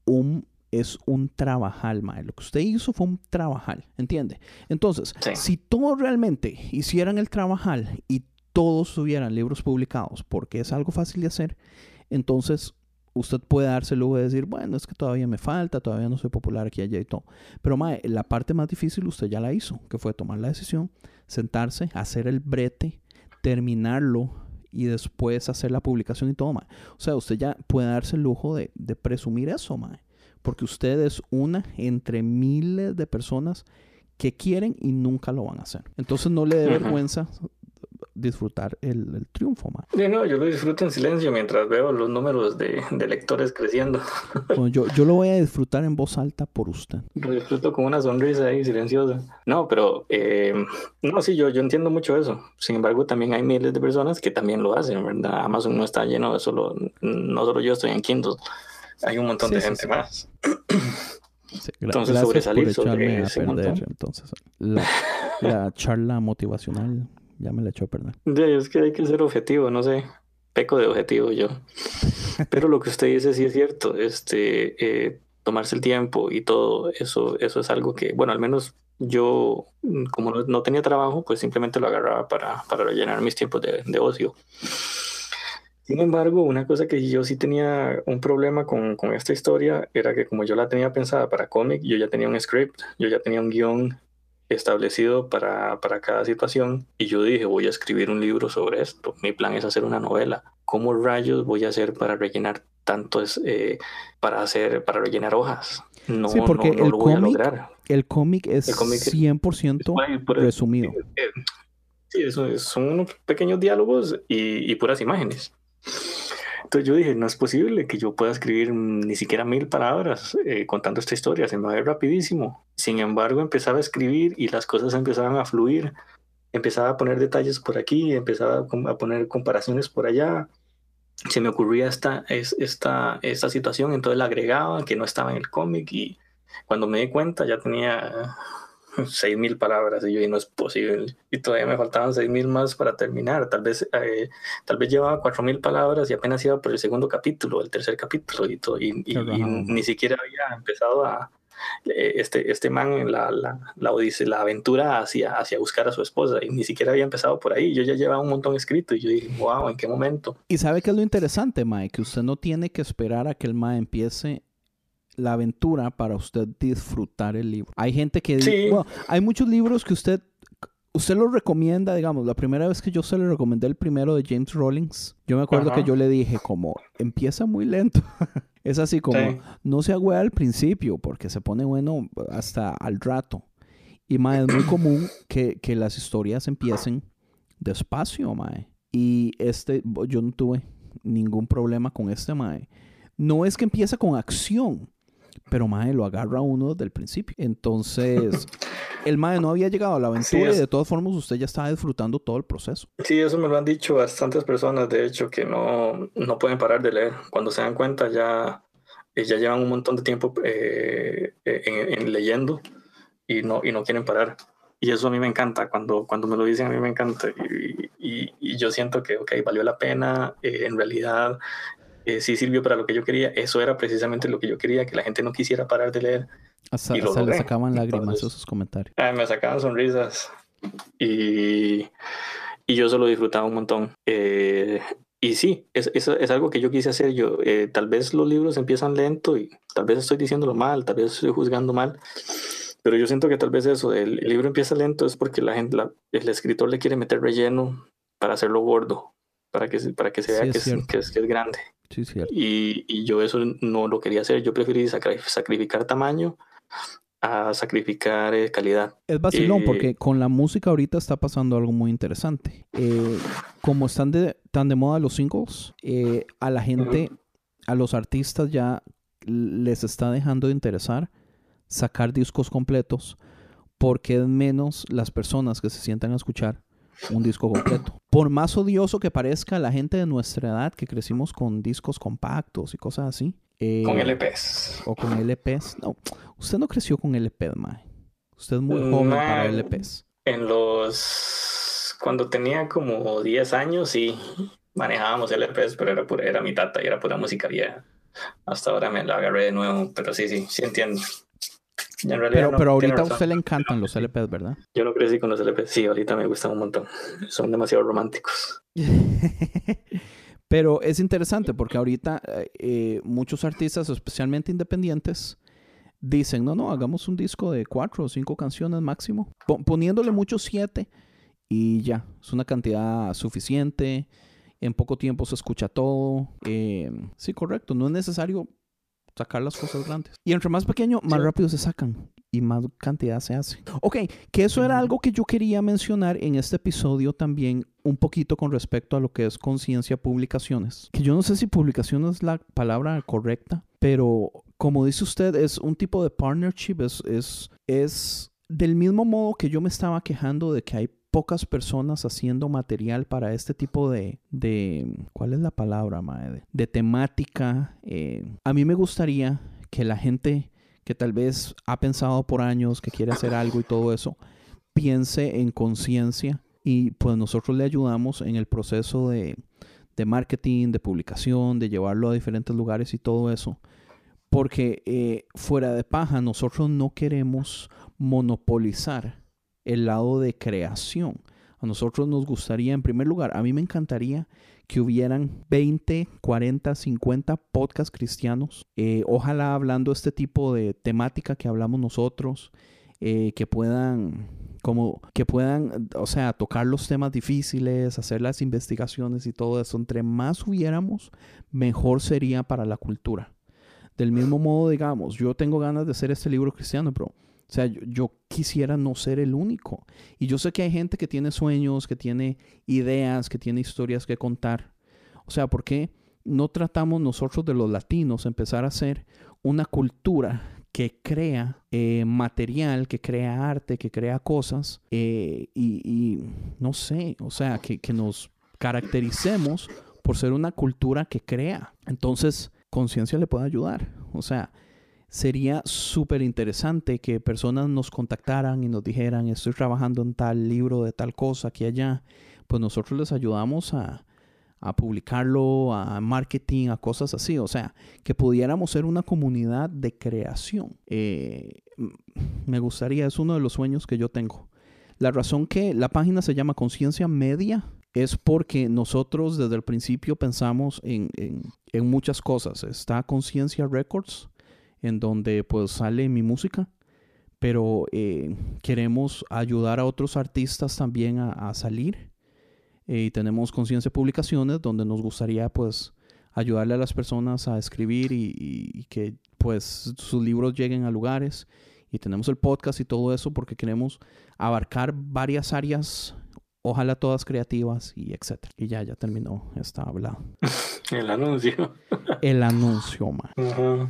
un, es un trabajal, mae. Lo que usted hizo fue un trabajal, ¿entiende? Entonces, Sí. si todos realmente hicieran el trabajal y todos tuvieran libros publicados, porque es algo fácil de hacer, entonces usted puede darse luego de decir, bueno, es que todavía me falta, todavía no soy popular aquí, allá y todo. Pero, mae, la parte más difícil usted ya la hizo, que fue tomar la decisión, sentarse, hacer el brete, terminarlo y después hacer la publicación y todo, mae. O sea, usted ya puede darse el lujo de, de presumir eso, mae. Porque usted es una entre miles de personas que quieren y nunca lo van a hacer. Entonces no le dé vergüenza disfrutar el, el triunfo, mae. Sí, no, yo lo disfruto en silencio mientras veo los números de, de lectores creciendo. Bueno, yo, yo lo voy a disfrutar en voz alta por usted. Lo disfruto con una sonrisa ahí silenciosa. No, pero eh, no, sí, yo, yo entiendo mucho eso. Sin embargo, también hay miles de personas que también lo hacen, ¿verdad? Amazon no está lleno de solo, no solo yo estoy en Kindle. Hay un montón Sí, de sí, gente sí. más. Entonces, sobresalir sobre ese perder. montón. Entonces, la, la charla motivacional ya me la echó. Sí, es que hay que ser objetivo, no sé. Peco de objetivo yo. Pero lo que usted dice sí es cierto. Este, eh, tomarse el tiempo y todo eso, eso es algo que, bueno, al menos yo, mm, como no, no tenía trabajo, pues simplemente lo agarraba para, para rellenar mis tiempos de, de ocio. Sin embargo, una cosa que yo sí tenía un problema con, con esta historia era que como yo la tenía pensada para cómic, yo ya tenía un script, yo ya tenía un guion establecido para, para cada situación y yo dije, voy a escribir un libro sobre esto. Mi plan es hacer una novela. ¿Cómo rayos voy a hacer para rellenar tantos, eh, para hacer, para rellenar hojas? No, Sí, porque no, no el lo voy a cómic lograr. El cómic es El cómic es- 100% Por- por- resumido. eh, Sí, eso es- son unos pequeños diálogos y, y puras imágenes. Entonces yo dije, no es posible que yo pueda escribir ni siquiera mil palabras eh, contando esta historia, se me va a ir rapidísimo. Sin embargo, empezaba a escribir y las cosas empezaban a fluir. Empezaba a poner detalles por aquí, empezaba a poner comparaciones por allá. Se me ocurría esta, es, esta, esta situación, entonces la agregaba que no estaba en el cómic y cuando me di cuenta ya tenía seis mil palabras y yo y no es posible y todavía me faltaban seis mil más para terminar tal vez eh, tal vez llevaba cuatro mil palabras y apenas iba por el segundo capítulo el tercer capítulo y todo y, y- y ni siquiera había empezado a, eh, este, este man, la, la, la, odise, la aventura hacia, hacia buscar a su esposa y ni siquiera había empezado por ahí. Yo ya llevaba un montón escrito y yo dije, wow, ¿en qué momento? Y sabe qué es lo interesante, Mae, que usted no tiene que esperar a que el Mae empiece la aventura para usted disfrutar el libro. Hay gente que Sí. bueno, hay muchos libros que usted usted los recomienda, digamos, la primera vez que yo se le recomendé el primero de James Rawlings, yo me acuerdo Ajá. que yo le dije como empieza muy lento. es así como Sí. no se agüea al principio porque se pone bueno hasta al rato. Y mae, es muy común que, que las historias empiecen despacio, mae. Y este, yo no tuve ningún problema con este mae. No es que empieza con acción, pero mae lo agarra uno desde el principio. Entonces, el mae no había llegado a la aventura y de todas formas usted ya estaba disfrutando todo el proceso. Sí, eso me lo han dicho bastantes personas, de hecho, que no, no pueden parar de leer. Cuando se dan cuenta ya, eh, ya llevan un montón de tiempo eh, eh, en, en leyendo y no, y no quieren parar. Y eso a mí me encanta, cuando, cuando me lo dicen a mí me encanta. Y, y- y yo siento que, ok, valió la pena, eh, en realidad eh, sí sirvió para lo que yo quería. Eso era precisamente lo que yo quería, que la gente no quisiera parar de leer. Hasta, Y lo hasta le sacaban lágrimas Entonces- esos comentarios. Ay, me sacaban sonrisas y, y yo solo disfrutaba un montón. Eh, y sí, es, es, es algo que yo quise hacer yo. Eh, tal vez los libros empiezan lento y tal vez estoy diciéndolo mal, tal vez estoy juzgando mal, pero yo siento que tal vez eso, el, el libro empieza lento es porque la gente, la- el escritor le quiere meter relleno para hacerlo gordo, para que, para que se Sí, vea es que, es, cierto. que, es, que es grande. Sí, cierto. Y, y yo eso no lo quería hacer. Yo preferí sacri- sacrificar tamaño a sacrificar eh, calidad. Es vacilón Eh, porque con la música ahorita está pasando algo muy interesante. Eh, como están de, tan de moda los singles, a la gente, a los artistas ya les está dejando de interesar sacar discos completos porque es menos las personas que se sientan a escuchar un disco completo. Por más odioso que parezca la gente de nuestra edad que crecimos con discos compactos y cosas así. eh, Con LPs. o con LPs. No, usted no creció con LPs, mae. Usted es muy joven para LPs. En los. Cuando tenía como 10 años, sí, manejábamos LPs, pero era, pura, era mi tata y era pura música vieja. Hasta ahora me la agarré de nuevo, pero sí, sí, sí entiendo. Y en realidad Pero, no, pero ahorita a usted le encantan los LPs, ¿verdad? Yo no crecí con los LPs. Sí, ahorita me gustan un montón. Son demasiado románticos. Pero es interesante porque ahorita eh, eh, muchos artistas, especialmente independientes, dicen, no, no, hagamos un disco de cuatro o cinco canciones máximo, Po- poniéndole muchos siete y ya, es una cantidad suficiente, en poco tiempo se escucha todo. eh, sí, correcto, no es necesario sacar las cosas grandes. Y entre más pequeño, más Sí. rápido se sacan y más cantidad se hace. Ok, que eso era algo que yo quería mencionar en este episodio también un poquito con respecto a lo que es conciencia publicaciones. Que yo no sé si publicaciones es la palabra correcta, pero como dice usted, es un tipo de partnership, es, es, es del mismo modo que yo me estaba quejando de que hay pocas personas haciendo material para este tipo de, de ¿cuál es la palabra, madre? De temática. eh, a mí me gustaría que la gente que tal vez ha pensado por años que quiere hacer algo y todo eso, piense en conciencia y pues nosotros le ayudamos en el proceso de, de marketing, de publicación, de llevarlo a diferentes lugares y todo eso. Porque eh, fuera de paja, nosotros no queremos monopolizar el lado de creación. A nosotros nos gustaría, en primer lugar, a mí me encantaría que hubieran 20, 40, 50 podcasts cristianos. eh, ojalá hablando este tipo de temática que hablamos nosotros, eh, que puedan, como, que puedan, o sea, tocar los temas difíciles, hacer las investigaciones y todo eso. Entre más hubiéramos, mejor sería para la cultura. Del mismo modo, digamos, yo tengo ganas de hacer este libro cristiano, pero, o sea, yo, quisiera no ser el único. Y yo sé que hay gente que tiene sueños, que tiene ideas, que tiene historias que contar. O sea, ¿por qué no tratamos nosotros de los latinos empezar a hacer una cultura que crea eh, material, que crea arte, que crea cosas eh, y, y no sé, o sea, que, que nos caractericemos por ser una cultura que crea? Entonces, conciencia le puede ayudar. O sea, sería súper interesante que personas nos contactaran y nos dijeran, estoy trabajando en tal libro de tal cosa aquí allá. Pues nosotros les ayudamos a, a publicarlo, a marketing, a cosas así. O sea, que pudiéramos ser una comunidad de creación. Eh, me gustaría, es uno de los sueños que yo tengo. La razón que la página se llama Conciencia Media es porque nosotros desde el principio pensamos en, en muchas cosas. Está Conciencia Records, en donde pues sale mi música pero eh, queremos ayudar a otros artistas también a, salir. Eh, y tenemos Conciencia Publicaciones, donde nos gustaría pues ayudarle a las personas a escribir y, que pues sus libros lleguen a lugares. Y tenemos el podcast y todo eso porque queremos abarcar varias áreas, ojalá todas creativas y etcétera. Y ya, ya terminó, está hablado. el anuncio. el anuncio, man.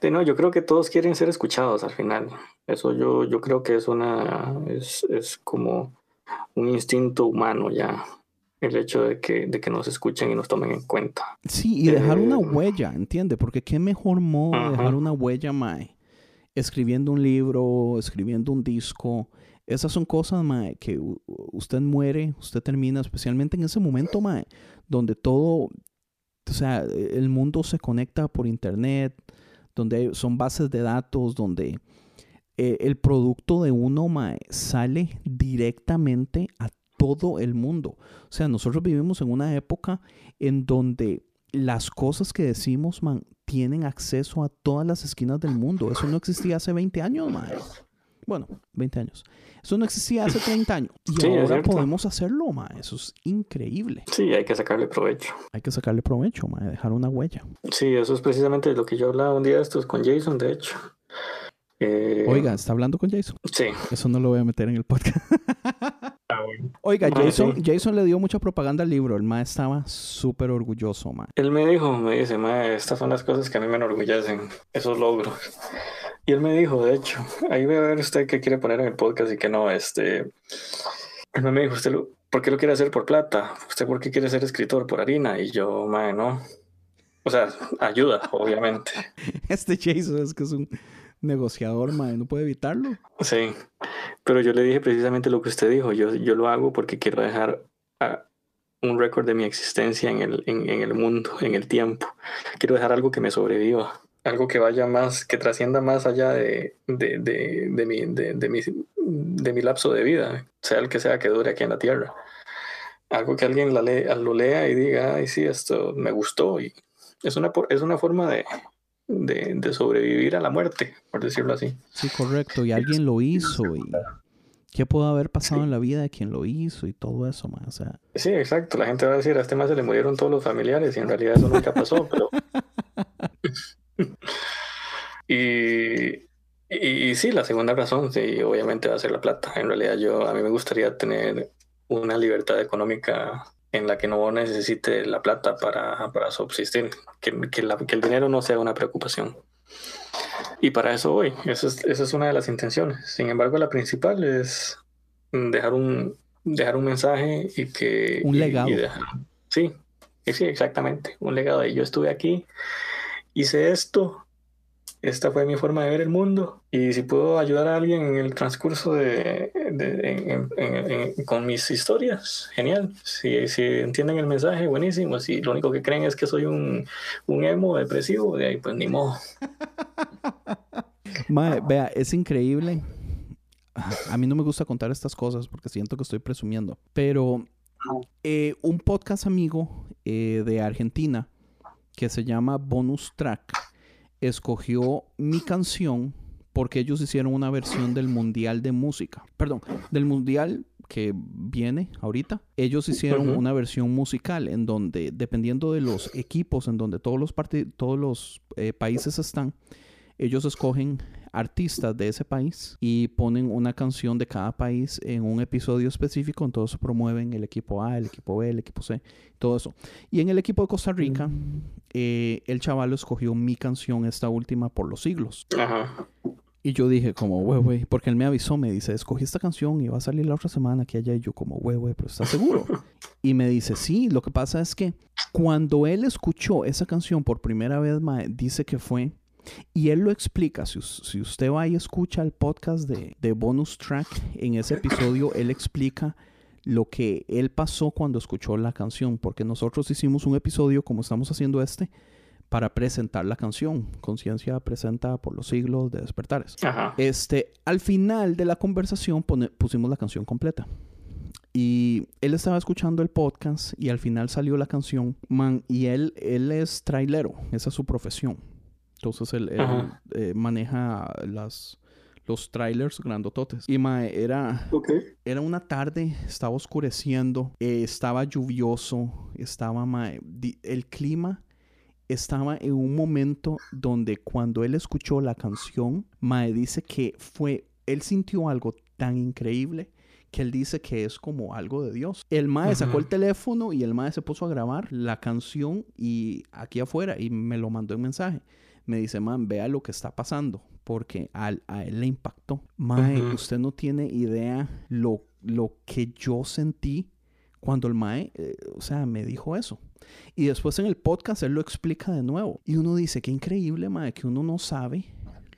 De no, yo creo que todos quieren ser escuchados al final. Eso yo, yo creo que es una, es, es como un instinto humano ya. El hecho de que, de que nos escuchen y nos tomen en cuenta. Sí, y dejar una eh, huella, ¿entiende? Porque qué mejor modo de dejar una huella, Mae. Escribiendo un libro, escribiendo un disco. Esas son cosas, Mae, que usted muere, usted termina, especialmente en ese momento, Mae, donde todo, o sea, el mundo se conecta por internet, donde son bases de datos, donde eh, el producto de uno sale directamente a todo el mundo. O sea, nosotros vivimos en una época en donde las cosas que decimos, man, tienen acceso a todas las esquinas del mundo. Eso no existía hace 20 años, man. Bueno, 20 años. Eso no existía hace 30 años. Y ahora podemos hacerlo, ma. Eso es increíble. Sí, hay que sacarle provecho. Hay que sacarle provecho, ma. Dejar una huella. Sí, eso es precisamente lo que yo hablaba un día de estos con Jason, de hecho. Eh, Oiga, ¿está hablando con Jason? Sí. Eso no lo voy a meter en el podcast. Oiga, Jason, Jason le dio mucha propaganda al libro. El ma estaba súper orgulloso, ma. Él me dijo, me dice, ma, estas son las cosas que a mí me enorgullecen, esos logros. Y él me dijo, de hecho, ahí voy a ver usted qué quiere poner en el podcast y qué no. Este, él me dijo, ¿usted por qué lo quiere hacer por plata? ¿Usted por qué quiere ser escritor por harina? Y yo, mae, no. O sea, ayuda, obviamente. Este Jason es que es un negociador, mae, no puede evitarlo. Sí, pero yo le dije precisamente lo que usted dijo. Yo, yo lo hago porque quiero dejar un récord de mi existencia en el, en el mundo, en el tiempo. Quiero dejar algo que me sobreviva algo que vaya más, que trascienda más allá de, de, de, de mi, mi, de mi lapso de vida, sea el que sea que dure aquí en la tierra. Algo que alguien lo lea y diga, ay, sí, esto me gustó. Y es una, es una forma de, de, sobrevivir a la muerte, por decirlo así. Sí, correcto. Y alguien lo hizo. Y qué pudo haber pasado en la vida de quien lo hizo y todo eso, más. O sea. Sí, exacto. La gente va a decir, a este más se le murieron todos los familiares y en realidad eso nunca pasó, pero. y, y, sí, la segunda razón, sí, obviamente va a ser la plata. En realidad yo, a mí me gustaría tener una libertad económica en la que no necesite la plata para, para subsistir, que, que, el dinero no sea una preocupación. Y para eso voy, esa es, esa es una de las intenciones. Sin embargo, la principal es dejar un, dejar un mensaje y que... Un legado. sí, sí, exactamente, un legado de yo estuve aquí hice esto, esta fue mi forma de ver el mundo y si puedo ayudar a alguien en el transcurso de, con mis historias, genial. Si, si, entienden el mensaje, buenísimo. Si lo único que creen es que soy un, un emo depresivo, de ahí pues ni modo. vea, es increíble. A mí no me gusta contar estas cosas porque siento que estoy presumiendo, pero eh, un podcast amigo eh, de Argentina que se llama Bonus Track, escogió mi canción porque ellos hicieron una versión del Mundial de Música. Perdón, del Mundial que viene ahorita. Ellos hicieron una versión musical en donde, dependiendo de los equipos en donde todos los, todos los eh, países están, ellos escogen artistas de ese país y ponen una canción de cada país en un episodio específico, entonces promueven el equipo A, el equipo B, el equipo C, todo eso. Y en el equipo de Costa Rica, eh, el chaval escogió mi canción, esta última, por los siglos. Y yo dije como, güey, güey, porque él me avisó, me dice, escogí esta canción y va a salir la otra semana que allá. Y yo como, güey, güey, pero ¿estás seguro? y me dice, sí, lo que pasa es que cuando él escuchó esa canción por primera vez, dice que fue y él lo explica, si, usted va y escucha el podcast de, bonus track, en ese episodio él explica lo que él pasó cuando escuchó la canción, porque nosotros hicimos un episodio, como estamos haciendo este, para presentar la canción. Conciencia presenta por los siglos de despertares. Ajá. Este, al final de la conversación pone- pusimos la canción completa. Y él estaba escuchando el podcast y al final salió la canción, man, y él, él es trailero, esa es su profesión. Entonces él, él, eh, maneja las, los trailers grandototes. Y mae, era, Ok. era una tarde, estaba oscureciendo, eh, estaba lluvioso, estaba mae, di- el clima estaba en un momento donde cuando él escuchó la canción, Mae dice que fue, él sintió algo tan increíble que él dice que es como algo de Dios. El Mae sacó el teléfono y el Mae se puso a grabar la canción y aquí afuera y me lo mandó en mensaje. Me dice, man, vea lo que está pasando porque al- a él le impactó. Mae, usted no tiene idea lo, lo que yo sentí cuando el Mae, eh, o sea, me dijo eso. Y después en el podcast él lo explica de nuevo. Y uno dice, qué increíble, Mae, que uno no sabe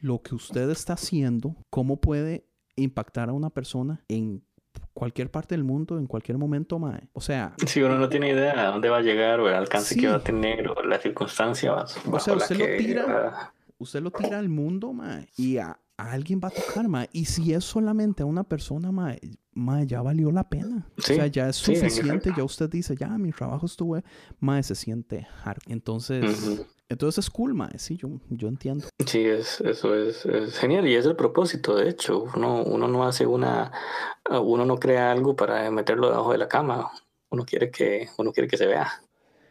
lo que usted está haciendo, cómo puede impactar a una persona en cualquier parte del mundo, en cualquier momento, Mae. O sea, Si uno no tiene idea a dónde va a llegar o el alcance Sí. que va a tener o la circunstancia bajo O sea, usted lo que tira. usted lo tira al mundo, Mae, y a, a alguien va a tocar, Mae. Y si es solamente a una persona, Mae, Mae, ya valió la pena. Sí, O sea, ya es suficiente. ya usted dice, ya, mi trabajo estuvo, Mae, se siente hard. Entonces. Entonces es cool, Mae. Sí, yo, yo entiendo. Sí, es, eso es, es genial y es el propósito, de hecho. Uno, uno no hace una, uno no crea algo para meterlo debajo de la cama. Uno quiere que, uno quiere que se vea.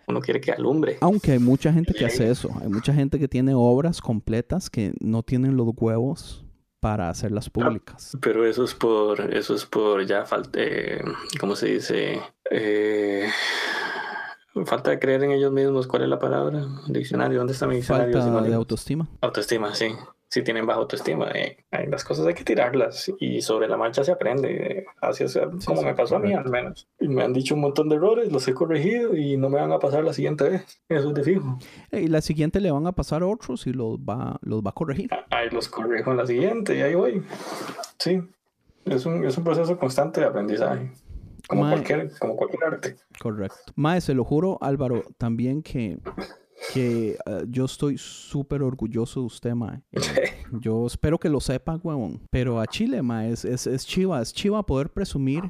Uno quiere que alumbre. Aunque hay mucha gente que hace eso. Hay mucha gente que tiene obras completas que no tienen los huevos para hacerlas públicas. Pero eso es por, eso es por ya falta, eh, ¿cómo se dice? Eh, falta de creer en ellos mismos. ¿Cuál es la palabra? Diccionario. ¿Dónde está mi diccionario? Falta de autoestima. Autoestima, sí. Si tienen baja autoestima, eh, hay- las cosas hay que tirarlas y sobre la marcha se aprende. eh, Así es como sí, me pasó a mí, al menos. Y me han dicho un montón de errores, los he corregido y no me van a pasar la siguiente vez. Eso es de fijo. Y la siguiente le van a pasar a otros y los va, los va a corregir. Ahí los corrijo en la siguiente y ahí voy. Sí, es un, es un proceso constante de aprendizaje. Como Mae. cualquier, como cualquier arte. Correcto. Mae, se lo juro, Álvaro, también que, que eh, yo estoy súper orgulloso de usted, Mae. Eh, yo espero que lo sepa, huevón. Pero a Chile, Mae, es, es, es chiva. Es chiva poder presumir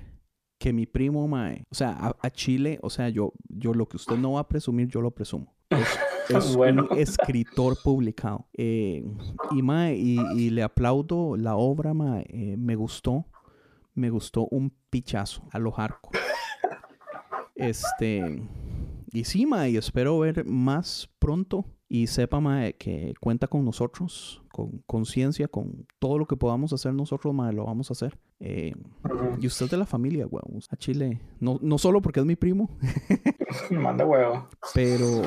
que mi primo, Mae. O sea, a, a Chile, o sea, yo, yo lo que usted no va a presumir, yo lo presumo. Es, es Bueno. un escritor publicado. Eh, y, Mae, y, y le aplaudo la obra, Mae. Eh, me gustó. Me gustó un pichazo a lo hardcore. Este. Y sí, Mae, espero ver más pronto. Y sepa, Mae, que cuenta con nosotros, con conciencia, con todo lo que podamos hacer nosotros, Mae, lo vamos a hacer. Eh, y usted es de la familia, weón. A Chile. No, no solo porque es mi primo, Manda huevo. pero,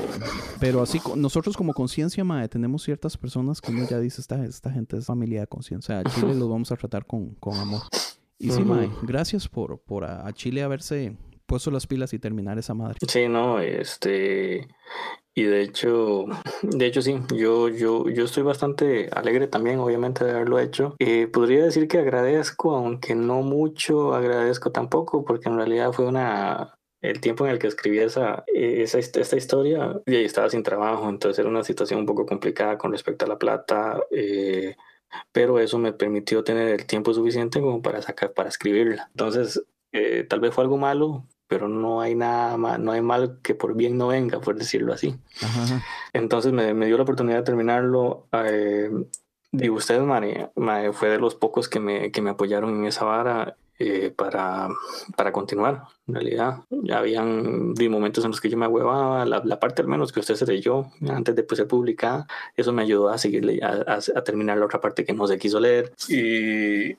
pero así, nosotros como conciencia, Mae, tenemos ciertas personas que uno ya dice, esta, esta gente es familia de conciencia. O sea, a Chile los vamos a tratar con, con amor. Y sí, Ujú. Mae, gracias por, por a, a Chile haberse puesto las pilas y terminar esa madre. Sí, no, este, y de hecho, de hecho sí, yo, yo, yo estoy bastante alegre también, obviamente, de haberlo hecho. Eh, podría decir que agradezco, aunque no mucho agradezco tampoco, porque en realidad fue una, el tiempo en el que escribí esa, eh, esa esta historia, y ahí estaba sin trabajo, entonces era una situación un poco complicada con respecto a la plata, eh, pero eso me permitió tener el tiempo suficiente como para sacar, para escribirla. Entonces, eh, tal vez fue algo malo, pero no hay nada mal, no hay mal que por bien no venga, por decirlo así. Ajá. Entonces me, me dio la oportunidad de terminarlo. Eh, digo, usted, María, fue de los pocos que me, que me apoyaron en esa vara eh, para, para continuar. En realidad, ya habían vi momentos en los que yo me huevaba, la, la parte al menos que usted se leyó antes de pues, ser publicada, eso me ayudó a seguirle, a, a, a terminar la otra parte que no se quiso leer. Y,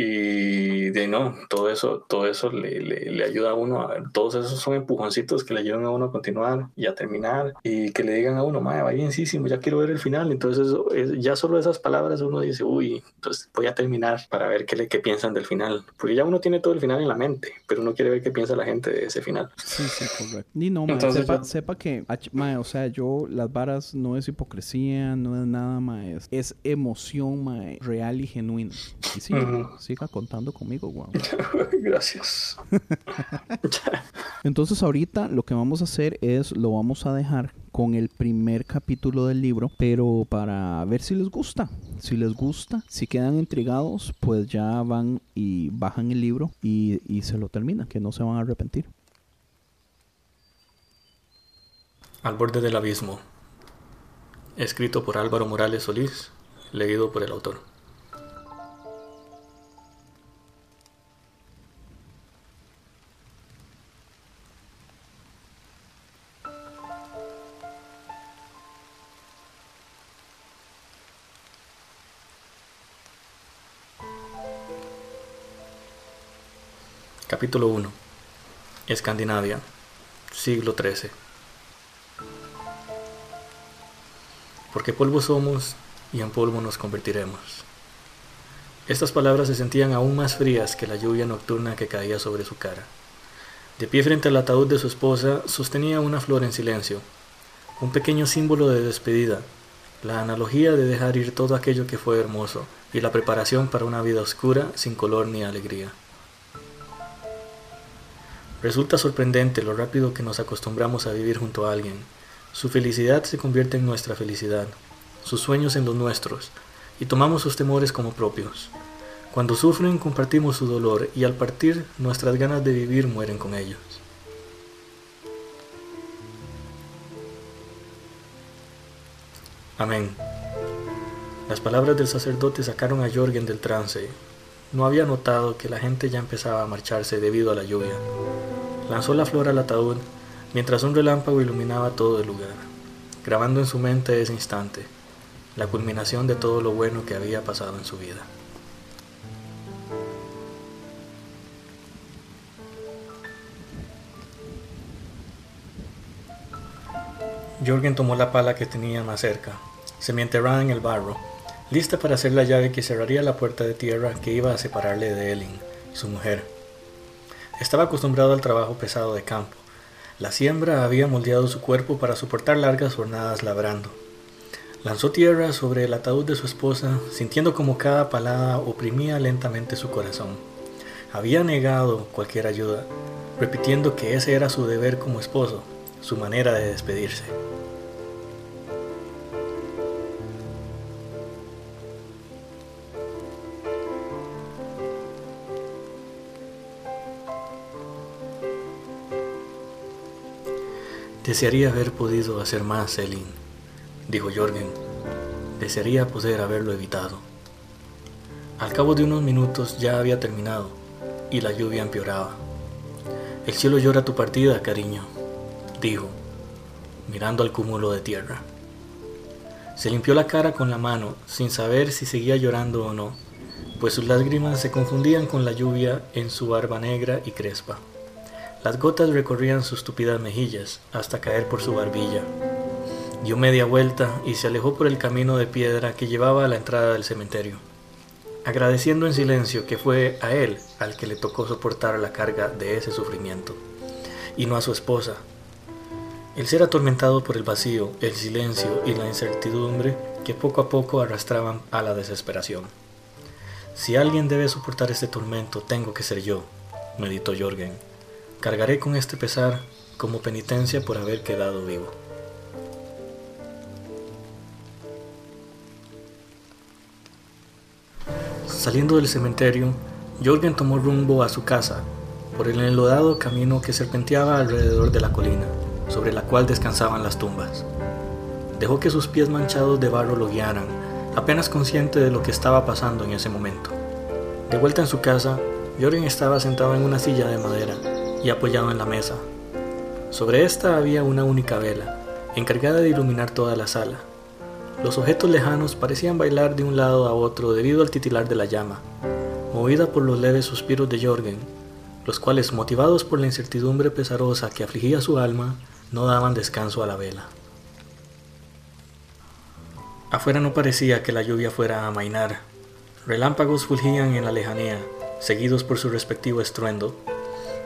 y de no, todo eso, todo eso le, le, le, ayuda a uno a ver, todos esos son empujoncitos que le ayudan a uno a continuar y a terminar y que le digan a uno, madre, va bienísimo, ya quiero ver el final. Entonces, es, ya solo esas palabras uno dice, uy, entonces voy a terminar para ver qué, le, qué piensan del final. Porque ya uno tiene todo el final en la mente, pero uno quiere ver qué piensa la gente de ese final. Sí, sí, correcto. Y no, mae, sepa, yo... sepa, que, mae, o sea, yo, las varas no es hipocresía, no es nada, mae, es, es emoción, mae, real y genuina. Y sí, uh -huh. Siga contando conmigo, weón. Gracias. Entonces ahorita lo que vamos a hacer es lo vamos a dejar con el primer capítulo del libro, pero para ver si les gusta. Si les gusta, si quedan intrigados, pues ya van y bajan el libro y, y se lo terminan, que no se van a arrepentir. Al borde del abismo. Escrito por Álvaro Morales Solís, leído por el autor. Capítulo 1. Escandinavia, siglo XIII. Porque polvo somos y en polvo nos convertiremos. Estas palabras se sentían aún más frías que la lluvia nocturna que caía sobre su cara. De pie frente al ataúd de su esposa, sostenía una flor en silencio, un pequeño símbolo de despedida, la analogía de dejar ir todo aquello que fue hermoso y la preparación para una vida oscura sin color ni alegría. Resulta sorprendente lo rápido que nos acostumbramos a vivir junto a alguien. Su felicidad se convierte en nuestra felicidad, sus sueños en los nuestros, y tomamos sus temores como propios. Cuando sufren compartimos su dolor y al partir nuestras ganas de vivir mueren con ellos. Amén. Las palabras del sacerdote sacaron a Jorgen del trance. No había notado que la gente ya empezaba a marcharse debido a la lluvia. Lanzó la flor al ataúd mientras un relámpago iluminaba todo el lugar, grabando en su mente ese instante, la culminación de todo lo bueno que había pasado en su vida. Jorgen tomó la pala que tenía más cerca, enterrada en el barro, lista para hacer la llave que cerraría la puerta de tierra que iba a separarle de Elin, su mujer. Estaba acostumbrado al trabajo pesado de campo. La siembra había moldeado su cuerpo para soportar largas jornadas labrando. Lanzó tierra sobre el ataúd de su esposa, sintiendo como cada palada oprimía lentamente su corazón. Había negado cualquier ayuda, repitiendo que ese era su deber como esposo, su manera de despedirse. Desearía haber podido hacer más, Elin, dijo Jorgen. Desearía poder haberlo evitado. Al cabo de unos minutos ya había terminado y la lluvia empeoraba. El cielo llora tu partida, cariño, dijo, mirando al cúmulo de tierra. Se limpió la cara con la mano sin saber si seguía llorando o no, pues sus lágrimas se confundían con la lluvia en su barba negra y crespa. Las gotas recorrían sus tupidas mejillas hasta caer por su barbilla. Dio media vuelta y se alejó por el camino de piedra que llevaba a la entrada del cementerio, agradeciendo en silencio que fue a él al que le tocó soportar la carga de ese sufrimiento, y no a su esposa. El ser atormentado por el vacío, el silencio y la incertidumbre que poco a poco arrastraban a la desesperación. Si alguien debe soportar este tormento, tengo que ser yo, meditó Jorgen Cargaré con este pesar como penitencia por haber quedado vivo. Saliendo del cementerio, Jorgen tomó rumbo a su casa por el enlodado camino que serpenteaba alrededor de la colina, sobre la cual descansaban las tumbas. Dejó que sus pies manchados de barro lo guiaran, apenas consciente de lo que estaba pasando en ese momento. De vuelta en su casa, Jorgen estaba sentado en una silla de madera, y apoyado en la mesa. Sobre esta había una única vela, encargada de iluminar toda la sala. Los objetos lejanos parecían bailar de un lado a otro debido al titilar de la llama, movida por los leves suspiros de Jorgen, los cuales, motivados por la incertidumbre pesarosa que afligía su alma, no daban descanso a la vela. Afuera no parecía que la lluvia fuera a amainar. Relámpagos fulgían en la lejanía, seguidos por su respectivo estruendo,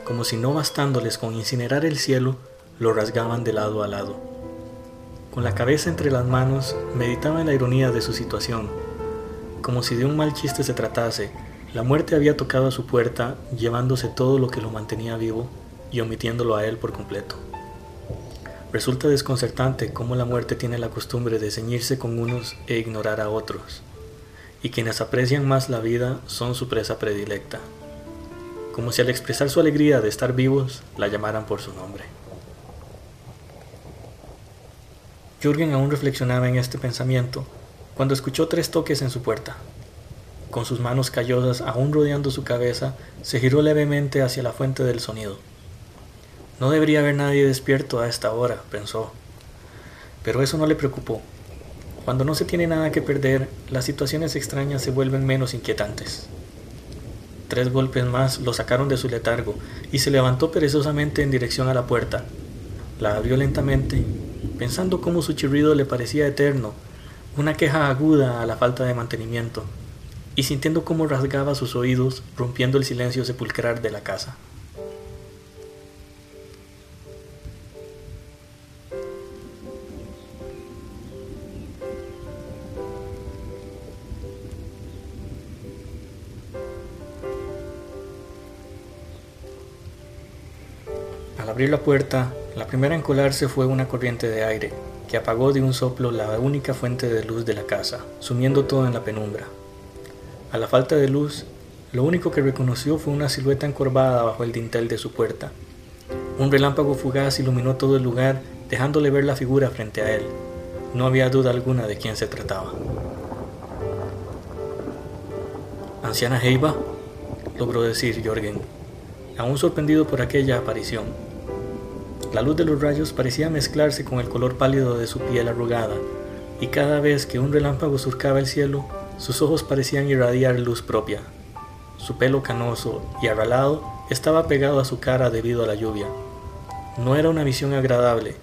como si no bastándoles con incinerar el cielo, lo rasgaban de lado a lado. Con la cabeza entre las manos, meditaba en la ironía de su situación. Como si de un mal chiste se tratase, La muerte había tocado a su puerta, llevándose todo lo que lo mantenía vivo y omitiéndolo a él por completo. Resulta desconcertante cómo la muerte tiene la costumbre de ceñirse con unos e ignorar a otros, y quienes aprecian más la vida son su presa predilecta, como si al expresar su alegría de estar vivos la llamaran por su nombre. Jürgen aún reflexionaba en este pensamiento cuando escuchó tres toques en su puerta. Con sus manos callosas aún rodeando su cabeza, se giró levemente hacia la fuente del sonido. No debería haber nadie despierto a esta hora, pensó. Pero eso no le preocupó. Cuando no se tiene nada que perder, las situaciones extrañas se vuelven menos inquietantes. Tres golpes más lo sacaron de su letargo y se levantó perezosamente en dirección a la puerta. La abrió lentamente, pensando cómo su chirrido le parecía eterno, una queja aguda a la falta de mantenimiento, y sintiendo cómo rasgaba sus oídos, rompiendo el silencio sepulcral de la casa. La puerta, la primera en colarse fue una corriente de aire, que apagó de un soplo la única fuente de luz de la casa, sumiendo todo en la penumbra. A la falta de luz, lo único que reconoció fue una silueta encorvada bajo el dintel de su puerta. Un relámpago fugaz iluminó todo el lugar, dejándole ver la figura frente a él. No había duda alguna de quién se trataba. Anciana Heiba, logró decir Jorgen, aún sorprendido por aquella aparición. La luz de los rayos parecía mezclarse con el color pálido de su piel arrugada, y cada vez que un relámpago surcaba el cielo, sus ojos parecían irradiar luz propia. Su pelo canoso y arralado estaba pegado a su cara debido a la lluvia. No era una visión agradable,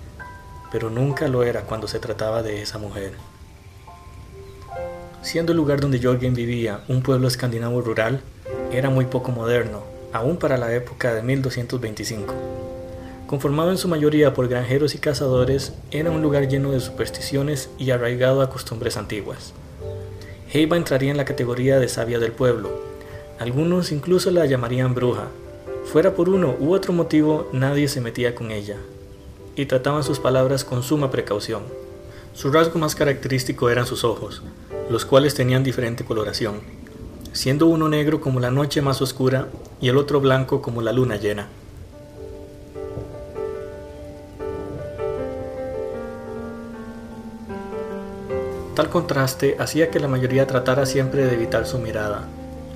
pero nunca lo era cuando se trataba de esa mujer. Siendo el lugar donde Jorgen vivía un pueblo escandinavo rural, era muy poco moderno, aún para la época de 1225. Conformado en su mayoría por granjeros y cazadores, era un lugar lleno de supersticiones y arraigado a costumbres antiguas. Heiba entraría en la categoría de sabia del pueblo. Algunos incluso la llamarían bruja. Fuera por uno u otro motivo, nadie se metía con ella, y trataban sus palabras con suma precaución. Su rasgo más característico eran sus ojos, los cuales tenían diferente coloración, siendo uno negro como la noche más oscura y el otro blanco como la luna llena. Tal contraste hacía que la mayoría tratara siempre de evitar su mirada.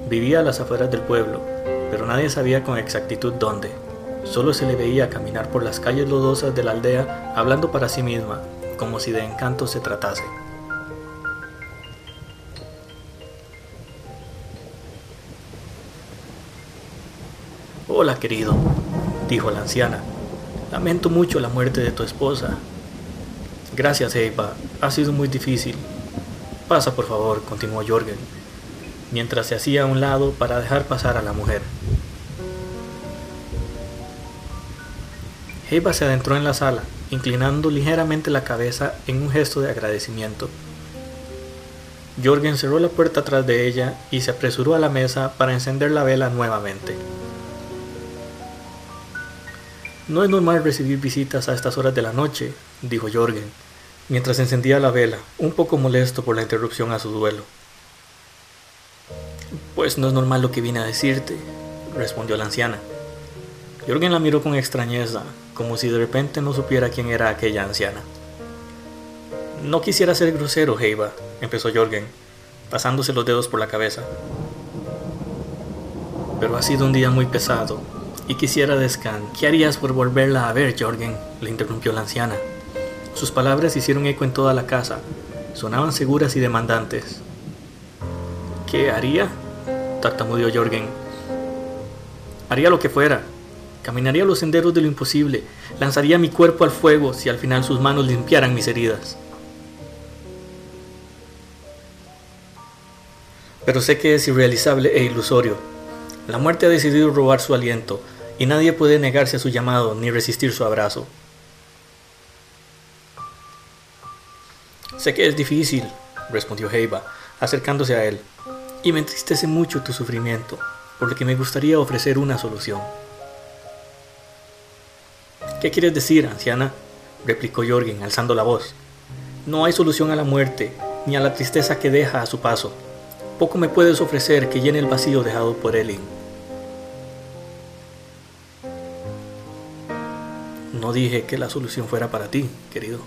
Vivía a las afueras del pueblo, pero nadie sabía con exactitud dónde. Solo se le veía caminar por las calles lodosas de la aldea hablando para sí misma, como si de encanto se tratase. Hola, querido, dijo la anciana. Lamento mucho la muerte de tu esposa. Gracias, Eva. Ha sido muy difícil. Pasa, por favor, continuó Jorgen, mientras se hacía a un lado para dejar pasar a la mujer. Eva se adentró en la sala, inclinando ligeramente la cabeza en un gesto de agradecimiento. Jorgen cerró la puerta tras de ella y se apresuró a la mesa para encender la vela nuevamente. No es normal recibir visitas a estas horas de la noche, dijo Jorgen, mientras encendía la vela, un poco molesto por la interrupción a su duelo. Pues no es normal lo que vine a decirte, respondió la anciana. Jorgen la miró con extrañeza, como si de repente no supiera quién era aquella anciana. No quisiera ser grosero, Heiba, empezó Jorgen, pasándose los dedos por la cabeza. Pero ha sido un día muy pesado, y quisiera descansar. ¿Qué harías por volverla a ver, Jorgen? le interrumpió la anciana. Sus palabras hicieron eco en toda la casa. Sonaban seguras y demandantes. ¿Qué haría? tartamudeó Jorgen. Haría lo que fuera. Caminaría los senderos de lo imposible. Lanzaría mi cuerpo al fuego si al final sus manos limpiaran mis heridas. Pero sé que es irrealizable e ilusorio. La muerte ha decidido robar su aliento, y nadie puede negarse a su llamado ni resistir su abrazo. Sé que es difícil, respondió Heiba, acercándose a él. Y me entristece mucho tu sufrimiento, por lo que me gustaría ofrecer una solución. ¿Qué quieres decir, anciana? replicó Jorgen, alzando la voz. No hay solución a la muerte, ni a la tristeza que deja a su paso. Poco me puedes ofrecer que llene el vacío dejado por Elin. No dije que la solución fuera para ti, querido.